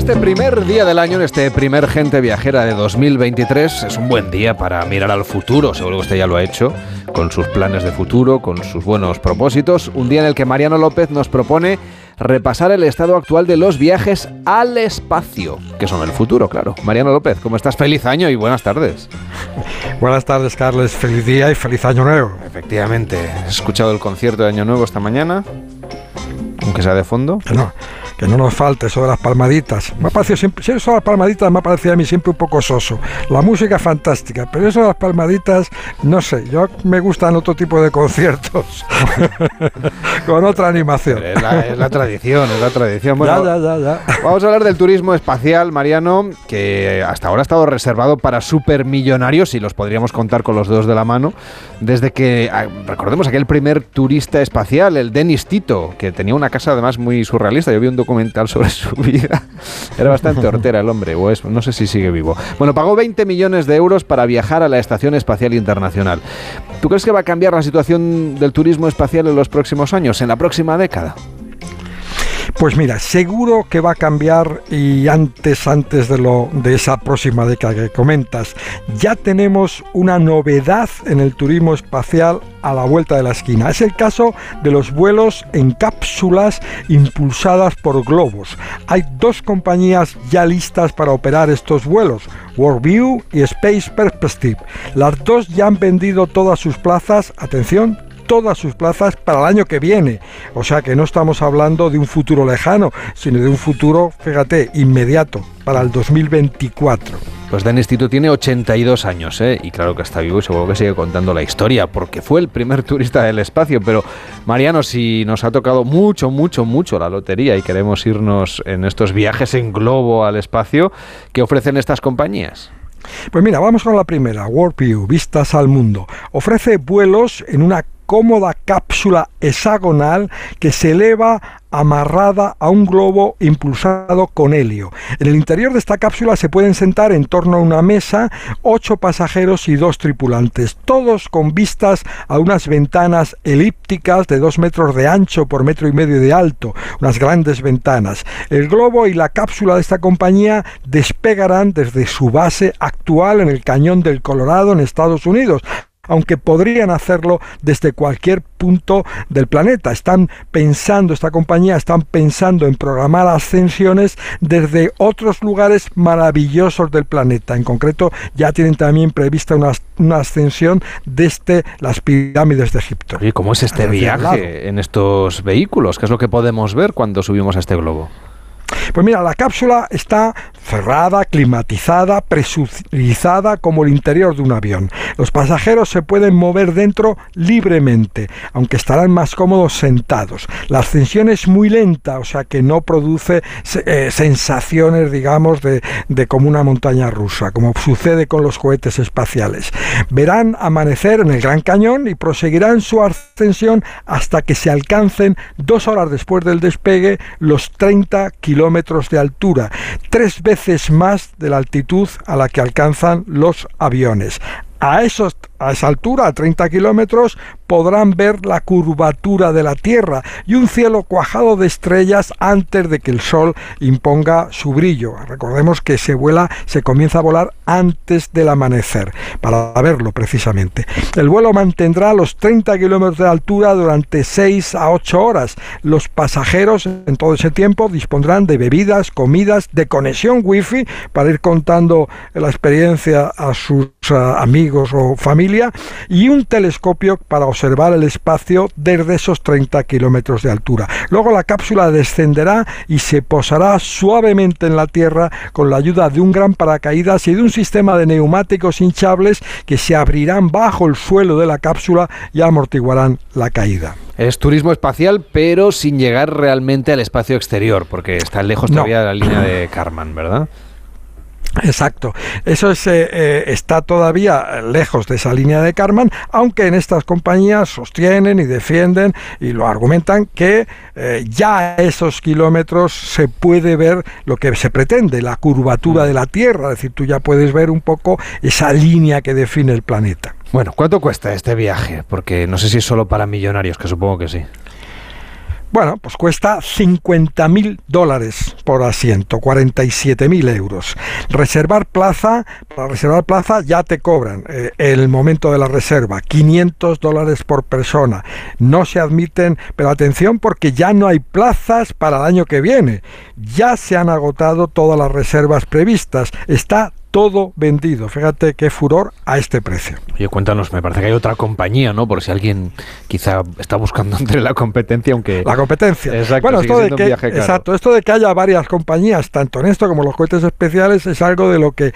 S1: Este primer día del año, en este primer Gente Viajera de 2023, es un buen día para mirar al futuro, seguro que usted ya lo ha hecho, con sus planes de futuro, con sus buenos propósitos. Un día en el que Mariano López nos propone repasar el estado actual de los viajes al espacio, que son el futuro, claro. Mariano López, ¿cómo estás? Feliz año y buenas tardes.
S49: Buenas tardes, Carles. Feliz día y feliz año nuevo.
S1: Efectivamente, ¿has escuchado el concierto de Año Nuevo esta mañana? Aunque sea de fondo.
S49: No, que no nos falte eso de las palmaditas. Me ha parecido siempre, si eso de las palmaditas me ha parecido a mí siempre un poco soso. La música fantástica, pero eso de las palmaditas, no sé, yo me gustan otro tipo de conciertos con otra animación.
S1: Es la, es la tradición, es la tradición.
S49: ya, ya, ya, ya.
S1: Vamos a hablar del turismo espacial, Mariano, que hasta ahora ha estado reservado para supermillonarios, y los podríamos contar con los dedos de la mano, desde que, ah, recordemos, aquel primer turista espacial, el Dennis Tito, que tenía una casa además muy surrealista. Yo vi un documental sobre su vida. Era bastante hortera el hombre, o es, no sé si sigue vivo. Bueno, pagó 20 millones de euros para viajar a la Estación Espacial Internacional. ¿Tú crees que va a cambiar la situación del turismo espacial en los próximos años, en la próxima década?
S49: Pues mira, seguro que va a cambiar y antes, antes de, lo, de esa próxima década que comentas, ya tenemos una novedad en el turismo espacial a la vuelta de la esquina. Es el caso de los vuelos en cápsulas impulsadas por globos. Hay dos compañías ya listas para operar estos vuelos, Worldview y Space Perspective. Las dos ya han vendido todas sus plazas, atención, todas sus plazas para el año que viene. O sea que no estamos hablando de un futuro lejano, sino de un futuro, fíjate, inmediato, para el 2024.
S1: Pues Dennis Tito tiene 82 años, ¿eh? y claro que está vivo y seguro que sigue contando la historia, porque fue el primer turista del espacio. Pero, Mariano, si nos ha tocado mucho, mucho, mucho la lotería y queremos irnos en estos viajes en globo al espacio, ¿qué ofrecen estas compañías?
S49: Pues mira, vamos con la primera, Worldview, Vistas al Mundo. Ofrece vuelos en una cómoda cápsula hexagonal que se eleva amarrada a un globo impulsado con helio. En el interior de esta cápsula se pueden sentar en torno a una mesa ocho pasajeros y dos tripulantes, todos con vistas a unas ventanas elípticas de dos metros de ancho por metro y medio de alto, unas grandes ventanas. El globo y la cápsula de esta compañía despegarán desde su base actual en el cañón del Colorado en Estados Unidos, aunque podrían hacerlo desde cualquier punto del planeta. Están pensando, esta compañía están pensando en programar ascensiones desde otros lugares maravillosos del planeta. En concreto, ya tienen también prevista una, ascensión desde las pirámides de Egipto.
S50: ¿Y cómo es este viaje en estos vehículos? ¿Qué es lo que podemos ver cuando subimos a este globo?
S49: Pues mira, la cápsula está cerrada, climatizada, presurizada como el interior de un avión. Los pasajeros se pueden mover dentro libremente, aunque estarán más cómodos sentados. La ascensión es muy lenta, o sea que no produce eh, sensaciones, digamos, de, de como una montaña rusa, como sucede con los cohetes espaciales. Verán amanecer en el Gran Cañón y proseguirán su ascensión hasta que se alcancen dos horas después del despegue los 30 kilómetros de altura, tres veces más de la altitud a la que alcanzan los aviones. A, esos, a esa altura, a 30 kilómetros, podrán ver la curvatura de la Tierra y un cielo cuajado de estrellas antes de que el Sol imponga su brillo. Recordemos que se vuela, se comienza a volar antes del amanecer, para verlo precisamente. El vuelo mantendrá los 30 kilómetros de altura durante 6 a 8 horas. Los pasajeros en todo ese tiempo dispondrán de bebidas, comidas, de conexión wifi para ir contando la experiencia a sus uh, amigos o familia y un telescopio para observar el espacio desde esos 30 kilómetros de altura. Luego la cápsula descenderá y se posará suavemente en la Tierra con la ayuda de un gran paracaídas y de un sistema de neumáticos hinchables que se abrirán bajo el suelo de la cápsula y amortiguarán la caída.
S50: Es turismo espacial, pero sin llegar realmente al espacio exterior, porque está lejos todavía de la línea de Karman, ¿verdad?
S49: Exacto. Eso es, eh, eh, está todavía lejos de esa línea de Karman, aunque en estas compañías sostienen y defienden y lo argumentan que eh, ya a esos kilómetros se puede ver lo que se pretende, la curvatura mm. de la Tierra, es decir, tú ya puedes ver un poco esa línea que define el planeta.
S50: Bueno, ¿cuánto cuesta este viaje? Porque no sé si es solo para millonarios, que supongo que sí.
S49: Bueno, pues cuesta 50 mil dólares por asiento, 47 mil euros. Reservar plaza, para reservar plaza ya te cobran eh, el momento de la reserva, 500 dólares por persona. No se admiten, pero atención porque ya no hay plazas para el año que viene. Ya se han agotado todas las reservas previstas. Está todo vendido. Fíjate qué furor a este precio.
S50: Oye, cuéntanos, me parece que hay otra compañía, ¿no? Por si alguien quizá está buscando entre la competencia, aunque...
S49: La competencia. Exacto, bueno, esto de que, exacto, esto de que haya varias compañías, tanto en esto como en los cohetes especiales, es algo de lo que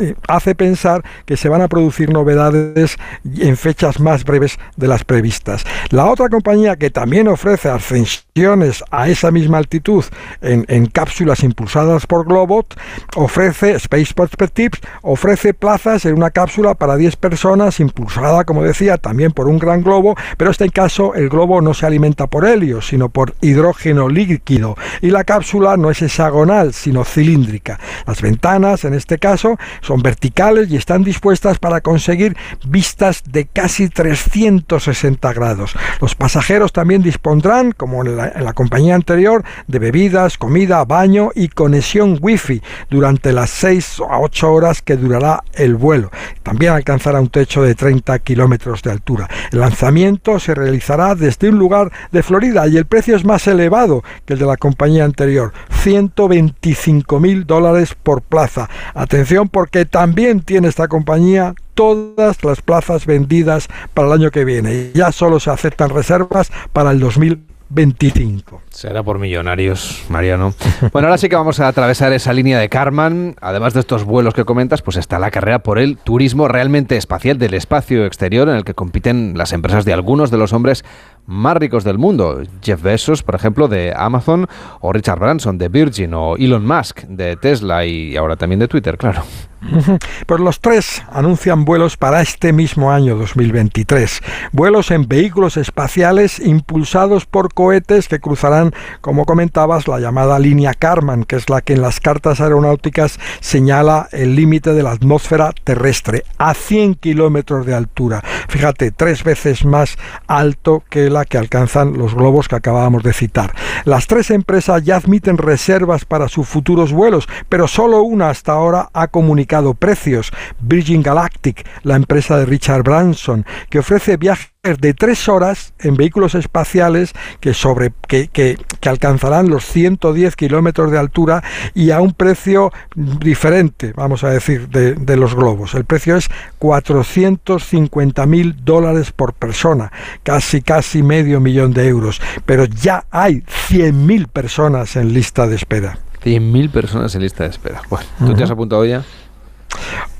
S49: eh, hace pensar que se van a producir novedades en fechas más breves de las previstas. La otra compañía que también ofrece ascensiones a esa misma altitud en, en cápsulas impulsadas por Globot, ofrece Spaceport Perspectives ofrece plazas en una cápsula para 10 personas, impulsada, como decía, también por un gran globo, pero en este caso el globo no se alimenta por helio, sino por hidrógeno líquido, y la cápsula no es hexagonal, sino cilíndrica. Las ventanas, en este caso, son verticales y están dispuestas para conseguir vistas de casi 360 grados. Los pasajeros también dispondrán, como en la, en la compañía anterior, de bebidas, comida, baño y conexión wifi durante las 6 a 8 horas que durará el vuelo. También alcanzará un techo de 30 kilómetros de altura. El lanzamiento se realizará desde un lugar de Florida y el precio es más elevado que el de la compañía anterior, 125 mil dólares por plaza. Atención porque también tiene esta compañía todas las plazas vendidas para el año que viene. Ya solo se aceptan reservas para el 2020 25.
S50: Será por millonarios, Mariano. Bueno, ahora sí que vamos a atravesar esa línea de Karman. Además de estos vuelos que comentas, pues está la carrera por el turismo realmente espacial del espacio exterior en el que compiten las empresas de algunos de los hombres más ricos del mundo. Jeff Bezos, por ejemplo, de Amazon, o Richard Branson de Virgin, o Elon Musk de Tesla y ahora también de Twitter, claro.
S49: Pues los tres anuncian vuelos para este mismo año 2023. Vuelos en vehículos espaciales impulsados por cohetes que cruzarán, como comentabas, la llamada línea Karman, que es la que en las cartas aeronáuticas señala el límite de la atmósfera terrestre a 100 kilómetros de altura. Fíjate, tres veces más alto que que alcanzan los globos que acabábamos de citar. Las tres empresas ya admiten reservas para sus futuros vuelos, pero solo una hasta ahora ha comunicado precios. Virgin Galactic, la empresa de Richard Branson, que ofrece viajes de tres horas en vehículos espaciales que, sobre, que, que, alcanzarán los 110 kilómetros de altura y a un precio diferente, vamos a decir, de, de los globos. El precio es 450 mil dólares por persona, casi, casi medio millón de euros. Pero ya hay 100 mil personas en lista de espera.
S50: 100.000 personas en lista de espera. Bueno, ¿tú te has apuntado ya?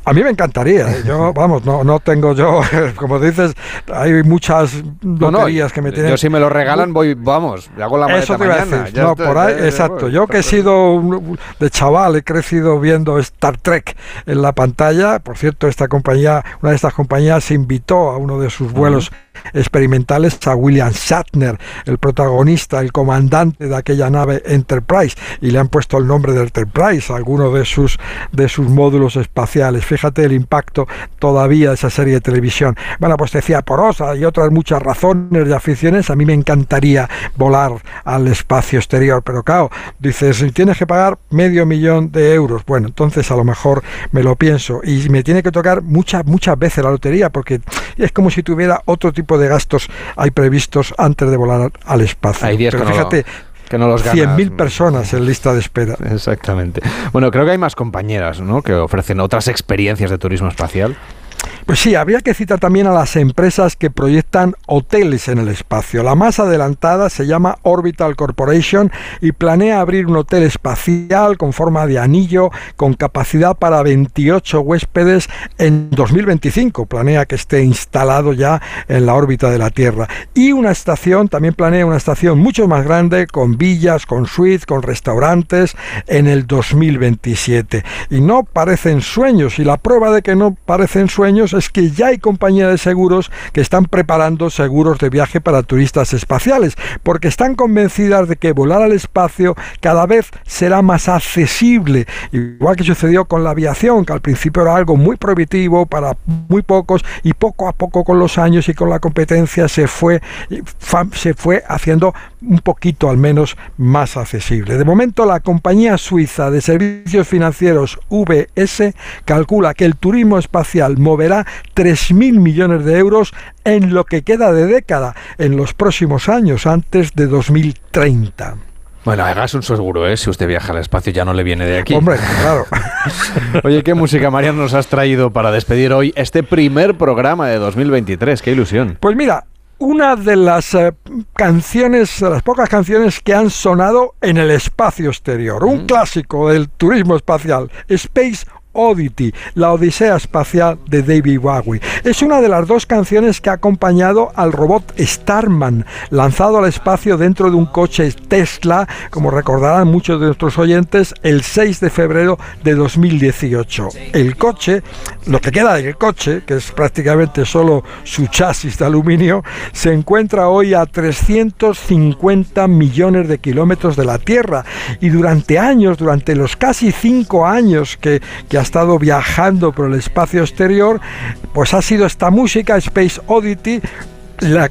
S49: A mí me encantaría. ¿eh? Yo, vamos, no, no tengo yo, como dices, hay muchas loterías que me tienen.
S50: Yo si me lo regalan voy, vamos, hago la maleta
S49: Eso te iba a decir. No, por ahí, exacto. Yo que he sido de chaval, he crecido viendo Star Trek en la pantalla. Por cierto, esta compañía, una de estas compañías invitó a uno de sus vuelos experimentales a William Shatner, el protagonista, el comandante de aquella nave Enterprise, y le han puesto el nombre de Enterprise a alguno de sus de sus módulos espaciales fíjate el impacto todavía de esa serie de televisión. Bueno, pues decía Porosa y otras muchas razones de aficiones, a mí me encantaría volar al espacio exterior, pero claro, dices, si tienes que pagar medio millón de euros, bueno, entonces a lo mejor me lo pienso y me tiene que tocar muchas, muchas veces la lotería, porque es como si tuviera otro tipo de gastos hay previstos antes de volar al espacio.
S50: Hay días
S49: pero
S50: que
S49: fíjate,
S50: que no los
S49: 100.000 personas en lista de espera.
S50: Exactamente. Bueno, creo que hay más compañeras ¿no? que ofrecen otras experiencias de turismo espacial.
S49: Pues sí, habría que citar también a las empresas que proyectan hoteles en el espacio. La más adelantada se llama Orbital Corporation y planea abrir un hotel espacial con forma de anillo con capacidad para 28 huéspedes en 2025. Planea que esté instalado ya en la órbita de la Tierra. Y una estación, también planea una estación mucho más grande con villas, con suites, con restaurantes en el 2027. Y no parecen sueños y la prueba de que no parecen sueños es que ya hay compañías de seguros que están preparando seguros de viaje para turistas espaciales, porque están convencidas de que volar al espacio cada vez será más accesible, igual que sucedió con la aviación, que al principio era algo muy prohibitivo para muy pocos y poco a poco con los años y con la competencia se fue se fue haciendo un poquito al menos más accesible. De momento la compañía suiza de servicios financieros VS calcula que el turismo espacial moverá 3.000 millones de euros en lo que queda de década, en los próximos años, antes de 2030.
S50: Bueno, hagas un seguro, ¿eh? Si usted viaja al espacio ya no le viene de aquí.
S49: Hombre, claro.
S50: Oye, ¿qué música, Mariano, nos has traído para despedir hoy este primer programa de 2023? ¡Qué ilusión!
S49: Pues mira, una de las eh, canciones, de las pocas canciones que han sonado en el espacio exterior, un clásico del turismo espacial, Space Oddity, la Odisea Espacial de David Bowie. Es una de las dos canciones que ha acompañado al robot Starman, lanzado al espacio dentro de un coche Tesla, como recordarán muchos de nuestros oyentes, el 6 de febrero de 2018. El coche, lo que queda del coche, que es prácticamente solo su chasis de aluminio, se encuentra hoy a 350 millones de kilómetros de la Tierra y durante años, durante los casi cinco años que, que ha estado viajando por el espacio exterior, pues ha sido esta música, Space Oddity,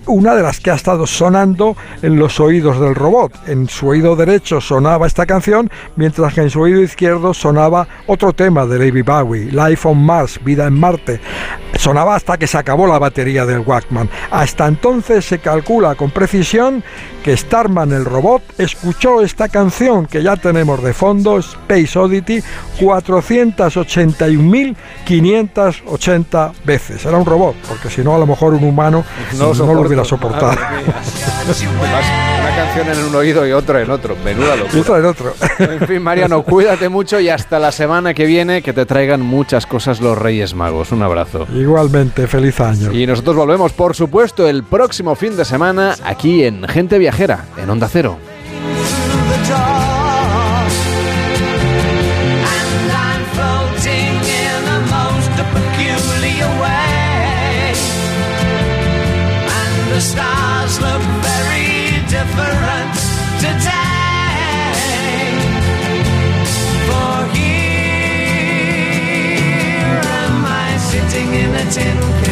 S49: una de las que ha estado sonando en los oídos del robot. En su oído derecho sonaba esta canción, mientras que en su oído izquierdo sonaba otro tema de David Bowie, Life on Mars, Vida en Marte. Sonaba hasta que se acabó la batería del Walkman. Hasta entonces se calcula con precisión que Starman el robot escuchó esta canción que ya tenemos de fondo, Space Oddity, 481.580 veces. Era un robot, porque si no a lo mejor un humano
S50: no
S49: no lo hubiera soportado.
S50: una canción en un oído y otra en otro. Menuda locura.
S49: Y otra en otro.
S50: En fin, Mariano, cuídate mucho y hasta la semana que viene que te traigan muchas cosas los Reyes Magos. Un abrazo.
S49: Igualmente, feliz año.
S50: Y nosotros volvemos, por supuesto, el próximo fin de semana aquí en Gente Viajera, en Onda Cero.
S51: tin can.